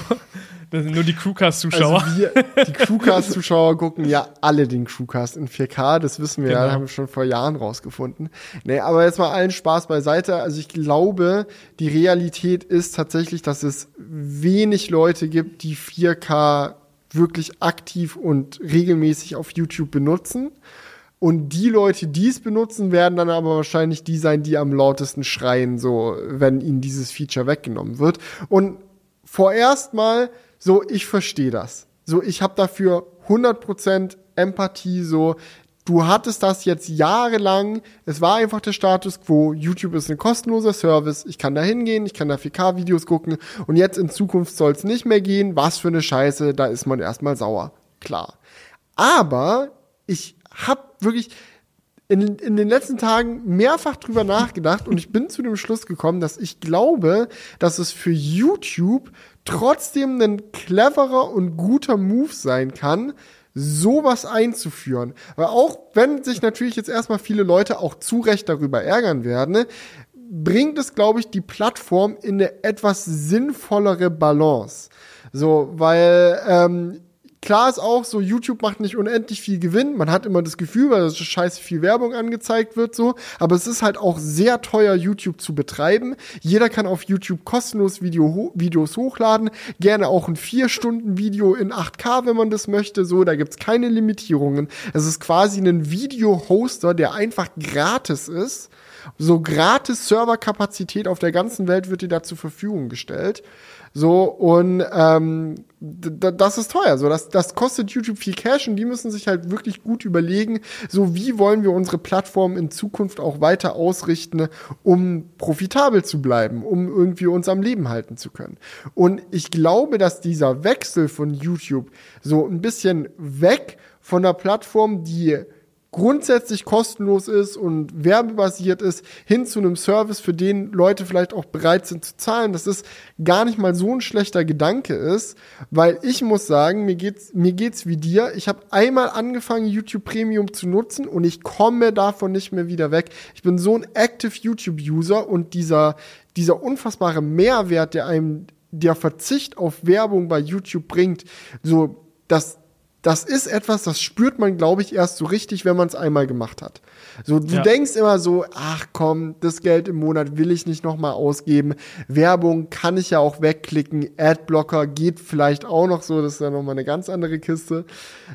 Das sind nur die Crewcast-Zuschauer. Also wir, die Crewcast-Zuschauer gucken ja alle den Crewcast in 4K, das wissen wir ja, Genau. haben wir schon vor Jahren rausgefunden. Nee, aber jetzt mal allen Spaß beiseite. Also ich glaube, die Realität ist tatsächlich, dass es wenig Leute gibt, die 4K wirklich aktiv und regelmäßig auf YouTube benutzen. Und die Leute, die es benutzen, werden dann aber wahrscheinlich die sein, die am lautesten schreien, so, wenn ihnen dieses Feature weggenommen wird. Und vorerst mal, so, ich verstehe das. So, ich habe dafür 100% Empathie, so, du hattest das jetzt jahrelang, es war einfach der Status quo, YouTube ist ein kostenloser Service, ich kann da hingehen, ich kann da 4K-Videos gucken und jetzt in Zukunft soll es nicht mehr gehen, was für eine Scheiße, da ist man erstmal sauer. Klar. Aber ich hab wirklich, in, in den letzten Tagen mehrfach drüber nachgedacht und ich bin zu dem Schluss gekommen, dass ich glaube, dass es für YouTube trotzdem ein cleverer und guter Move sein kann, sowas einzuführen. Weil auch wenn sich natürlich jetzt erstmal viele Leute auch zu Recht darüber ärgern werden, bringt es, glaube ich, die Plattform in eine etwas sinnvollere Balance. So, weil ähm, Klar ist auch so, YouTube macht nicht unendlich viel Gewinn. Man hat immer das Gefühl, weil das scheiße viel Werbung angezeigt wird, so. Aber es ist halt auch sehr teuer, YouTube zu betreiben. Jeder kann auf YouTube kostenlos Video, Videos hochladen. Gerne auch ein 4-Stunden-Video in 8K, wenn man das möchte. So, da gibt's keine Limitierungen. Es ist quasi ein Video-Hoster, der einfach gratis ist. So gratis Serverkapazität auf der ganzen Welt wird dir da zur Verfügung gestellt. So, und ähm, das ist teuer. So, das, das kostet YouTube viel Cash und die müssen sich halt wirklich gut überlegen, so wie wollen wir unsere Plattform in Zukunft auch weiter ausrichten, um profitabel zu bleiben, um irgendwie uns am Leben halten zu können. Und ich glaube, dass dieser Wechsel von YouTube so ein bisschen weg von der Plattform, die grundsätzlich kostenlos ist und werbebasiert ist, hin zu einem Service, für den Leute vielleicht auch bereit sind zu zahlen, dass es gar nicht mal so ein schlechter Gedanke ist, weil ich muss sagen, mir geht's, mir geht's wie dir. Ich habe einmal angefangen, YouTube Premium zu nutzen und ich komme davon nicht mehr wieder weg. Ich bin so ein Active YouTube-User und dieser, dieser unfassbare Mehrwert, der einem der Verzicht auf Werbung bei YouTube bringt, so, das, das ist etwas, das spürt man, glaube ich, erst so richtig, wenn man es einmal gemacht hat. So, du ja. denkst immer so, ach komm, das Geld im Monat will ich nicht nochmal ausgeben. Werbung kann ich ja auch wegklicken. Adblocker geht vielleicht auch noch so, das ist ja nochmal eine ganz andere Kiste.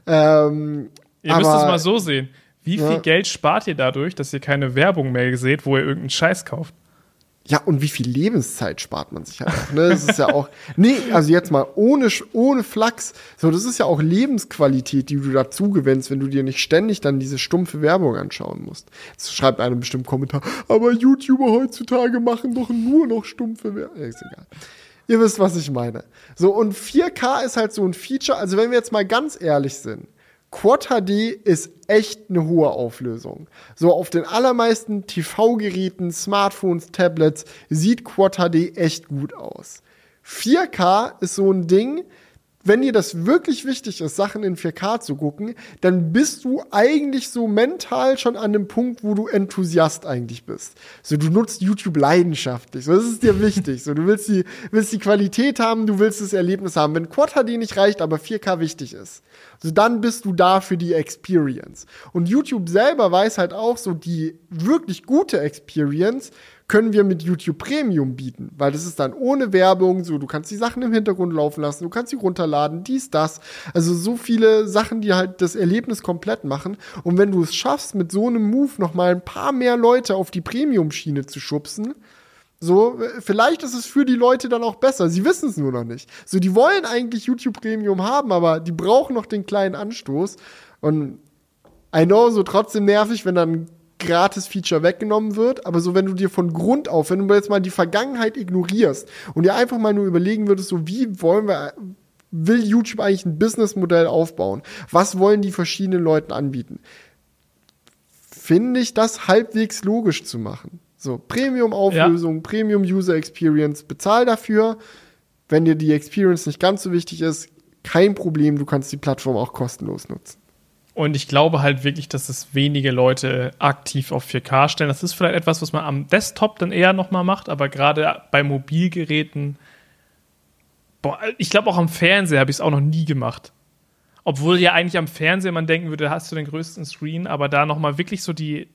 Ähm, ihr aber, müsst es mal so sehen. Wie viel ja. Geld spart ihr dadurch, dass ihr keine Werbung mehr seht, wo ihr irgendeinen Scheiß kauft? Ja, und wie viel Lebenszeit spart man sich halt auch, ne? Das ist ja auch, nee, also jetzt mal ohne, ohne Flachs, so, das ist ja auch Lebensqualität, die du dazu gewinnst, wenn du dir nicht ständig dann diese stumpfe Werbung anschauen musst. Jetzt schreibt einer bestimmt Kommentar, aber YouTuber heutzutage machen doch nur noch stumpfe Werbung. Ist egal. Ihr wisst, was ich meine. So, und 4K ist halt so ein Feature, also wenn wir jetzt mal ganz ehrlich sind, Quad HD ist echt eine hohe Auflösung. So auf den allermeisten TV-Geräten, Smartphones, Tablets sieht Quad HD echt gut aus. 4K ist so ein Ding, wenn dir das wirklich wichtig ist, Sachen in 4K zu gucken, dann bist du eigentlich so mental schon an dem Punkt, wo du Enthusiast eigentlich bist. So, du nutzt YouTube leidenschaftlich. So, das ist dir wichtig. So, du willst die, willst die Qualität haben, du willst das Erlebnis haben. Wenn Quad HD nicht reicht, aber 4K wichtig ist, so dann bist du da für die Experience. Und YouTube selber weiß halt auch so, die wirklich gute Experience können wir mit YouTube Premium bieten, weil das ist dann ohne Werbung, so du kannst die Sachen im Hintergrund laufen lassen, du kannst sie runterladen, dies, das. Also so viele Sachen, die halt das Erlebnis komplett machen. Und wenn du es schaffst, mit so einem Move noch mal ein paar mehr Leute auf die Premium-Schiene zu schubsen, so, vielleicht ist es für die Leute dann auch besser. Sie wissen es nur noch nicht. So, die wollen eigentlich YouTube Premium haben, aber die brauchen noch den kleinen Anstoß. Und I know, so trotzdem nervig, wenn dann Gratis-Feature weggenommen wird, aber so wenn du dir von Grund auf, wenn du jetzt mal die Vergangenheit ignorierst und dir einfach mal nur überlegen würdest, so wie wollen wir, will YouTube eigentlich ein Businessmodell aufbauen? Was wollen die verschiedenen Leuten anbieten? Finde ich das halbwegs logisch zu machen. So, Premium-Auflösung, ja. Premium-User Experience, bezahl dafür. Wenn dir die Experience nicht ganz so wichtig ist, kein Problem, du kannst die Plattform auch kostenlos nutzen. Und ich glaube halt wirklich, dass es wenige Leute aktiv auf 4K stellen. Das ist vielleicht etwas, was man am Desktop dann eher nochmal macht, aber gerade bei Mobilgeräten, boah, ich glaube auch am Fernseher habe ich es auch noch nie gemacht. Obwohl ja eigentlich am Fernseher man denken würde, hast du den größten Screen, aber da nochmal wirklich so die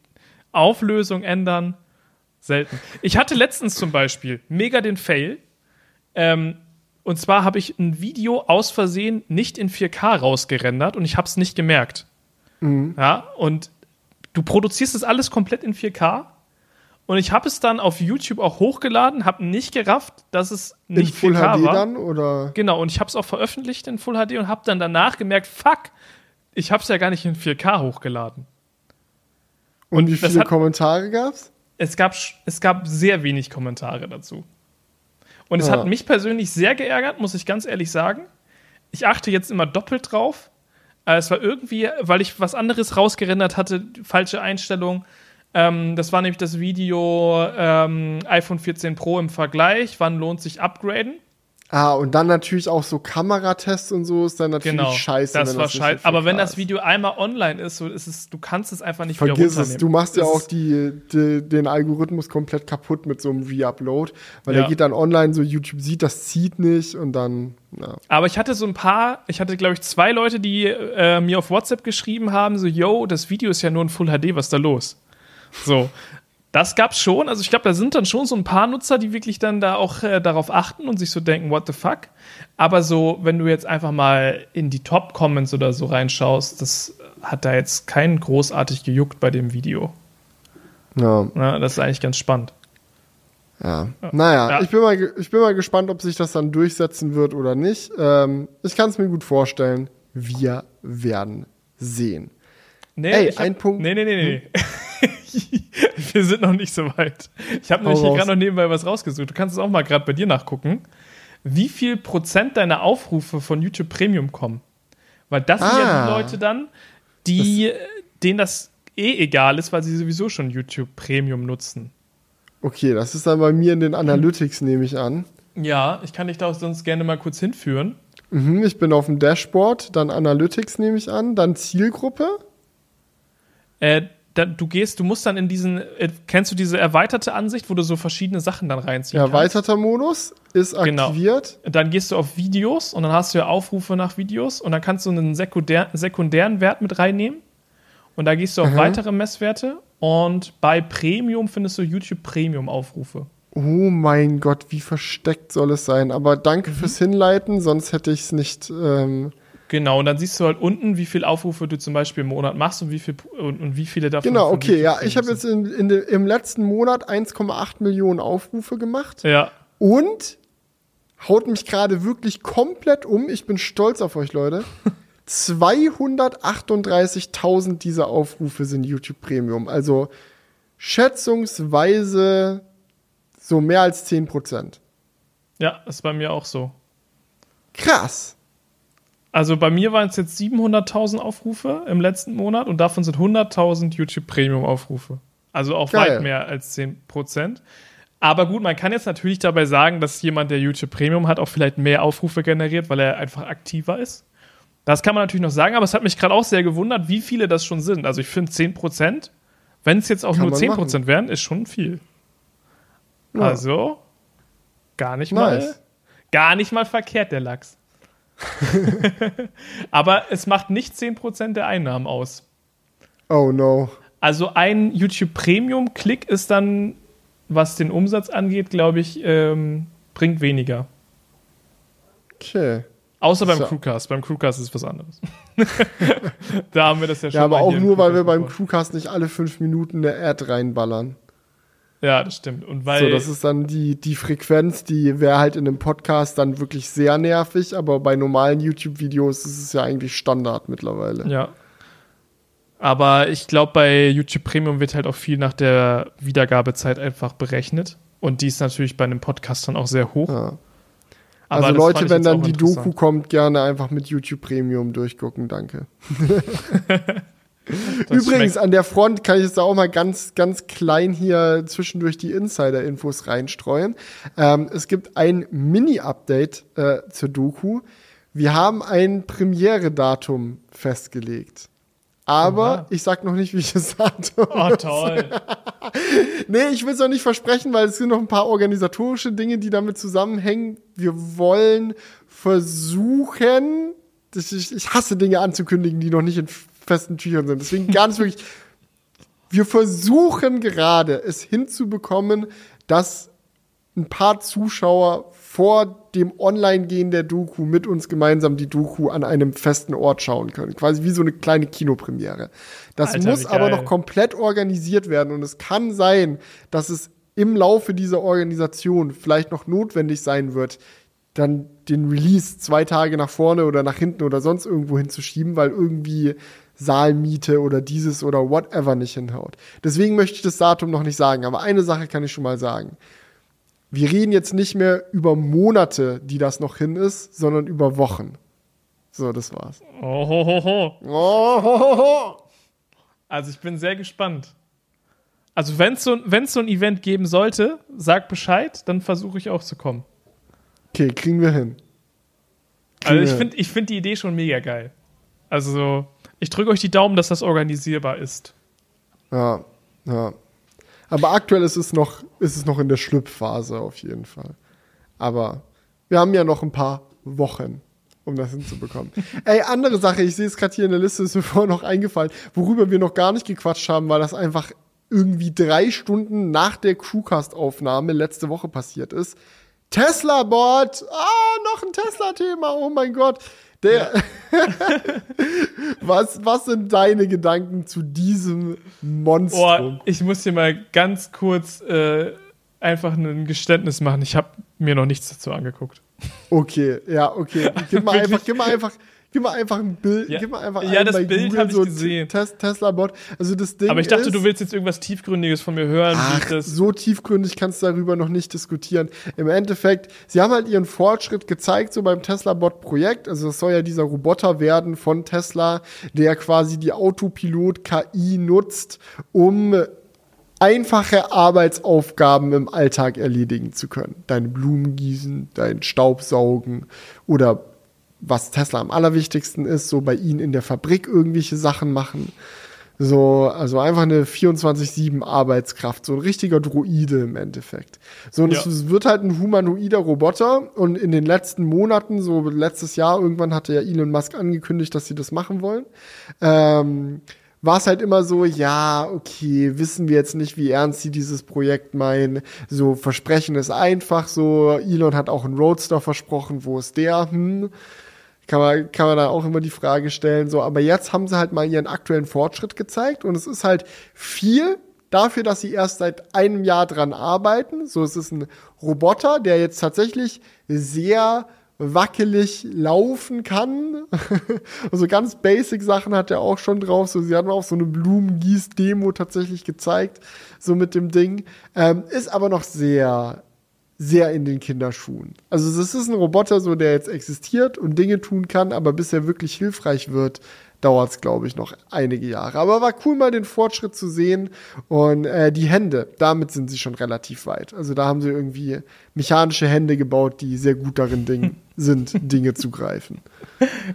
Auflösung ändern, selten. Ich hatte letztens zum Beispiel mega den Fail. Ähm, und zwar habe ich ein Video aus Versehen nicht in 4K rausgerendert und ich habe es nicht gemerkt. Mhm. Ja, und du produzierst das alles komplett in 4K. Und ich habe es dann auf YouTube auch hochgeladen, habe nicht gerafft, dass es nicht in Full 4K HD war. dann oder? Genau, und ich habe es auch veröffentlicht in Full HD und habe dann danach gemerkt, fuck, ich habe es ja gar nicht in 4K hochgeladen. Und, und wie viele hat, Kommentare gab's? Es gab es gab sehr wenig Kommentare dazu. Und es ja. hat mich persönlich sehr geärgert, muss ich ganz ehrlich sagen. Ich achte jetzt immer doppelt drauf. Äh, es war irgendwie, weil ich was anderes rausgerendert hatte, falsche Einstellung. Ähm, das war nämlich das Video ähm, iPhone 14 Pro im Vergleich. Wann lohnt sich upgraden? Ah, und dann natürlich auch so Kameratests und so ist dann natürlich Genau, scheiße. das war scheiße. Aber wenn das. Video einmal online ist, so ist es, du kannst es einfach nicht wieder Vergiss es, runternehmen. du machst ja auch die, die, den Algorithmus komplett kaputt mit so einem Re-Upload, weil Ja. der geht dann online, so YouTube sieht, das zieht nicht und dann, ja. Aber ich hatte so ein paar, ich hatte glaube ich zwei Leute, die äh, mir auf WhatsApp geschrieben haben, so, yo, das Video ist ja nur in Full HD, was ist da los? So. Das gab's schon. Also ich glaube, da sind dann schon so ein paar Nutzer, die wirklich dann da auch äh, darauf achten und sich so denken, what the fuck? Aber so, wenn du jetzt einfach mal in die Top-Comments oder so reinschaust, das hat da jetzt keinen großartig gejuckt bei dem Video. ja. Ne? Das ist eigentlich ganz spannend. Ja. Naja, Ja. Ich, bin mal, ich bin mal gespannt, ob sich das dann durchsetzen wird oder nicht. Ähm, ich kann es mir gut vorstellen. Wir werden sehen. Nee, Ey, hab, ein Punkt- Nee, nee, nee, nee. Wir sind noch nicht so weit. Ich habe nämlich hier gerade noch nebenbei was rausgesucht. Du kannst es auch mal gerade bei dir nachgucken. Wie viel Prozent deiner Aufrufe von YouTube Premium kommen? Weil das sind ja die Ah. Leute dann, die, denen das eh egal ist, weil sie sowieso schon YouTube Premium nutzen. Okay, das ist dann bei mir in den Analytics, nehme ich an. Ja, ich kann dich da auch sonst gerne mal kurz hinführen. Mhm, ich bin auf dem Dashboard, dann Analytics nehme ich an, dann Zielgruppe. Äh, da, du gehst, du musst dann in diesen, äh, kennst du diese erweiterte Ansicht, wo du so verschiedene Sachen dann reinziehen kannst? Erweiterter Modus ist Genau. aktiviert. dann gehst du auf Videos und dann hast du ja Aufrufe nach Videos und dann kannst du einen sekundär, sekundären Wert mit reinnehmen und da gehst du auf Mhm. weitere Messwerte und bei Premium findest du YouTube Premium Aufrufe. Oh mein Gott, wie versteckt soll es sein? Aber danke Mhm. fürs Hinleiten, sonst hätte ich es nicht. Ähm, Genau, und dann siehst du halt unten, wie viele Aufrufe du zum Beispiel im Monat machst und wie, viel, und, und wie viele davon. genau, okay, ja. Ich habe jetzt in, in im letzten Monat 1,8 Millionen Aufrufe gemacht Ja, und haut mich gerade wirklich komplett um. Ich bin stolz auf euch, Leute. 238.000 dieser Aufrufe sind YouTube Premium. Also schätzungsweise so mehr als 10 Prozent. ja, ist bei mir auch so. Krass. Also bei mir waren es jetzt 700.000 Aufrufe im letzten Monat und davon sind 100.000 YouTube Premium Aufrufe. Also auch Geil. weit mehr als 10%. Aber gut, man kann jetzt natürlich dabei sagen, dass jemand, der YouTube Premium hat, auch vielleicht mehr Aufrufe generiert, weil er einfach aktiver ist. Das kann man natürlich noch sagen, aber es hat mich gerade auch sehr gewundert, wie viele das schon sind. Also ich finde 10%, wenn es jetzt auch Kann nur man 10% wären, ist schon viel. Ja. Also gar nicht Nice. mal gar nicht mal verkehrt der Lachs. Aber es macht nicht 10% der Einnahmen aus. Oh no. Also ein YouTube Premium Klick ist dann, was den Umsatz angeht, glaube ich, ähm, bringt weniger. Okay. Außer beim So. Crewcast. Beim Crewcast ist was anderes. da haben wir das ja schon Ja, aber auch nur, weil wir beim. Crewcast nicht alle fünf Minuten eine Ad reinballern. Ja, das stimmt. Und weil So, das ist dann die, die Frequenz, die wäre halt in einem Podcast dann wirklich sehr nervig, aber bei normalen YouTube-Videos ist es ja eigentlich Standard mittlerweile. Ja. Aber ich glaube, bei YouTube Premium wird halt auch viel nach der Wiedergabezeit einfach berechnet. Und die ist natürlich bei einem Podcast dann auch sehr hoch. Ja. Also Leute, wenn dann die. Doku kommt, gerne einfach mit YouTube Premium durchgucken, danke. Das Übrigens, schmeckt- an der Front kann ich jetzt auch mal ganz, ganz klein hier zwischendurch die Insider-Infos reinstreuen. Ähm, es gibt ein Mini-Update äh, zur Doku. Wir haben ein Premiere-Datum festgelegt. Aber Oha. ich sag noch nicht, welches Datum. Oh, toll. Nee, ich will es noch nicht versprechen, weil es sind noch ein paar organisatorische Dinge, die damit zusammenhängen. Wir wollen versuchen, ich, ich hasse Dinge anzukündigen, die noch nicht in festen Tüchern sind. Deswegen ganz wirklich, wir versuchen gerade es hinzubekommen, dass ein paar Zuschauer vor dem Online-Gehen der Doku mit uns gemeinsam die Doku an einem festen Ort schauen können. Quasi wie so eine kleine Kinopremiere. Das Alter, muss aber noch komplett organisiert werden und es kann sein, dass es im Laufe dieser Organisation vielleicht noch notwendig sein wird, dann den Release zwei Tage nach vorne oder nach hinten oder sonst irgendwo hinzuschieben, weil irgendwie Saalmiete oder dieses oder whatever nicht hinhaut. Deswegen möchte ich das Datum noch nicht sagen, aber eine Sache kann ich schon mal sagen. Wir reden jetzt nicht mehr über Monate, die das noch hin ist, sondern über Wochen. So, das war's. Oh, ho, ho, ho. Oh, ho, ho, ho. Also ich bin sehr gespannt. Also wenn es so, wenn's so ein Event geben sollte, sag Bescheid, dann versuche ich auch zu kommen. Okay, kriegen wir hin. Also ich finde ich find die Idee schon mega geil. Also so, ich drücke euch die Daumen, dass das organisierbar ist. Ja, ja. Aber aktuell ist es noch, ist es noch in der Schlüpfphase auf jeden Fall. Aber wir haben ja noch ein paar Wochen, um das hinzubekommen. Ey, andere Sache, ich sehe es gerade hier in der Liste, ist mir vorher noch eingefallen, worüber wir noch gar nicht gequatscht haben, weil das einfach irgendwie drei Stunden nach der Crewcast-Aufnahme letzte Woche passiert ist. Tesla-Bot! Ah, noch ein Tesla-Thema, oh mein Gott. Der, was, was sind deine Gedanken zu diesem Monstrum? Oh, ich muss hier mal ganz kurz äh, einfach ein Geständnis machen. Ich habe mir noch nichts dazu angeguckt. Okay, ja, okay. Gib mal einfach, gib mal einfach, gib mal einfach ein Bild, Ja. gib mal einfach Ja, das Bild Google hab ich so gesehen. Tes Tesla-Bot. Also das Ding Aber ich dachte, ist, du willst jetzt irgendwas Tiefgründiges von mir hören, wie Ach, das. so tiefgründig kannst du darüber noch nicht diskutieren. Im Endeffekt, sie haben halt ihren Fortschritt gezeigt, so beim Tesla-Bot-Projekt. Also es soll ja dieser Roboter werden von Tesla, der quasi die Autopilot-KI nutzt, um einfache Arbeitsaufgaben im Alltag erledigen zu können. Deine Blumen gießen, dein Staubsaugen oder was Tesla am allerwichtigsten ist, so bei ihnen in der Fabrik irgendwelche Sachen machen. So, also einfach eine 24-7 Arbeitskraft, so ein richtiger Droide im Endeffekt. So, und Ja. es wird halt ein humanoider Roboter und in den letzten Monaten, so letztes Jahr, irgendwann hatte ja Elon Musk angekündigt, dass sie das machen wollen. Ähm, war es halt immer so, ja, okay, wissen wir jetzt nicht, wie ernst sie dieses Projekt meinen. So, Versprechen ist einfach so. Elon hat auch einen Roadster versprochen, wo ist der? Hm. Kann man, kann man da auch immer die Frage stellen, so, aber jetzt haben sie halt mal ihren aktuellen Fortschritt gezeigt und es ist halt viel dafür, dass sie erst seit einem Jahr dran arbeiten. So, es ist ein Roboter, der jetzt tatsächlich sehr wackelig laufen kann. also ganz basic Sachen hat er auch schon drauf. So, sie hatten auch so eine Blumengieß-Demo tatsächlich gezeigt, so mit dem Ding. Ähm, ist aber noch sehr, sehr in den Kinderschuhen. Also es ist ein Roboter, so der jetzt existiert und Dinge tun kann, aber bis er wirklich hilfreich wird, dauert es, glaube ich, noch einige Jahre. Aber war cool, mal den Fortschritt zu sehen. Und äh, die Hände, damit sind sie schon relativ weit. Also da haben sie irgendwie mechanische Hände gebaut, die sehr gut darin Ding sind, Dinge zu greifen.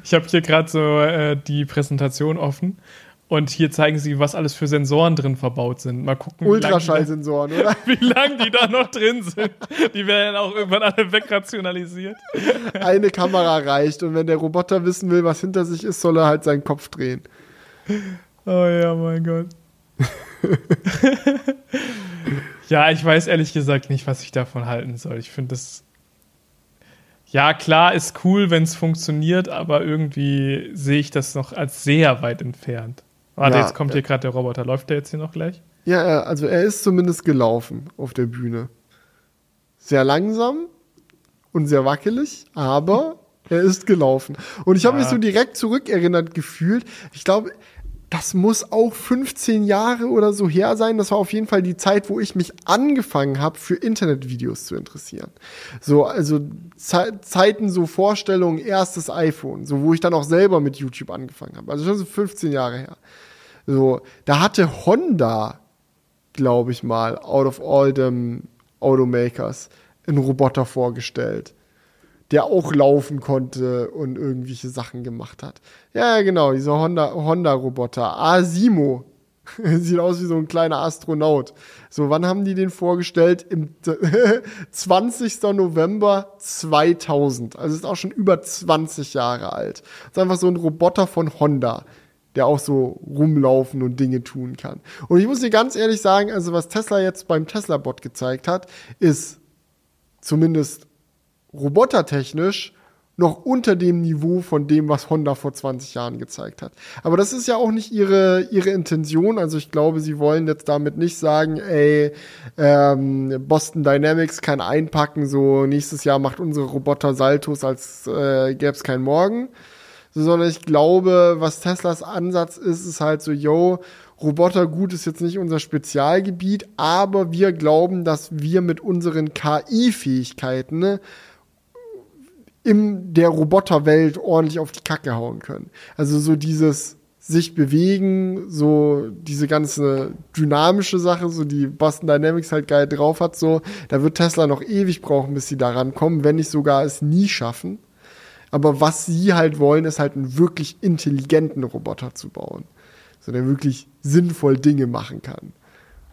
Ich habe hier gerade so äh, die Präsentation offen und hier zeigen sie, was alles für Sensoren drin verbaut sind. Mal gucken, wie lang die da- Ultraschallsensoren, oder? wie lang die da noch drin sind. Die werden auch irgendwann alle wegrationalisiert. Eine Kamera reicht. Und wenn der Roboter wissen will, was hinter sich ist, soll er halt seinen Kopf drehen. Oh ja, mein Gott. ja, ich weiß ehrlich gesagt nicht, was ich davon halten soll. Ich finde das. Ja, klar, ist cool, wenn es funktioniert, aber irgendwie sehe ich das noch als sehr weit entfernt. Warte, Ja, jetzt kommt ja. hier gerade der Roboter. Läuft der jetzt hier noch gleich? Ja, also er ist zumindest gelaufen auf der Bühne. Sehr langsam und sehr wackelig, aber er ist gelaufen. Und ich habe Ja. mich so direkt zurückerinnert gefühlt. Ich glaube, das muss auch 15 Jahre oder so her sein. Das war auf jeden Fall die Zeit, wo ich mich angefangen habe, für Internetvideos zu interessieren. So, also Ze Zeiten, so Vorstellungen, erstes iPhone, so wo ich dann auch selber mit YouTube angefangen habe. Also schon so 15 Jahre her. So, da hatte Honda, glaube ich mal, out of all them Automakers, einen Roboter vorgestellt, der auch laufen konnte und irgendwelche Sachen gemacht hat. Ja, genau, dieser Honda, Honda-Roboter. Asimo. Sieht aus wie so ein kleiner Astronaut. So, wann haben die den vorgestellt? Im 20. November 2000. Also ist auch schon über 20 Jahre alt. ist einfach so ein Roboter von Honda, der auch so rumlaufen und Dinge tun kann. Und ich muss dir ganz ehrlich sagen, also was Tesla jetzt beim Tesla-Bot gezeigt hat, ist zumindest robotertechnisch noch unter dem Niveau von dem, was Honda vor 20 Jahren gezeigt hat. Aber das ist ja auch nicht ihre, ihre Intention. Also ich glaube, sie wollen jetzt damit nicht sagen, ey, ähm, Boston Dynamics kann einpacken, so nächstes Jahr macht unsere Roboter Saltos, als äh, gäbe es keinen Morgen. So, sondern ich glaube, was Teslas Ansatz ist, ist halt so, yo, Roboter gut ist jetzt nicht unser Spezialgebiet, aber wir glauben, dass wir mit unseren KI-Fähigkeiten ne, in der Roboterwelt ordentlich auf die Kacke hauen können. Also so dieses sich bewegen, so diese ganze dynamische Sache, so die Boston Dynamics halt geil drauf hat, so, da wird Tesla noch ewig brauchen, bis sie daran kommen, wenn nicht sogar es nie schaffen. Aber was sie halt wollen, ist halt einen wirklich intelligenten Roboter zu bauen. So, der wirklich sinnvoll Dinge machen kann.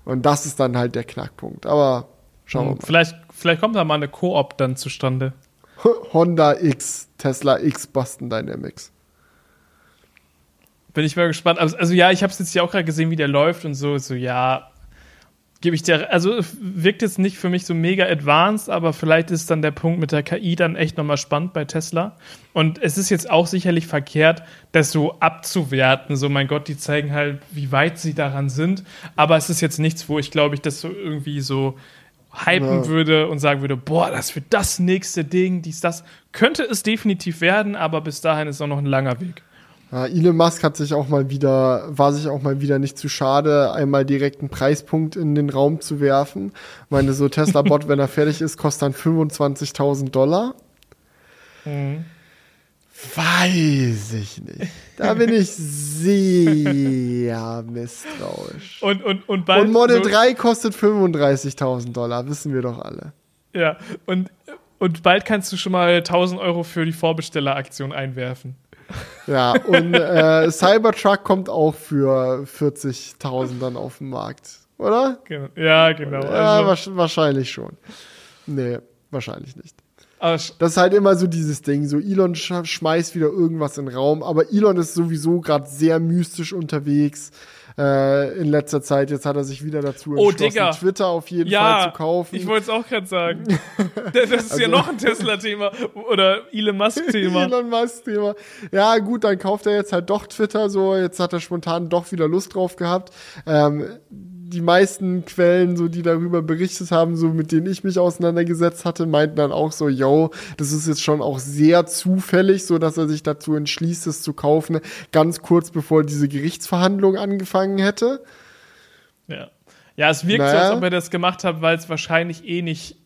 Und das ist dann halt der Knackpunkt. Aber schauen wir Hm, mal. Vielleicht, vielleicht kommt da mal eine Koop dann zustande. Honda X, Tesla X, Boston Dynamics. Bin ich mal gespannt. Also, also ja, ich habe es jetzt ja auch gerade gesehen, wie der läuft und so. So, ja, gebe ich dir. Also wirkt jetzt nicht für mich so mega advanced, aber vielleicht ist dann der Punkt mit der KI dann echt nochmal spannend bei Tesla. Und es ist jetzt auch sicherlich verkehrt, das so abzuwerten. So, mein Gott, die zeigen halt, wie weit sie daran sind. Aber es ist jetzt nichts, wo ich glaube ich das so irgendwie so hypen Ja. würde und sagen würde, boah, das wird das nächste Ding, dies, das. Könnte es definitiv werden, aber bis dahin ist auch noch ein langer Weg. Ja, Elon Musk hat sich auch mal wieder, war sich auch mal wieder nicht zu schade, einmal direkt einen Preispunkt in den Raum zu werfen. Meine, so Tesla-Bot, wenn er fertig ist, kostet dann 25.000 Dollar. Mhm. Weiß ich nicht. Da bin ich sehr misstrauisch. Und, und, und bald. Und Model so- 3 kostet 35.000 Dollar, wissen wir doch alle. Ja, und, und bald kannst du schon mal 1000 Euro für die Vorbestelleraktion einwerfen. Ja, und äh, Cybertruck kommt auch für 40.000 dann auf den Markt, oder? Ja, genau. Ja, Also, wahrsch- wahrscheinlich schon. Nee, wahrscheinlich nicht. Das ist halt immer so dieses Ding, so Elon sch schmeißt wieder irgendwas in den Raum, aber Elon ist sowieso gerade sehr mystisch unterwegs äh, in letzter Zeit. Jetzt hat er sich wieder dazu Oh, entschlossen, Digga. Twitter auf jeden Fall ja, zu kaufen. ich wollte es auch gerade sagen. das ist ja Also- noch ein Tesla-Thema oder Elon Musk-Thema. Elon Musk Thema. Ja, gut, dann kauft er jetzt halt doch Twitter so. Jetzt hat er spontan doch wieder Lust drauf gehabt. Ähm, die meisten Quellen, so die darüber berichtet haben, so mit denen ich mich auseinandergesetzt hatte, meinten dann auch so, yo, das ist jetzt schon auch sehr zufällig, so dass er sich dazu entschließt, es zu kaufen, ganz kurz bevor diese Gerichtsverhandlung angefangen hätte. Ja. ja, es wirkt so, Naja. als ob er das gemacht hat, weil es wahrscheinlich eh nicht,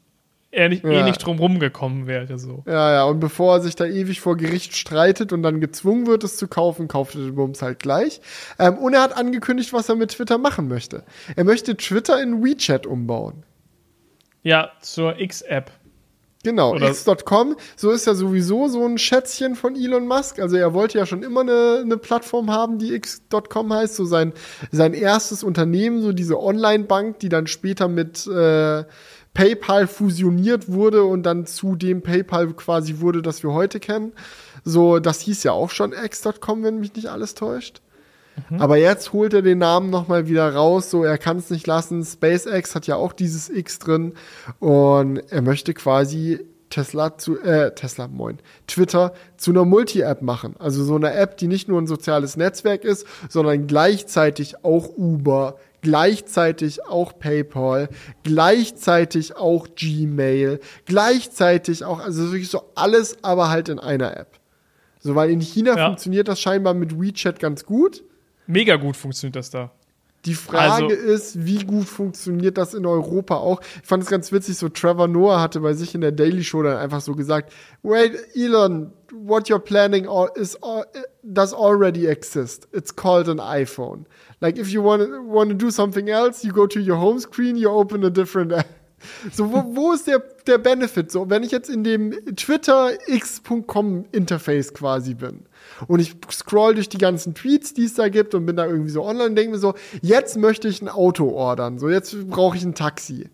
er nicht, eh Ja. nicht drum rumgekommen wäre. So. Ja, ja, und bevor er sich da ewig vor Gericht streitet und dann gezwungen wird, es zu kaufen, kauft er den Bums halt gleich. Ähm, und er hat angekündigt, was er mit Twitter machen möchte. Er möchte Twitter in WeChat umbauen. Ja, zur X-App. Genau, x.com, so ist ja sowieso so ein Schätzchen von Elon Musk. Also er wollte ja schon immer eine, eine Plattform haben, die x.com heißt, so sein, sein erstes Unternehmen, so diese Online-Bank, die dann später mit äh, PayPal fusioniert wurde und dann zu dem PayPal quasi wurde, das wir heute kennen. So, das hieß ja auch schon x.com, wenn mich nicht alles täuscht. Aber jetzt holt er den Namen nochmal wieder raus, so er kann es nicht lassen. SpaceX hat ja auch dieses X drin und er möchte quasi Tesla zu, äh, Tesla, moin, Twitter zu einer Multi-App machen. Also so eine App, die nicht nur ein soziales Netzwerk ist, sondern gleichzeitig auch Uber, gleichzeitig auch PayPal, gleichzeitig auch Gmail, gleichzeitig auch, also wirklich so alles, aber halt in einer App. So, weil in China Ja. funktioniert das scheinbar mit WeChat ganz gut. Mega gut funktioniert das da. Die Frage Also- ist, wie gut funktioniert das in Europa auch? Ich fand es ganz witzig, so Trevor Noah hatte bei sich in der Daily Show dann einfach so gesagt, wait, Elon, what you're planning is al- does already exist. It's called an iPhone. Like if you want want to do something else, you go to your home screen, you open a different app. So, wo, wo ist der, der Benefit? So, wenn ich jetzt in dem Twitter x.com Interface quasi bin und ich scroll durch die ganzen Tweets, die es da gibt und bin da irgendwie so online und denke mir so, jetzt möchte ich ein Auto ordern. So, jetzt brauche ich ein Taxi.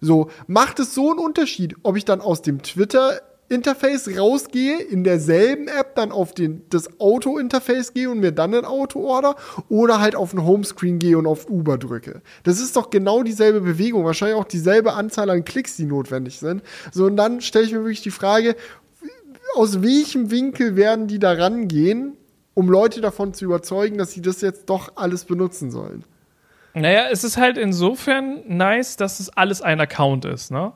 So, macht es so einen Unterschied, ob ich dann aus dem Twitter Interface rausgehe, in derselben App dann auf den, das Auto-Interface gehe und mir dann ein Auto order oder halt auf den Homescreen gehe und auf Uber drücke. Das ist doch genau dieselbe Bewegung, wahrscheinlich auch dieselbe Anzahl an Klicks, die notwendig sind. So, und dann stelle ich mir wirklich die Frage, aus welchem Winkel werden die da rangehen, um Leute davon zu überzeugen, dass sie das jetzt doch alles benutzen sollen? Naja, es ist halt insofern nice, dass es alles ein Account ist, ne?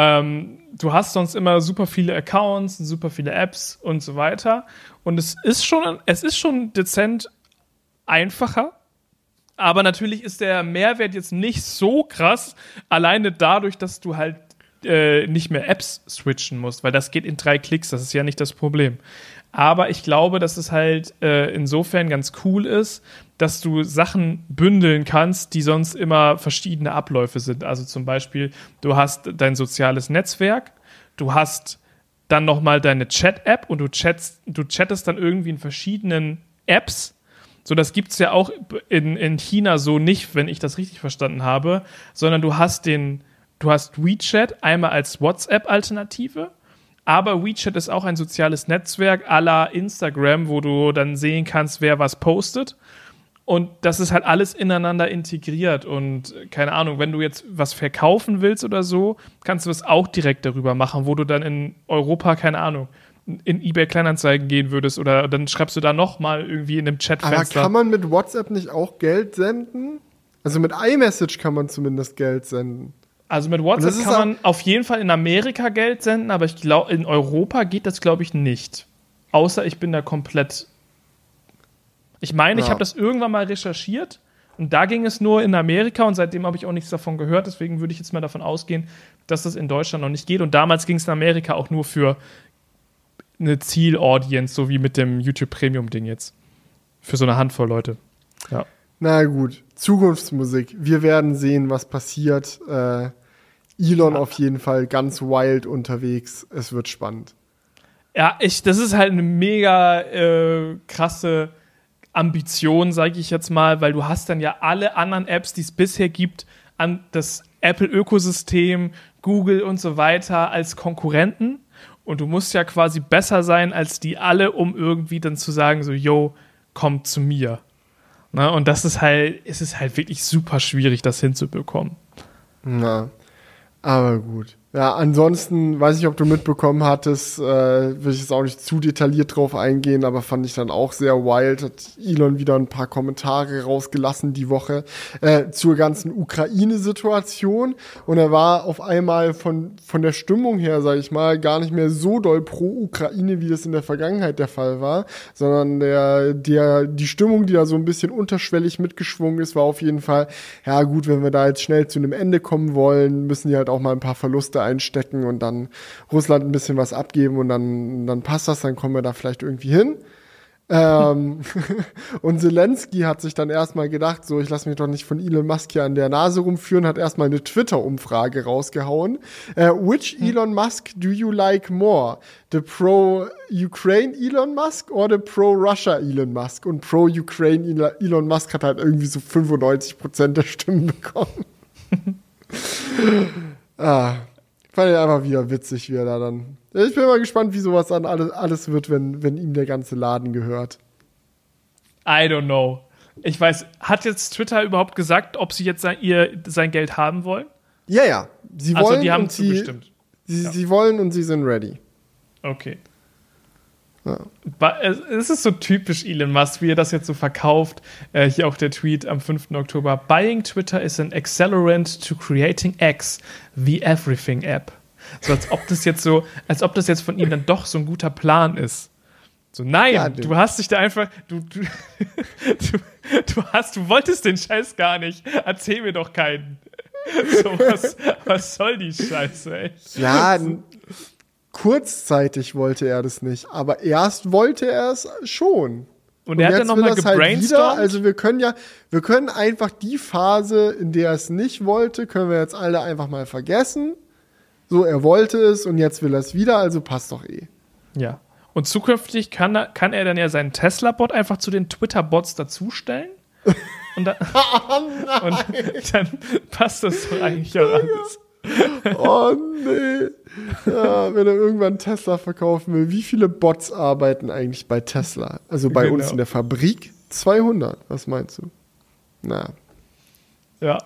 Ähm, du hast sonst immer super viele Accounts, super viele Apps und so weiter. Und es ist schon, es ist schon dezent einfacher. Aber natürlich ist der Mehrwert jetzt nicht so krass, alleine dadurch, dass du halt äh, nicht mehr Apps switchen musst, weil das geht in drei Klicks, das ist ja nicht das Problem. Aber ich glaube, dass es halt äh, insofern ganz cool ist, dass du Sachen bündeln kannst, die sonst immer verschiedene Abläufe sind. Also zum Beispiel, du hast dein soziales Netzwerk, du hast dann nochmal deine Chat-App und du, chatst, du chattest dann irgendwie in verschiedenen Apps. So, das gibt es ja auch in, in China so nicht, wenn ich das richtig verstanden habe, sondern du hast den, du hast WeChat einmal als WhatsApp-Alternative, aber WeChat ist auch ein soziales Netzwerk à la Instagram, wo du dann sehen kannst, wer was postet. Und das ist halt alles ineinander integriert. Und keine Ahnung, wenn du jetzt was verkaufen willst oder so, kannst du das auch direkt darüber machen, wo du dann in Europa, keine Ahnung, in eBay Kleinanzeigen gehen würdest oder dann schreibst du da nochmal irgendwie in einem Chatfenster. Aber kann man mit WhatsApp nicht auch Geld senden? Also mit iMessage kann man zumindest Geld senden. Also mit WhatsApp kann man auf jeden Fall in Amerika Geld senden, aber ich glaube, in Europa geht das, glaube ich, nicht. Außer ich bin da komplett. Ich meine, ja. ich habe das irgendwann mal recherchiert und da ging es nur in Amerika und seitdem habe ich auch nichts davon gehört. Deswegen würde ich jetzt mal davon ausgehen, dass das in Deutschland noch nicht geht. Und damals ging es in Amerika auch nur für eine Zielaudience, so wie mit dem YouTube Premium-Ding jetzt. Für so eine Handvoll Leute. Ja. Na gut, Zukunftsmusik. Wir werden sehen, was passiert. Äh, Elon auf jeden Fall ganz wild unterwegs. Es wird spannend. Ja, ich, das ist halt eine mega äh, krasse Ambition, sage ich jetzt mal, weil du hast dann ja alle anderen Apps, die es bisher gibt, an das Apple-Ökosystem, Google und so weiter als Konkurrenten. Und du musst ja quasi besser sein als die alle, um irgendwie dann zu sagen, so, yo, komm zu mir. Ne? Und das ist halt, es ist halt wirklich super schwierig, das hinzubekommen. Na, aber gut. Ja, ansonsten weiß ich, ob du mitbekommen hattest, äh, will ich jetzt auch nicht zu detailliert drauf eingehen, aber fand ich dann auch sehr wild. Hat Elon wieder ein paar Kommentare rausgelassen die Woche äh, zur ganzen Ukraine-Situation und er war auf einmal von von der Stimmung her, sage ich mal, gar nicht mehr so doll pro Ukraine, wie das in der Vergangenheit der Fall war, sondern der der die Stimmung, die da so ein bisschen unterschwellig mitgeschwungen ist, war auf jeden Fall, ja gut, wenn wir da jetzt schnell zu einem Ende kommen wollen, müssen die halt auch mal ein paar Verluste einstecken und dann Russland ein bisschen was abgeben und dann, dann passt das, dann kommen wir da vielleicht irgendwie hin. ähm, und Zelensky hat sich dann erstmal gedacht, so, ich lasse mich doch nicht von Elon Musk hier an der Nase rumführen, hat erstmal eine Twitter-Umfrage rausgehauen. Uh, which hm. Elon Musk do you like more? The pro-Ukraine Elon Musk or the pro-Russia Elon Musk? Und pro-Ukraine Elon Musk hat halt irgendwie so 95% der Stimmen bekommen. ah, fand ich einfach wieder witzig, wie er da dann. Ich bin mal gespannt, wie sowas dann alles, alles wird, wenn, wenn ihm der ganze Laden gehört. I don't know. Ich weiß, hat jetzt Twitter überhaupt gesagt, ob sie jetzt sein, ihr, sein Geld haben wollen? Ja, ja. Sie also wollen die haben und zugestimmt. Sie, ja. sie wollen und sie sind ready. Okay. Ja. Es ist so typisch Elon Musk, wie er das jetzt so verkauft. Äh, hier auch der Tweet am 5. Oktober. Buying Twitter is an accelerant to creating X, the Everything App. So als ob das jetzt so, als ob das jetzt von ihm dann doch so ein guter Plan ist. So, nein, ja, du hast dich da einfach, du, du, du, du, hast, du wolltest den Scheiß gar nicht. Erzähl mir doch keinen. So, was, was soll die Scheiße, ey? Ja, kurzzeitig wollte er das nicht, aber erst wollte er es schon. Und, und er hat dann nochmal gebrainstormt. Halt also wir können ja, wir können einfach die Phase, in der er es nicht wollte, können wir jetzt alle einfach mal vergessen. So, er wollte es und jetzt will er es wieder, also passt doch eh. Ja. Und zukünftig kann er, kann er dann ja seinen Tesla-Bot einfach zu den Twitter-Bots dazustellen. Und dann, oh und dann passt das doch eigentlich auch alles. Oh nee. Ja, wenn er irgendwann Tesla verkaufen will, wie viele Bots arbeiten eigentlich bei Tesla? Also bei genau. uns in der Fabrik? 200. Was meinst du? Na. Ja.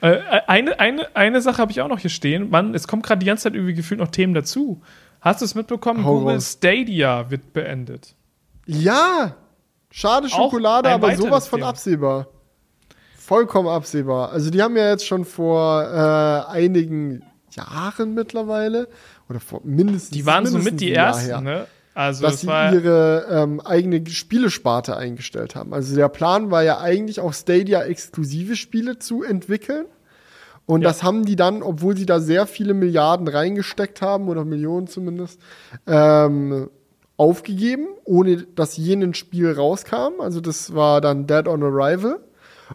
Äh, eine, eine, eine Sache habe ich auch noch hier stehen. Mann, es kommt gerade die ganze Zeit irgendwie gefühlt noch Themen dazu. Hast du es mitbekommen? Hau Google. Stadia wird beendet. Ja! Schade Schokolade, aber sowas von Thema. absehbar. Vollkommen absehbar. Also die haben ja jetzt schon vor äh, einigen Jahren mittlerweile oder vor mindestens die waren mindestens so mit die ersten, ne? Also dass sie ihre ähm, eigene Spielesparte eingestellt haben. Also der Plan war ja eigentlich auch Stadia exklusive Spiele zu entwickeln Und Ja. das haben die dann, obwohl sie da sehr viele Milliarden reingesteckt haben, oder Millionen zumindest, ähm, aufgegeben, ohne dass jenes Spiel rauskam. Also das war dann Dead on Arrival.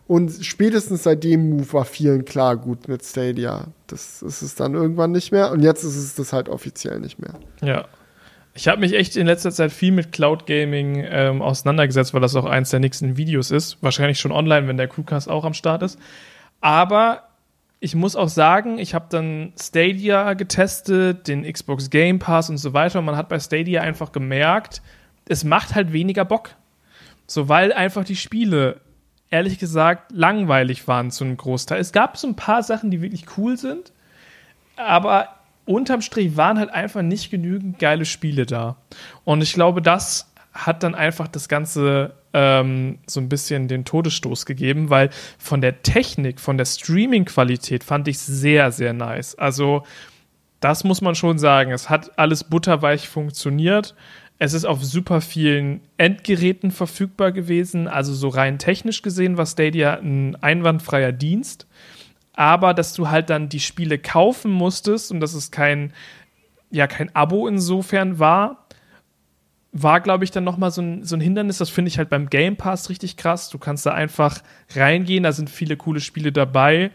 Und spätestens seit dem Move war vielen klar, gut mit Stadia. Das ist es dann irgendwann nicht mehr. Und jetzt ist es das halt offiziell nicht mehr. Ja. Ich habe mich echt in letzter Zeit viel mit Cloud Gaming ähm, auseinandergesetzt, weil das auch eins der nächsten Videos ist. Wahrscheinlich schon online, wenn der Crewcast auch am Start ist. Aber ich muss auch sagen, ich habe dann Stadia getestet, den Xbox Game Pass und so weiter. Und man hat bei Stadia einfach gemerkt, es macht halt weniger Bock. So, weil einfach die Spiele, ehrlich gesagt, langweilig waren zu einem Großteil. Es gab so ein paar Sachen, die wirklich cool sind, aber unterm Strich waren halt einfach nicht genügend geile Spiele da. Und ich glaube, das hat dann einfach das Ganze ähm, so ein bisschen den Todesstoß gegeben, weil von der Technik, von der Streaming-Qualität fand ich sehr, sehr nice. Also, das muss man schon sagen. Es hat alles butterweich funktioniert. Es ist auf super vielen Endgeräten verfügbar gewesen. Also, so rein technisch gesehen war Stadia ein einwandfreier Dienst aber dass du halt dann die Spiele kaufen musstest und dass es kein, ja, kein Abo insofern war, war, glaube ich, dann nochmal so ein, so ein Hindernis. Das finde ich halt beim Game Pass richtig krass. Du kannst da einfach reingehen, da sind viele coole Spiele dabei.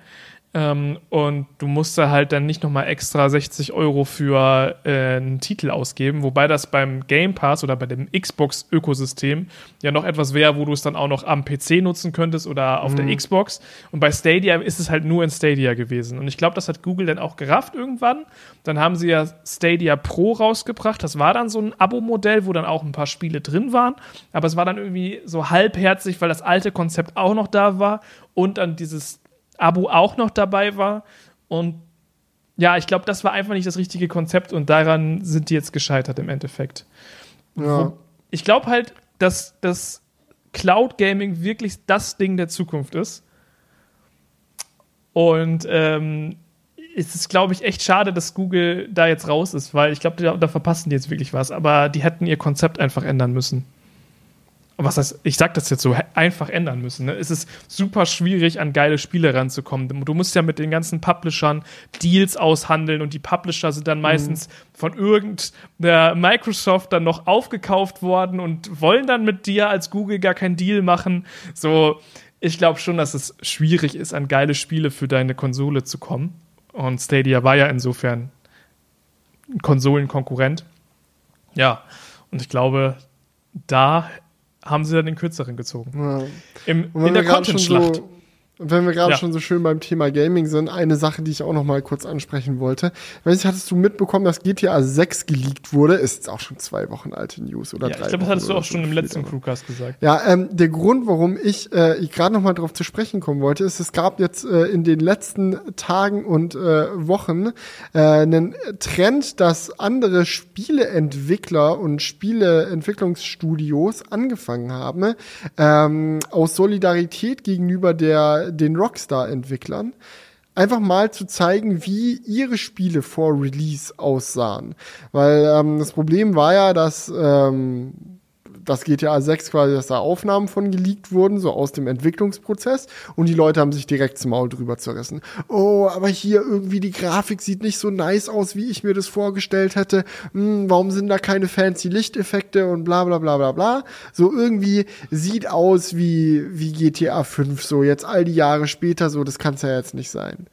Ähm, und du musst da halt dann nicht nochmal extra 60 Euro für äh, einen Titel ausgeben, wobei das beim Game Pass oder bei dem Xbox-Ökosystem ja noch etwas wäre, wo du es dann auch noch am PC nutzen könntest oder auf der Xbox. Und bei Stadia ist es halt nur in Stadia gewesen. Und ich glaube, das hat Google dann auch gerafft irgendwann. Dann haben sie ja Stadia Pro rausgebracht. Das war dann so ein Abo-Modell, wo dann auch ein paar Spiele drin waren. Aber es war dann irgendwie so halbherzig, weil das alte Konzept auch noch da war und dann dieses Abo auch noch dabei war. Und ja, ich glaube, das war einfach nicht das richtige Konzept und daran sind die jetzt gescheitert im Endeffekt. Ja. Ich glaube halt, dass das Cloud Gaming wirklich das Ding der Zukunft ist. Und ähm, es ist, glaube ich, echt schade, dass Google da jetzt raus ist, weil ich glaube, da, da verpassen die jetzt wirklich was. Aber die hätten ihr Konzept einfach ändern müssen. Was heißt, ich sag das jetzt so, einfach ändern müssen. Ne? Es ist super schwierig, an geile Spiele ranzukommen. Du musst ja mit den ganzen Publishern Deals aushandeln und die Publisher sind dann meistens von irgendeiner Microsoft dann noch aufgekauft worden und wollen dann mit dir als Google gar keinen Deal machen. So, ich glaube schon, dass es schwierig ist, an geile Spiele für deine Konsole zu kommen. Und Stadia war ja insofern ein Konsolenkonkurrent. Ja, und ich glaube, da haben sie dann den kürzeren gezogen. Ja. In der Content-Schlacht. so, wenn wir gerade Ja. schon so schön beim Thema Gaming sind, eine Sache, die ich auch noch mal kurz ansprechen wollte. Ich weiß nicht, hattest du mitbekommen, dass GTA 6 geleakt wurde? Ist jetzt auch schon zwei Wochen alte News oder Ja, drei ich glaube, das hattest du auch schon im letzten. Crewcast gesagt. Ja, ähm, der Grund, warum ich, äh, ich gerade noch mal darauf zu sprechen kommen wollte, ist, es gab jetzt äh, in den letzten Tagen und äh, Wochen äh, einen Trend, dass andere Spieleentwickler und Spieleentwicklungsstudios angefangen haben, ähm, aus Solidarität gegenüber der, den Rockstar-Entwicklern, einfach mal zu zeigen, wie ihre Spiele vor Release aussahen. Weil ähm, das Problem war ja, dass ähm, das GTA 6 quasi, dass da Aufnahmen von geleakt wurden, so aus dem Entwicklungsprozess und die Leute haben sich direkt zum Maul drüber zerrissen. Oh, aber hier irgendwie die Grafik sieht nicht so nice aus, wie ich mir das vorgestellt hätte. Hm, warum sind da keine fancy Lichteffekte und bla bla bla bla bla. So irgendwie sieht aus wie, wie GTA 5, so jetzt all die Jahre später, so das kann es ja jetzt nicht sein.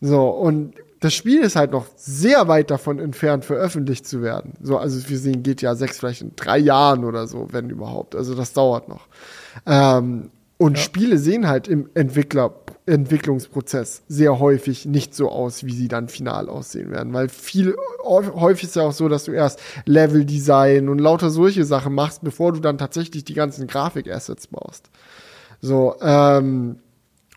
So, und das Spiel ist halt noch sehr weit davon entfernt, veröffentlicht zu werden. So, also wir sehen GTA 6 vielleicht in drei Jahren oder so, wenn überhaupt. Also das dauert noch. Ähm, und Ja. Spiele sehen halt im Entwickler Entwicklungsprozess sehr häufig nicht so aus, wie sie dann final aussehen werden. Weil viel, häufig ist ja auch so, dass du erst Leveldesign und lauter solche Sachen machst, bevor du dann tatsächlich die ganzen Grafikassets baust. So, ähm,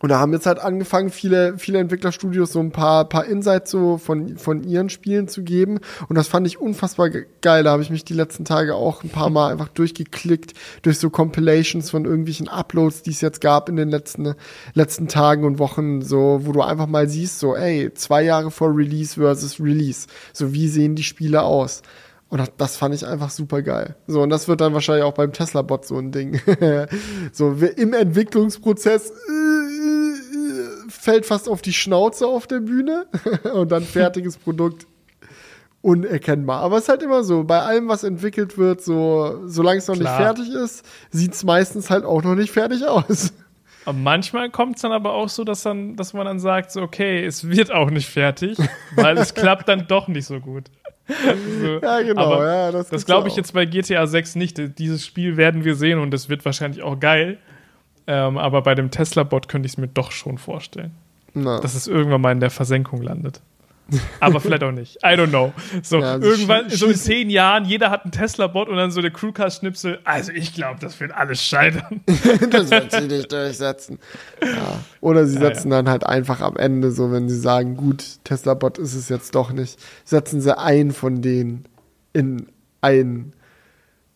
und da haben jetzt halt angefangen, viele, viele Entwicklerstudios so ein paar, paar Insights so von, von ihren Spielen zu geben. Und das fand ich unfassbar ge- geil. Da habe ich mich die letzten Tage auch ein paar Mal einfach durchgeklickt, durch so Compilations von irgendwelchen Uploads, die es jetzt gab in den letzten, letzten Tagen und Wochen, so, wo du einfach mal siehst, so, ey, zwei Jahre vor Release versus Release. So, wie sehen die Spiele aus? Und das, fand ich einfach super geil. So, und das wird dann wahrscheinlich auch beim Tesla-Bot so ein Ding. so, im Entwicklungsprozess äh, fällt fast auf die Schnauze auf der Bühne und dann fertiges Produkt unerkennbar. Aber es ist halt immer so, bei allem, was entwickelt wird, so, solange es noch Klar. nicht fertig ist, sieht es meistens halt auch noch nicht fertig aus. Und manchmal kommt es dann aber auch so, dass, dann, dass man dann sagt, so, okay, es wird auch nicht fertig, weil es klappt dann doch nicht so gut. So, Ja, genau, aber ja, das Das glaube ich auch. jetzt bei GTA 6 nicht. Dieses Spiel werden wir sehen und es wird wahrscheinlich auch geil. Ähm, aber bei dem Tesla-Bot könnte ich es mir doch schon vorstellen, Na. dass es irgendwann mal in der Versenkung landet. Aber vielleicht auch nicht. I don't know. So, Ja, also irgendwann, so in zehn Jahren, jeder hat einen Tesla-Bot und dann so der Crewcast-Schnipsel. Also ich glaube, das wird alles scheitern. das wird sie nicht durchsetzen. Ja. Oder sie Ja, setzen dann halt einfach am Ende, so wenn sie sagen, gut, Tesla-Bot ist es jetzt doch nicht, setzen sie einen von denen in ein Raumschiff.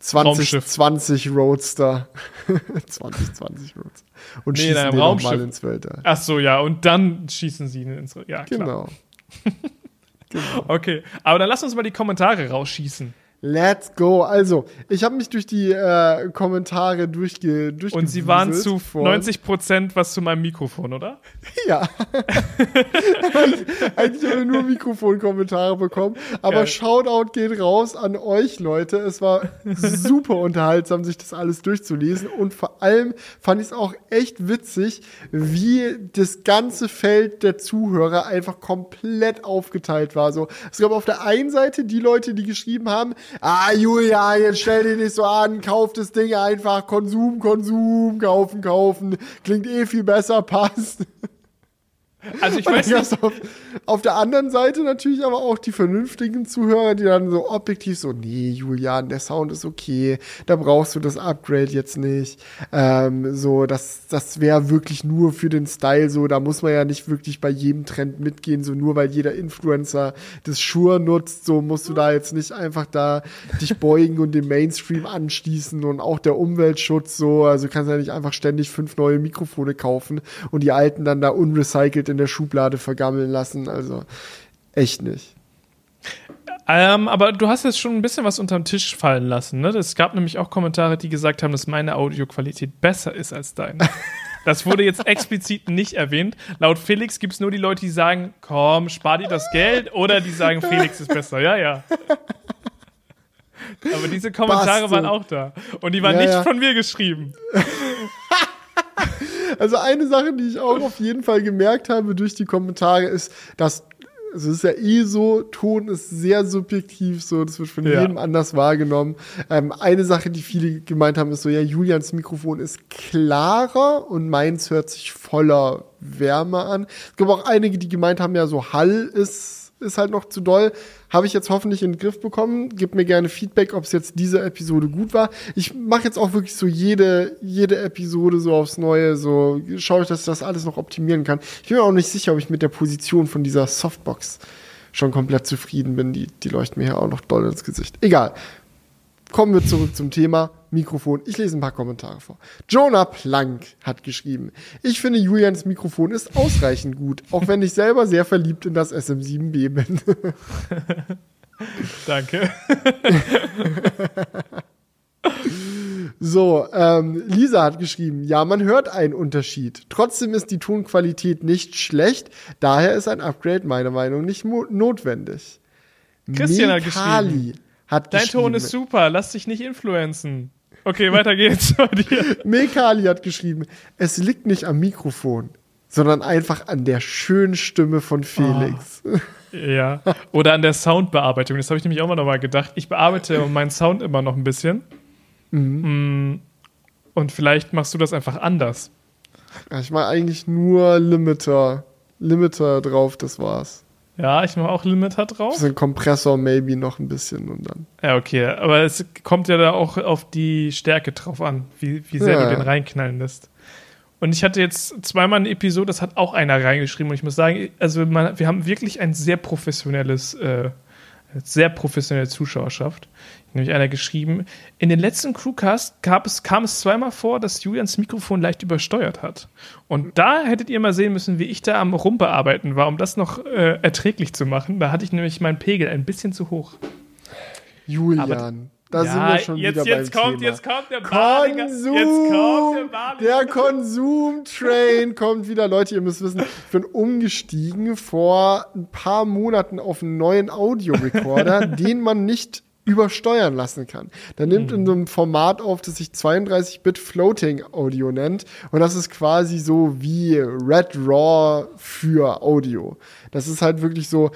2020 Roadster. 2020 Roadster. Und Nee, schießen den Raumschiff. nochmal ins Weltall. Ach so, ja. Und dann schießen sie ihn ins. Ja, klar. Genau. Okay. Aber dann lass uns mal die Kommentare rausschießen. Let's go. Also, ich habe mich durch die äh, Kommentare durchge Und sie waren zu vor- 90 Prozent was zu meinem Mikrofon, oder? Ja. Eigentlich habe ich nur Mikrofonkommentare bekommen. Aber Geil. Shoutout geht raus an euch, Leute. Es war super unterhaltsam, sich das alles durchzulesen. Und vor allem fand ich es auch echt witzig, wie das ganze Feld der Zuhörer einfach komplett aufgeteilt war. So, es gab auf der einen Seite die Leute, die geschrieben haben, ah, Julia, jetzt stell dich nicht so an, kauf das Ding einfach, Konsum, Konsum, kaufen, kaufen, klingt eh viel besser, passt. Also ich weiß nicht. auf, auf der anderen Seite natürlich aber auch die vernünftigen Zuhörer, die dann so objektiv so, nee, Julian, der Sound ist okay, da brauchst du das Upgrade jetzt nicht. Ähm, so, das, das wäre wirklich nur für den Style so, da muss man ja nicht wirklich bei jedem Trend mitgehen, so nur weil jeder Influencer das Shure nutzt, so musst du da jetzt nicht einfach da dich beugen und den Mainstream anschließen und auch der Umweltschutz so, also kannst ja nicht einfach ständig fünf neue Mikrofone kaufen und die alten dann da unrecycelt in der Schublade vergammeln lassen, also echt nicht. Ähm, aber du hast jetzt schon ein bisschen was unterm Tisch fallen lassen. Ne? Es gab nämlich auch Kommentare, die gesagt haben, dass meine Audioqualität besser ist als deine. Das wurde jetzt explizit nicht erwähnt. Laut Felix gibt es nur die Leute, die sagen, komm, spar dir das Geld, oder die sagen, Felix ist besser. Ja, ja. Aber diese Kommentare Bastard. waren auch da. Und die waren Ja, nicht ja. von mir geschrieben. Also eine Sache, die ich auch auf jeden Fall gemerkt habe durch die Kommentare, ist, dass also es ist ja eh so, Ton ist sehr subjektiv, so, das wird von Ja. jedem anders wahrgenommen. Ähm, eine Sache, die viele gemeint haben, ist so, ja, Julians Mikrofon ist klarer und meins hört sich voller Wärme an. Es gab auch einige, die gemeint haben, ja, so Hall ist, ist halt noch zu doll. Habe ich jetzt hoffentlich in den Griff bekommen. Gib mir gerne Feedback, ob es jetzt diese Episode gut war. Ich mache jetzt auch wirklich so jede, jede Episode so aufs Neue, so schaue ich, dass ich das alles noch optimieren kann. Ich bin mir auch nicht sicher, ob ich mit der Position von dieser Softbox schon komplett zufrieden bin. Die, die leuchten mir ja auch noch doll ins Gesicht. Egal. Kommen wir zurück zum Thema Mikrofon. Ich lese ein paar Kommentare vor. Jonah Plank hat geschrieben, ich finde Julians Mikrofon ist ausreichend gut, auch wenn ich selber sehr verliebt in das SM7B bin. Danke. So, ähm, Lisa hat geschrieben, ja, man hört einen Unterschied. Trotzdem ist die Tonqualität nicht schlecht, daher ist ein Upgrade meiner Meinung nach nicht notwendig. Christian hat Mekali geschrieben, hat Dein Ton ist super, lass dich nicht influenzen. Okay, weiter geht's bei dir. Mekali hat geschrieben, es liegt nicht am Mikrofon, sondern einfach an der schönen Stimme von Felix. Ja. Oder an der Soundbearbeitung. Das habe ich nämlich auch mal nochmal gedacht. Ich bearbeite meinen Sound immer noch ein bisschen. Mm, Und vielleicht machst du das einfach anders. Ich mache eigentlich nur Limiter. Limiter drauf, das war's. Ja, ich mache auch Limiter drauf. So ein Kompressor maybe noch ein bisschen und dann. Ja, okay. Aber es kommt ja da auch auf die Stärke drauf an, wie, wie sehr Ja. du den reinknallen lässt. Und ich hatte jetzt zweimal eine Episode, das hat auch einer reingeschrieben. Und ich muss sagen, also man, wir haben wirklich ein sehr professionelles, äh, sehr professionelle Zuschauerschaft. Nämlich einer geschrieben, in den letzten Crewcast gab es, kam es zweimal vor, dass Julians Mikrofon leicht übersteuert hat. Und da hättet ihr mal sehen müssen, wie ich da am Rumbearbeiten war, um das noch äh, erträglich zu machen. Da hatte ich nämlich meinen Pegel ein bisschen zu hoch. Julian, Da sind wir schon jetzt, wieder jetzt beim kommt, Thema. Jetzt kommt der Balinger. Konsum! Jetzt kommt der. Der Konsum-Train kommt wieder. Leute, ihr müsst wissen, ich bin umgestiegen vor ein paar Monaten auf einen neuen Audiorecorder, den man nicht übersteuern lassen kann. Der nimmt in so einem Format auf, das sich 32-Bit Floating Audio nennt. Und das ist quasi so wie Red Raw für Audio. Das ist halt wirklich so,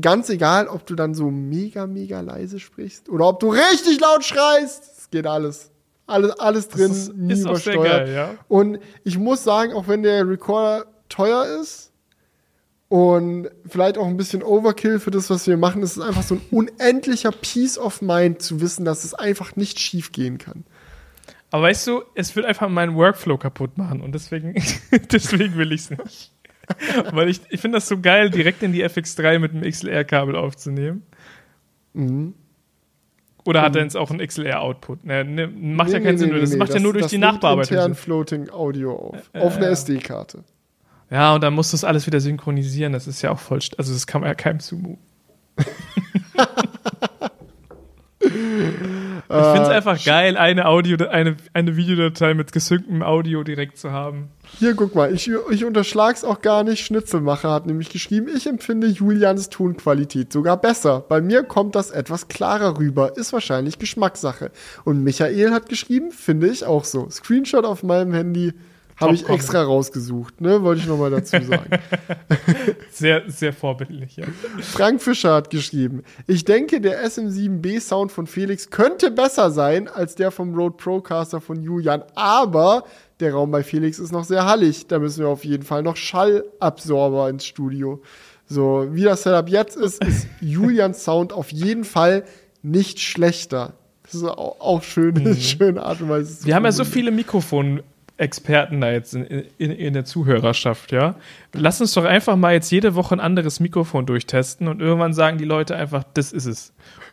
ganz egal, ob du dann so mega, mega leise sprichst oder ob du richtig laut schreist. Es geht alles. Alles, alles drin, ist- nie ist übersteuert. geil, ja. Und ich muss sagen, auch wenn der Recorder teuer ist und vielleicht auch ein bisschen Overkill für das, was wir machen, ist es einfach so ein unendlicher Peace of Mind zu wissen, dass es einfach nicht schief gehen kann. Aber weißt du, es wird einfach meinen Workflow kaputt machen und deswegen, deswegen will ich es nicht. Weil ich, ich finde das so geil, direkt in die FX3 mit dem XLR-Kabel aufzunehmen. Mhm. Oder hat er jetzt auch einen XLR-Output? Ne, ne, macht ja Nee, keinen nee, Sinn. nee, das macht ja nur durch das die Nachbearbeitung. intern. Floating Audio auf. auf einer ja. SD-Karte. Ja, und dann musst du es alles wieder synchronisieren. Das ist ja auch voll. Also, das kann man ja keinem zumuten. ich finde es Äh, einfach geil, eine Audio, eine, eine Videodatei mit gesynktem Audio direkt zu haben. Hier, guck mal, ich, ich unterschlag's auch gar nicht. Schnitzelmacher hat nämlich geschrieben, ich empfinde Julians Tonqualität sogar besser. Bei mir kommt das etwas klarer rüber. Ist wahrscheinlich Geschmackssache. Und Michael hat geschrieben, finde ich auch so. Screenshot auf meinem Handy habe ich extra rausgesucht, ne? Wollte ich nochmal dazu sagen. Sehr, sehr vorbildlich, ja. Frank Fischer hat geschrieben, ich denke, der SM7B-Sound von Felix könnte besser sein als der vom Rode Procaster von Julian, aber der Raum bei Felix ist noch sehr hallig. Da müssen wir auf jeden Fall noch Schallabsorber ins Studio. So, wie das Setup jetzt ist, ist Julians Sound auf jeden Fall nicht schlechter. Das ist auch, auch schön, schöne Art und Weise. zu Wir haben ja so viele Mikrofon-Experten da jetzt in, in, in der Zuhörerschaft, ja. Lass uns doch einfach mal jetzt jede Woche ein anderes Mikrofon durchtesten und irgendwann sagen die Leute einfach, das ist es.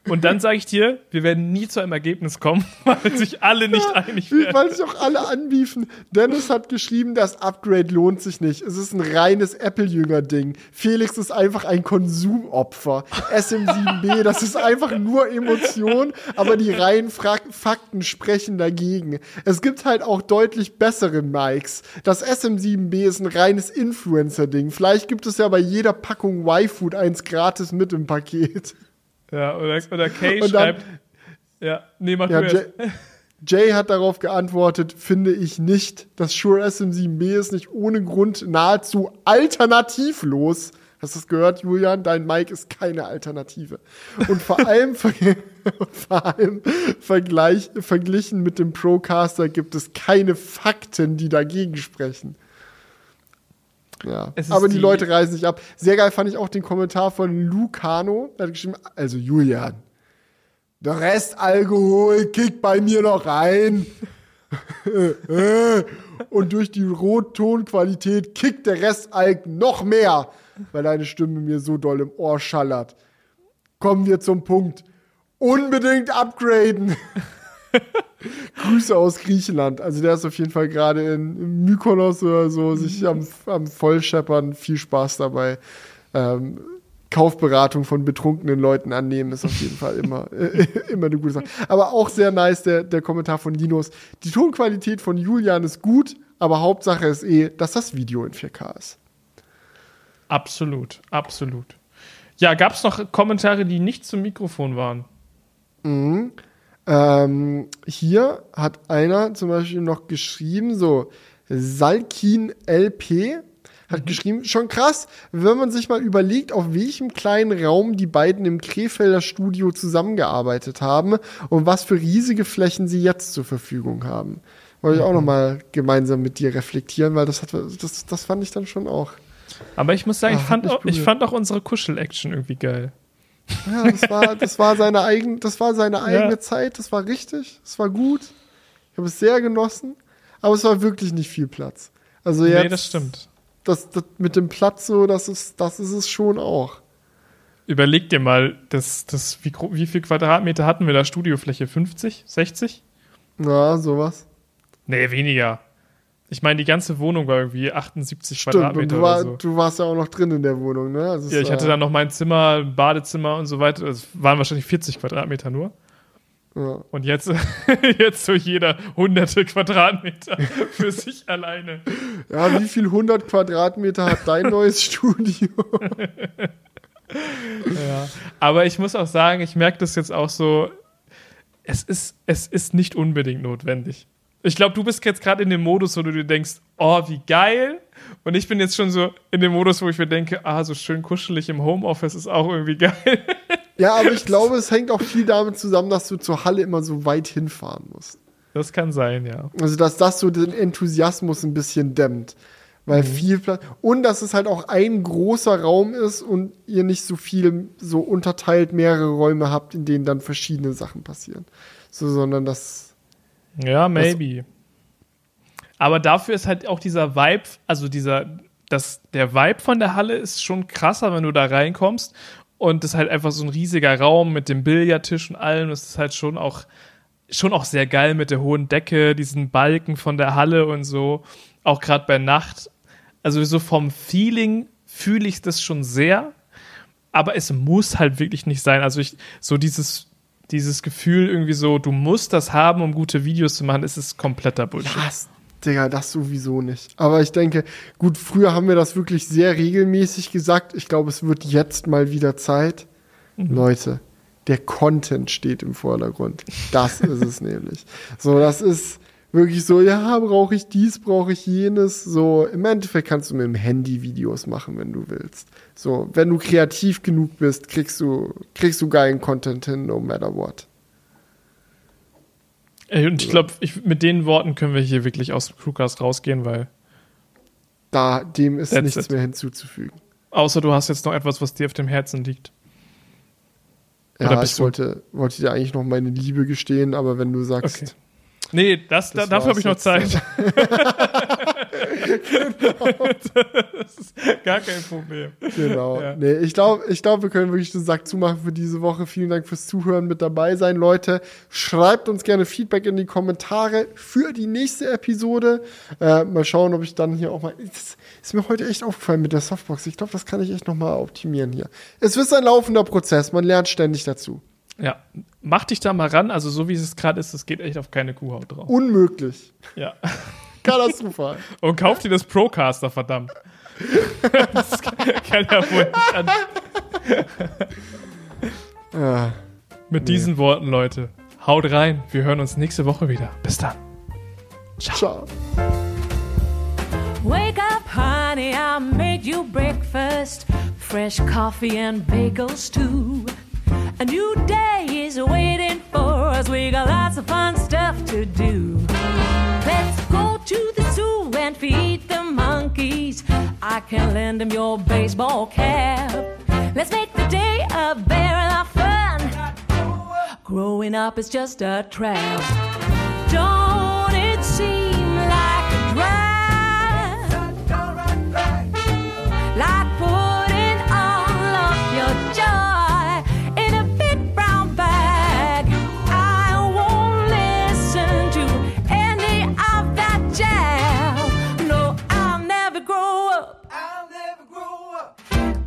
Und dann sage ich dir, wir werden nie zu einem Ergebnis kommen, weil sich alle nicht einig Wie- werden. Weil sich auch alle anbiefen. Dennis hat geschrieben, das Upgrade lohnt sich nicht. Es ist ein reines Apple-Jünger-Ding. Felix ist einfach ein Konsumopfer. SM7B, das ist einfach nur Emotion, aber die reinen Fra Fakten sprechen dagegen. Es gibt halt auch deutlich bessere Mics. Das SM7B ist ein reines Influencer-Ding. Vielleicht gibt es ja bei jeder Packung Y-Food eins gratis mit im Paket. Ja, oder, oder Kay Und dann- schreibt, ja, nee, mach Ja, Jay. Jay hat darauf geantwortet, finde ich nicht. Das Shure SM7B ist nicht ohne Grund nahezu alternativlos. Hast du es gehört, Julian? Dein Mic ist keine Alternative. Und vor allem, vor allem vergleich, verglichen mit dem Procaster gibt es keine Fakten, die dagegen sprechen. Ja, aber die, die- Leute reisen nicht ab. Sehr geil fand ich auch den Kommentar von Lucano. Er hat geschrieben, also Julian, der Rest Alkohol kickt bei mir noch rein. Und durch die Rottonqualität kickt der Rest Alk noch mehr, weil deine Stimme mir so doll im Ohr schallert. Kommen wir zum Punkt. Unbedingt upgraden. Grüße aus Griechenland. Also der ist auf jeden Fall gerade in, Mykonos oder so, sich am, am Vollscheppern. Viel Spaß dabei. Ähm, Kaufberatung von betrunkenen Leuten annehmen ist auf jeden Fall immer, äh, immer eine gute Sache. Aber auch sehr nice der, der Kommentar von Linus. Die Tonqualität von Julian ist gut, aber Hauptsache ist eh, dass das Video in 4K ist. Absolut, absolut. Ja, gab es noch Kommentare, die nicht zum Mikrofon waren? Ähm, hier hat einer zum Beispiel noch geschrieben, so Salkin LP hat geschrieben, schon krass, wenn man sich mal überlegt, auf welchem kleinen Raum die beiden im Krefelder Studio zusammengearbeitet haben und was für riesige Flächen sie jetzt zur Verfügung haben. Wollte ich auch noch mal gemeinsam mit dir reflektieren, weil das hat, das, das fand ich dann schon auch. Aber ich muss sagen, ich, Ah, fand auch, ich fand auch unsere Kuschel-Action irgendwie geil. Ja, das war, das war seine eigene, das war seine eigene Ja. Zeit, das war richtig, das war gut. Ich habe es sehr genossen, aber es war wirklich nicht viel Platz. Also jetzt, nee, das stimmt. Das, das mit dem Platz so, das ist, das ist es schon auch. Überleg dir mal, das, das, wie, wie viel Quadratmeter hatten wir da Studiofläche? 50? 60? Na, sowas. Nee, weniger. Ich meine, die ganze Wohnung war irgendwie 78 Stimmt, Quadratmeter du, war, oder so. du warst ja auch noch drin in der Wohnung, ne? Also Ja, ich hatte dann noch mein Zimmer, ein Badezimmer und so weiter. Es waren wahrscheinlich 40 Quadratmeter nur. Ja. Und jetzt, jetzt so jeder hunderte Quadratmeter für sich alleine. ja, wie viel 100 Quadratmeter hat dein neues Studio? Ja. Aber ich muss auch sagen, ich merke das jetzt auch so, es ist, es ist nicht unbedingt notwendig. Ich glaube, du bist jetzt gerade in dem Modus, wo du dir denkst, oh, wie geil. Und ich bin jetzt schon so in dem Modus, wo ich mir denke, ah, so schön kuschelig im Homeoffice ist auch irgendwie geil. Ja, aber ich glaube, es hängt auch viel damit zusammen, dass du zur Halle immer so weit hinfahren musst. Das kann sein, ja. Also, dass das so den Enthusiasmus ein bisschen dämmt. Weil viel Platz. Und dass es halt auch ein großer Raum ist und ihr nicht so viel so unterteilt mehrere Räume habt, in denen dann verschiedene Sachen passieren. So, sondern das. Ja, maybe. Aber dafür ist halt auch dieser Vibe, also dieser, das, der Vibe von der Halle ist schon krasser, wenn du da reinkommst. Und das ist halt einfach so ein riesiger Raum mit dem Billardtisch und allem. Das ist halt schon auch, schon auch sehr geil mit der hohen Decke, diesen Balken von der Halle und so. Auch gerade bei Nacht. Also so vom Feeling fühle ich das schon sehr. Aber es muss halt wirklich nicht sein. Also ich, so dieses, dieses Gefühl irgendwie so, du musst das haben, um gute Videos zu machen, ist es kompletter Bullshit. Das, Digga, das sowieso nicht. Aber ich denke, gut, früher haben wir das wirklich sehr regelmäßig gesagt. Ich glaube, es wird jetzt mal wieder Zeit. Leute, der Content steht im Vordergrund. Das ist es nämlich. So, das ist wirklich so, ja, brauche ich dies, brauche ich jenes. So, im Endeffekt kannst du mit dem Handy Videos machen, wenn du willst. So, wenn du kreativ genug bist, kriegst du, kriegst du geilen Content hin, no matter what. Ey, Und ich glaube, mit den Worten können wir hier wirklich aus dem Crewcast rausgehen, weil Da, dem ist nichts it. mehr hinzuzufügen. außer du hast jetzt noch etwas, was dir auf dem Herzen liegt. Oder Ja, ich du- wollte, wollte dir eigentlich noch meine Liebe gestehen, aber wenn du sagst, Okay. Nee, das, da, Das dafür habe ich noch Zeit. das ist gar kein Problem. genau. Ja. Nee, ich glaube, ich glaub, wir können wirklich den Sack zumachen für diese Woche. Vielen Dank fürs Zuhören, mit dabei sein, Leute. Schreibt uns gerne Feedback in die Kommentare für die nächste Episode. Äh, mal schauen, ob ich dann hier auch mal. Das ist mir heute echt aufgefallen mit der Softbox. Ich glaube, das kann ich echt noch mal optimieren hier. Es ist ein laufender Prozess. Man lernt ständig dazu. Ja, mach dich da mal ran. Also so wie es gerade ist, das geht echt auf keine Kuhhaut drauf. Unmöglich. Ja. Katastrophal. Und kauf dir das Procaster, verdammt. das kann ja wohl nicht an. ja. Mit diesen Worten, Leute. Haut rein. Wir hören uns nächste Woche wieder. Bis dann. Ciao. Wake up, honey, I made you breakfast. Fresh coffee and bagels, too. A new day is waiting for us. We got lots of fun stuff to do. To the zoo and feed the monkeys. I can lend them your baseball cap. Let's make the day a very of fun. Growing up is just a trap. Don't